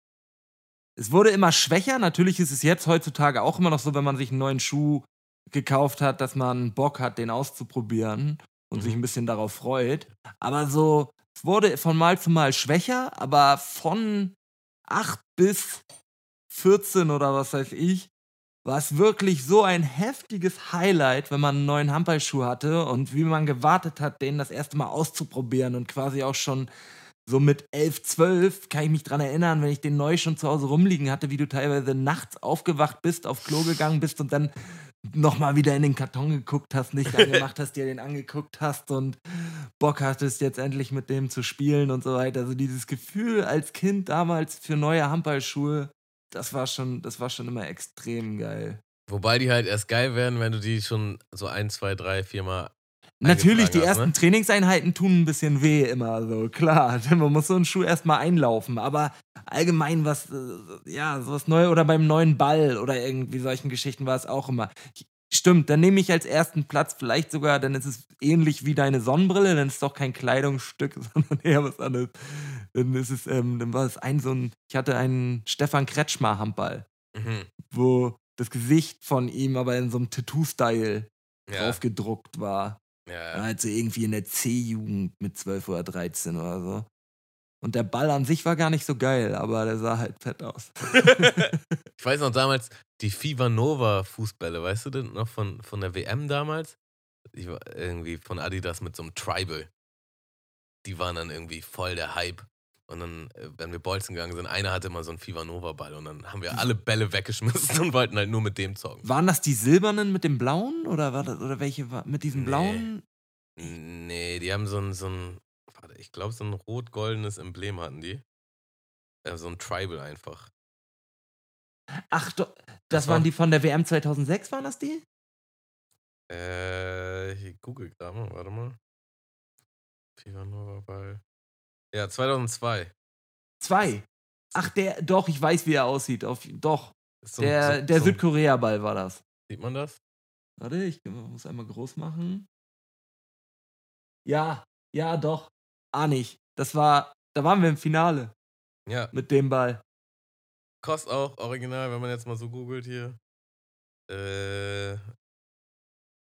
es wurde immer schwächer. Natürlich ist es jetzt heutzutage auch immer noch so, wenn man sich einen neuen Schuh gekauft hat, dass man Bock hat, den auszuprobieren und Mhm. sich ein bisschen darauf freut. Aber so, es wurde von Mal zu Mal schwächer, aber von 8 bis 14 oder was weiß ich, war es wirklich so ein heftiges Highlight, wenn man einen neuen Handballschuh hatte und wie man gewartet hat, den das erste Mal auszuprobieren und quasi auch schon so mit 11, 12 kann ich mich dran erinnern, wenn ich den neu schon zu Hause rumliegen hatte, wie du teilweise nachts aufgewacht bist, auf Klo gegangen bist und dann nochmal wieder in den Karton geguckt hast, nicht angemacht hast, dir den angeguckt hast und Bock hattest, jetzt endlich mit dem zu spielen und so weiter. Also dieses Gefühl als Kind damals für neue Handballschuhe, das war schon, das war schon immer extrem geil. Wobei die halt erst geil werden, wenn du die schon so ein, zwei, drei, viermal. Natürlich, die ersten ne? Trainingseinheiten tun ein bisschen weh immer so, klar. Denn [laughs] man muss so einen Schuh erstmal einlaufen. Aber allgemein was, äh, ja, sowas Neues oder beim neuen Ball oder irgendwie solchen Geschichten war es auch immer. Stimmt, dann nehme ich als ersten Platz vielleicht sogar, dann ist es ähnlich wie deine Sonnenbrille, dann ist es doch kein Kleidungsstück, [laughs] sondern eher was anderes. Dann ist es, ähm, dann war es ein so ein, ich hatte einen Stefan Kretschmer Handball, Mhm. wo das Gesicht von ihm aber in so einem Tattoo-Style Ja, draufgedruckt war. Ja, Ja, halt so irgendwie in der C-Jugend mit 12 oder 13 oder so. Und der Ball an sich war gar nicht so geil, aber der sah halt fett aus. [laughs] Ich weiß noch damals, die Fever Nova Fußbälle, weißt du denn noch von, von der WM damals? Die war irgendwie von Adidas mit so einem Tribal. Die waren dann irgendwie voll der Hype. Und dann, äh, wenn wir Bolzen gegangen sind, einer hatte immer so einen Fever Nova Ball und dann haben wir alle Bälle weggeschmissen [laughs] und wollten halt nur mit dem zocken. Waren das die silbernen mit dem blauen oder war das, oder welche war mit diesem Nee. blauen? Nee, die haben so ein, so ein warte, ich glaube, so ein rot-goldenes Emblem hatten die. Äh, so ein Tribal einfach. Ach, doch, das, Das waren war- die von der WM 2006, waren das die? Äh, ich google gerade mal, warte mal. Fever Nova Ball. Ja, 2002. Zwei. Ach, der, doch, ich weiß, wie er aussieht. Auf, doch, so der, so, der so, Südkorea-Ball war das. Sieht man das? Warte, ich muss einmal groß machen. Ja, ja, doch. Ah, nicht. Das war, da waren wir im Finale Ja, mit dem Ball. kostet auch original, wenn man jetzt mal so googelt hier. Äh.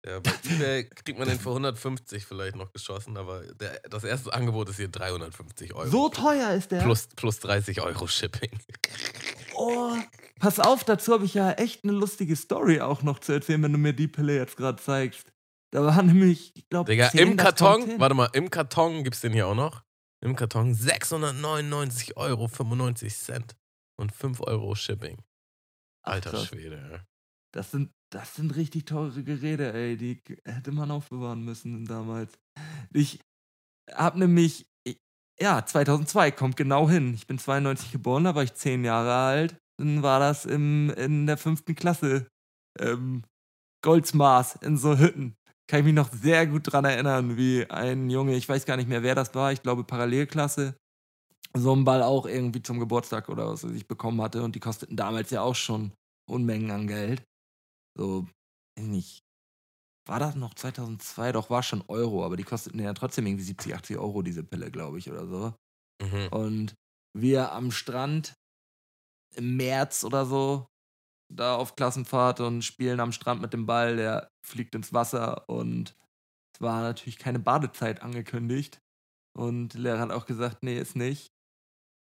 Ja, bei eBay kriegt man den für 150 vielleicht noch geschossen, aber der, das erste Angebot ist hier 350 Euro. So teuer ist der. Plus, plus 30 Euro Shipping. Oh, pass auf, dazu habe ich ja echt eine lustige Story auch noch zu erzählen, wenn du mir die Pille jetzt gerade zeigst. Da war nämlich, ich glaube, Digga, im Karton, warte mal, im Karton gibt's den hier auch noch. Im Karton 699 Euro 95 Cent und 5 Euro Shipping. Alter krass. Schwede. Das sind, das sind richtig teure Geräte, ey. Die hätte man aufbewahren müssen damals. Ich hab nämlich, ich- ja, 2002 kommt genau hin. Ich bin 92 geboren, da war ich 10 Jahre alt. Dann war das im, in der fünften Klasse. Ähm, Goldsmaß in so Hütten. Kann ich mich noch sehr gut dran erinnern, wie ein Junge, ich weiß gar nicht mehr, wer das war, ich glaube Parallelklasse, so einen Ball auch irgendwie zum Geburtstag oder was ich bekommen hatte. Und die kosteten damals ja auch schon Unmengen an Geld. So, nicht. War das noch 2002? Doch, war schon Euro, aber die kosteten ja trotzdem irgendwie 70, 80 Euro, diese Pille, glaube ich, oder so. Mhm. Und wir am Strand im März oder so, da auf Klassenfahrt und spielen am Strand mit dem Ball, der fliegt ins Wasser und es war natürlich keine Badezeit angekündigt. Und der Lehrer hat auch gesagt, nee, ist nicht.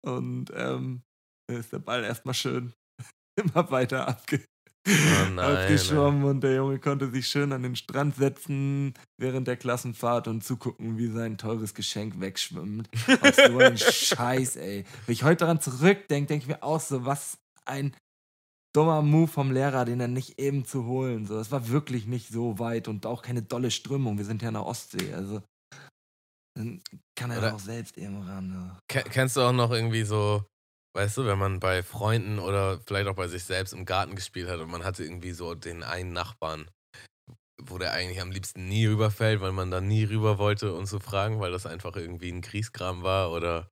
Und ähm, ist der Ball erstmal schön [laughs] immer weiter abge Oh [laughs] nein, aufgeschwommen und der Junge konnte sich schön an den Strand setzen während der Klassenfahrt und zugucken, wie sein teures Geschenk wegschwimmt. Und so ein [laughs] Scheiß, ey. Wenn ich heute daran zurückdenke, denke ich mir auch so, was ein dummer Move vom Lehrer, den dann nicht eben zu holen. So, es war wirklich nicht so weit und auch keine dolle Strömung. Wir sind ja in der Ostsee, also dann kann er Oder- auch selbst eben ran. Ke- Kennst du auch noch irgendwie so, weißt du, wenn man bei Freunden oder vielleicht auch bei sich selbst im Garten gespielt hat und man hatte irgendwie so den einen Nachbarn, wo der eigentlich am liebsten nie rüberfällt, weil man da nie rüber wollte, uns zu fragen, weil das einfach irgendwie ein Kriegskram war oder.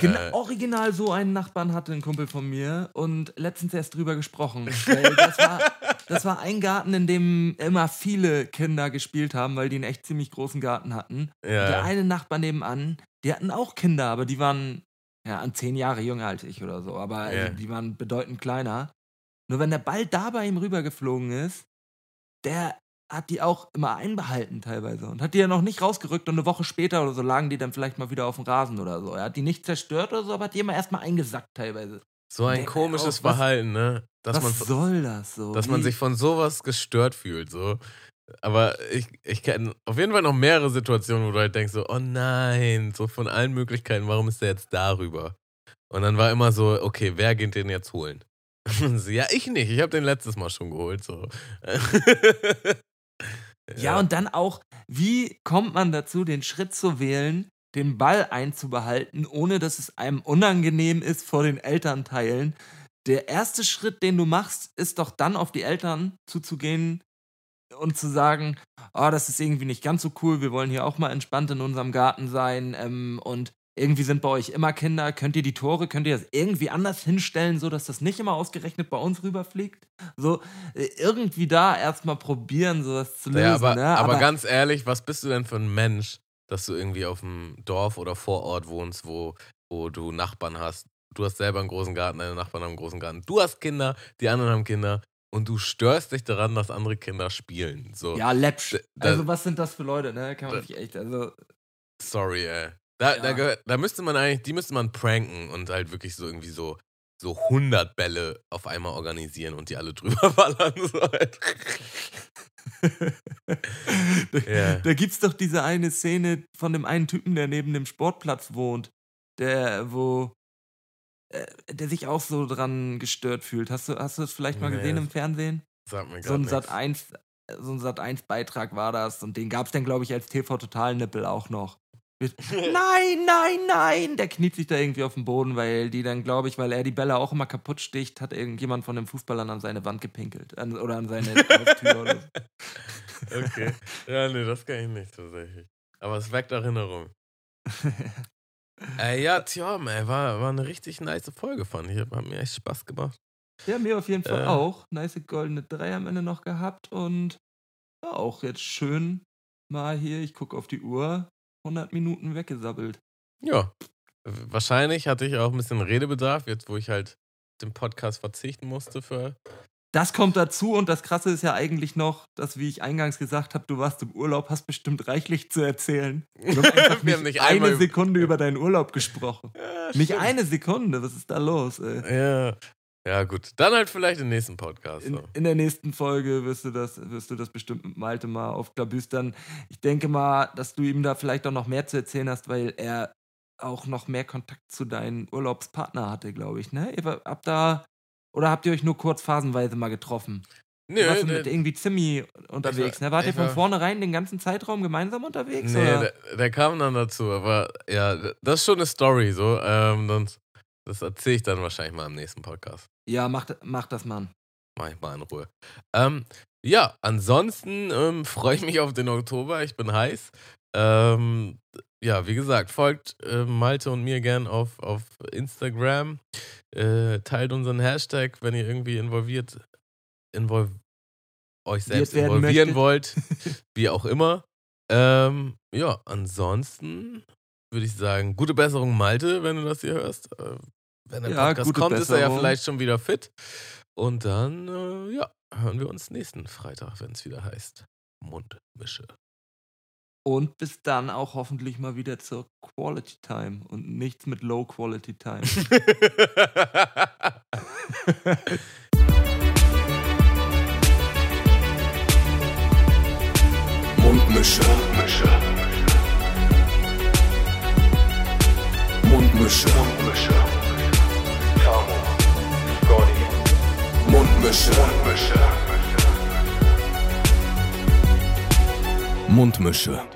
Genau, äh, original so einen Nachbarn hatte ein Kumpel von mir und letztens erst drüber gesprochen. [laughs] Das, war, das war ein Garten, in dem immer viele Kinder gespielt haben, weil die einen echt ziemlich großen Garten hatten. Und der ja, eine Nachbar nebenan, die hatten auch Kinder, aber die waren ja an zehn Jahre jünger als ich oder so. Aber Ja. also, die waren bedeutend kleiner. Nur wenn der Ball da bei ihm rübergeflogen ist, der hat die auch immer einbehalten teilweise und hat die ja noch nicht rausgerückt und eine Woche später oder so lagen die dann vielleicht mal wieder auf dem Rasen oder so. Er hat die nicht zerstört oder so, aber hat die immer erstmal eingesackt teilweise. so ein komisches auch, Verhalten, ne? Dass Was man, soll das so? dass man Wie- sich von sowas gestört fühlt, so. Aber ich, ich kenne auf jeden Fall noch mehrere Situationen, wo du halt denkst so, oh nein, so von allen Möglichkeiten, warum ist der jetzt darüber? Und dann war immer so, okay, wer geht den jetzt holen? [laughs] So, ja, ich nicht, ich habe den letztes Mal schon geholt, so. [laughs] Ja, und dann auch, wie kommt man dazu, den Schritt zu wählen, den Ball einzubehalten, ohne dass es einem unangenehm ist vor den Elternteilen? Der erste Schritt, den du machst, ist doch dann auf die Eltern zuzugehen und zu sagen, oh, das ist irgendwie nicht ganz so cool, wir wollen hier auch mal entspannt in unserem Garten sein ähm, und irgendwie sind bei euch immer Kinder, könnt ihr die Tore, könnt ihr das irgendwie anders hinstellen, so dass das nicht immer ausgerechnet bei uns rüberfliegt? So, äh, irgendwie da erstmal probieren, sowas zu lösen. Ja, aber, ne? aber ganz ehrlich, was bist du denn für ein Mensch, dass du irgendwie auf dem Dorf oder Vorort wohnst, wo, wo du Nachbarn hast? Du hast selber einen großen Garten, deine Nachbarn haben einen großen Garten. Du hast Kinder, die anderen haben Kinder und du störst dich daran, dass andere Kinder spielen. So, Ja, läppsch. Da- Also, was sind das für Leute, ne? Kann man Da- sich echt, also. sorry, ey. Da, da, Ja. gehört, da müsste man eigentlich, die müsste man pranken und halt wirklich so irgendwie so, so 100 Bälle auf einmal organisieren und die alle [laughs] drüber ballern. So halt. [laughs] da, Ja. da gibt's doch diese eine Szene von dem einen Typen, der neben dem Sportplatz wohnt, der, wo, der sich auch so dran gestört fühlt. Hast du, hast du das vielleicht mal Nee. gesehen im Fernsehen? Sag mir So ein Sat 1, so ein Sat 1 Beitrag war das und den gab's dann, glaube ich, als TV Total Nippel auch noch. [laughs] Nein, nein, nein! Der kniet sich da irgendwie auf den Boden, weil die dann, glaube ich, weil er die Bälle auch immer kaputt sticht, hat irgendjemand von den Fußballern an seine Wand gepinkelt. An, oder an seine [laughs] Haustür oder so. Okay. Ja, nee, das kann ich nicht tatsächlich. Aber es weckt Erinnerung. [laughs] Äh, ja, tja, ey, war, war eine richtig nice Folge, fand ich. Hat mir echt Spaß gemacht. Ja, mir auf jeden Fall Äh. auch. Nice goldene Drei am Ende noch gehabt und ja, auch jetzt schön mal hier, ich gucke auf die Uhr, 100 Minuten weggesabbelt. Ja. Wahrscheinlich hatte ich auch ein bisschen Redebedarf, jetzt wo ich halt den Podcast verzichten musste für. Das kommt dazu und das Krasse ist ja eigentlich noch, dass, wie ich eingangs gesagt habe, du warst im Urlaub, hast bestimmt reichlich zu erzählen. [laughs] Einfach Wir haben nicht nicht eine Sekunde über deinen Urlaub gesprochen. Ja, Nicht stimmt. eine Sekunde, was ist da los? Ey? Ja. Ja, gut. Dann halt vielleicht im nächsten Podcast. In, in der nächsten Folge wirst du das, wirst du das bestimmt mit Malte mal aufklabüstern. Ich denke mal, dass du ihm da vielleicht auch noch mehr zu erzählen hast, weil er auch noch mehr Kontakt zu deinem Urlaubspartner hatte, glaube ich. Ne? Ihr habt da oder habt ihr euch nur kurz phasenweise mal getroffen? Nö, du warst der, mit irgendwie Zimmi unterwegs. Ich war- ne? Wart ihr von war- vornherein den ganzen Zeitraum gemeinsam unterwegs? nee, oder? der, der kam dann dazu. Aber ja, das ist schon eine Story so. Ähm, das das erzähle ich dann wahrscheinlich mal im nächsten Podcast. Ja, mach, mach das, Mann. Mach ich mal in Ruhe. Ähm, ja, ansonsten ähm, [laughs] freue ich mich auf den Oktober. Ich bin heiß. Ähm, ja, wie gesagt, folgt äh, Malte und mir gern auf, auf Instagram. Äh, teilt unseren Hashtag, wenn ihr irgendwie involviert, invol euch selbst involvieren möchtet. wollt. [laughs] wie auch immer. Ähm, ja, ansonsten würde ich sagen, gute Besserung, Malte, wenn du das hier hörst. Äh, wenn der Ja, Podcast kommt, ist er ja Besserung. vielleicht schon wieder fit. Und dann, äh, ja, hören wir uns nächsten Freitag, wenn es wieder heißt Mundmische. Und bis dann auch hoffentlich mal wieder zur Quality Time und nichts mit Low Quality Time. [laughs] Mundmische. Mundmische. Mundmische. Tamo. Scotty. Mundmische. Mundmische. Mundmische.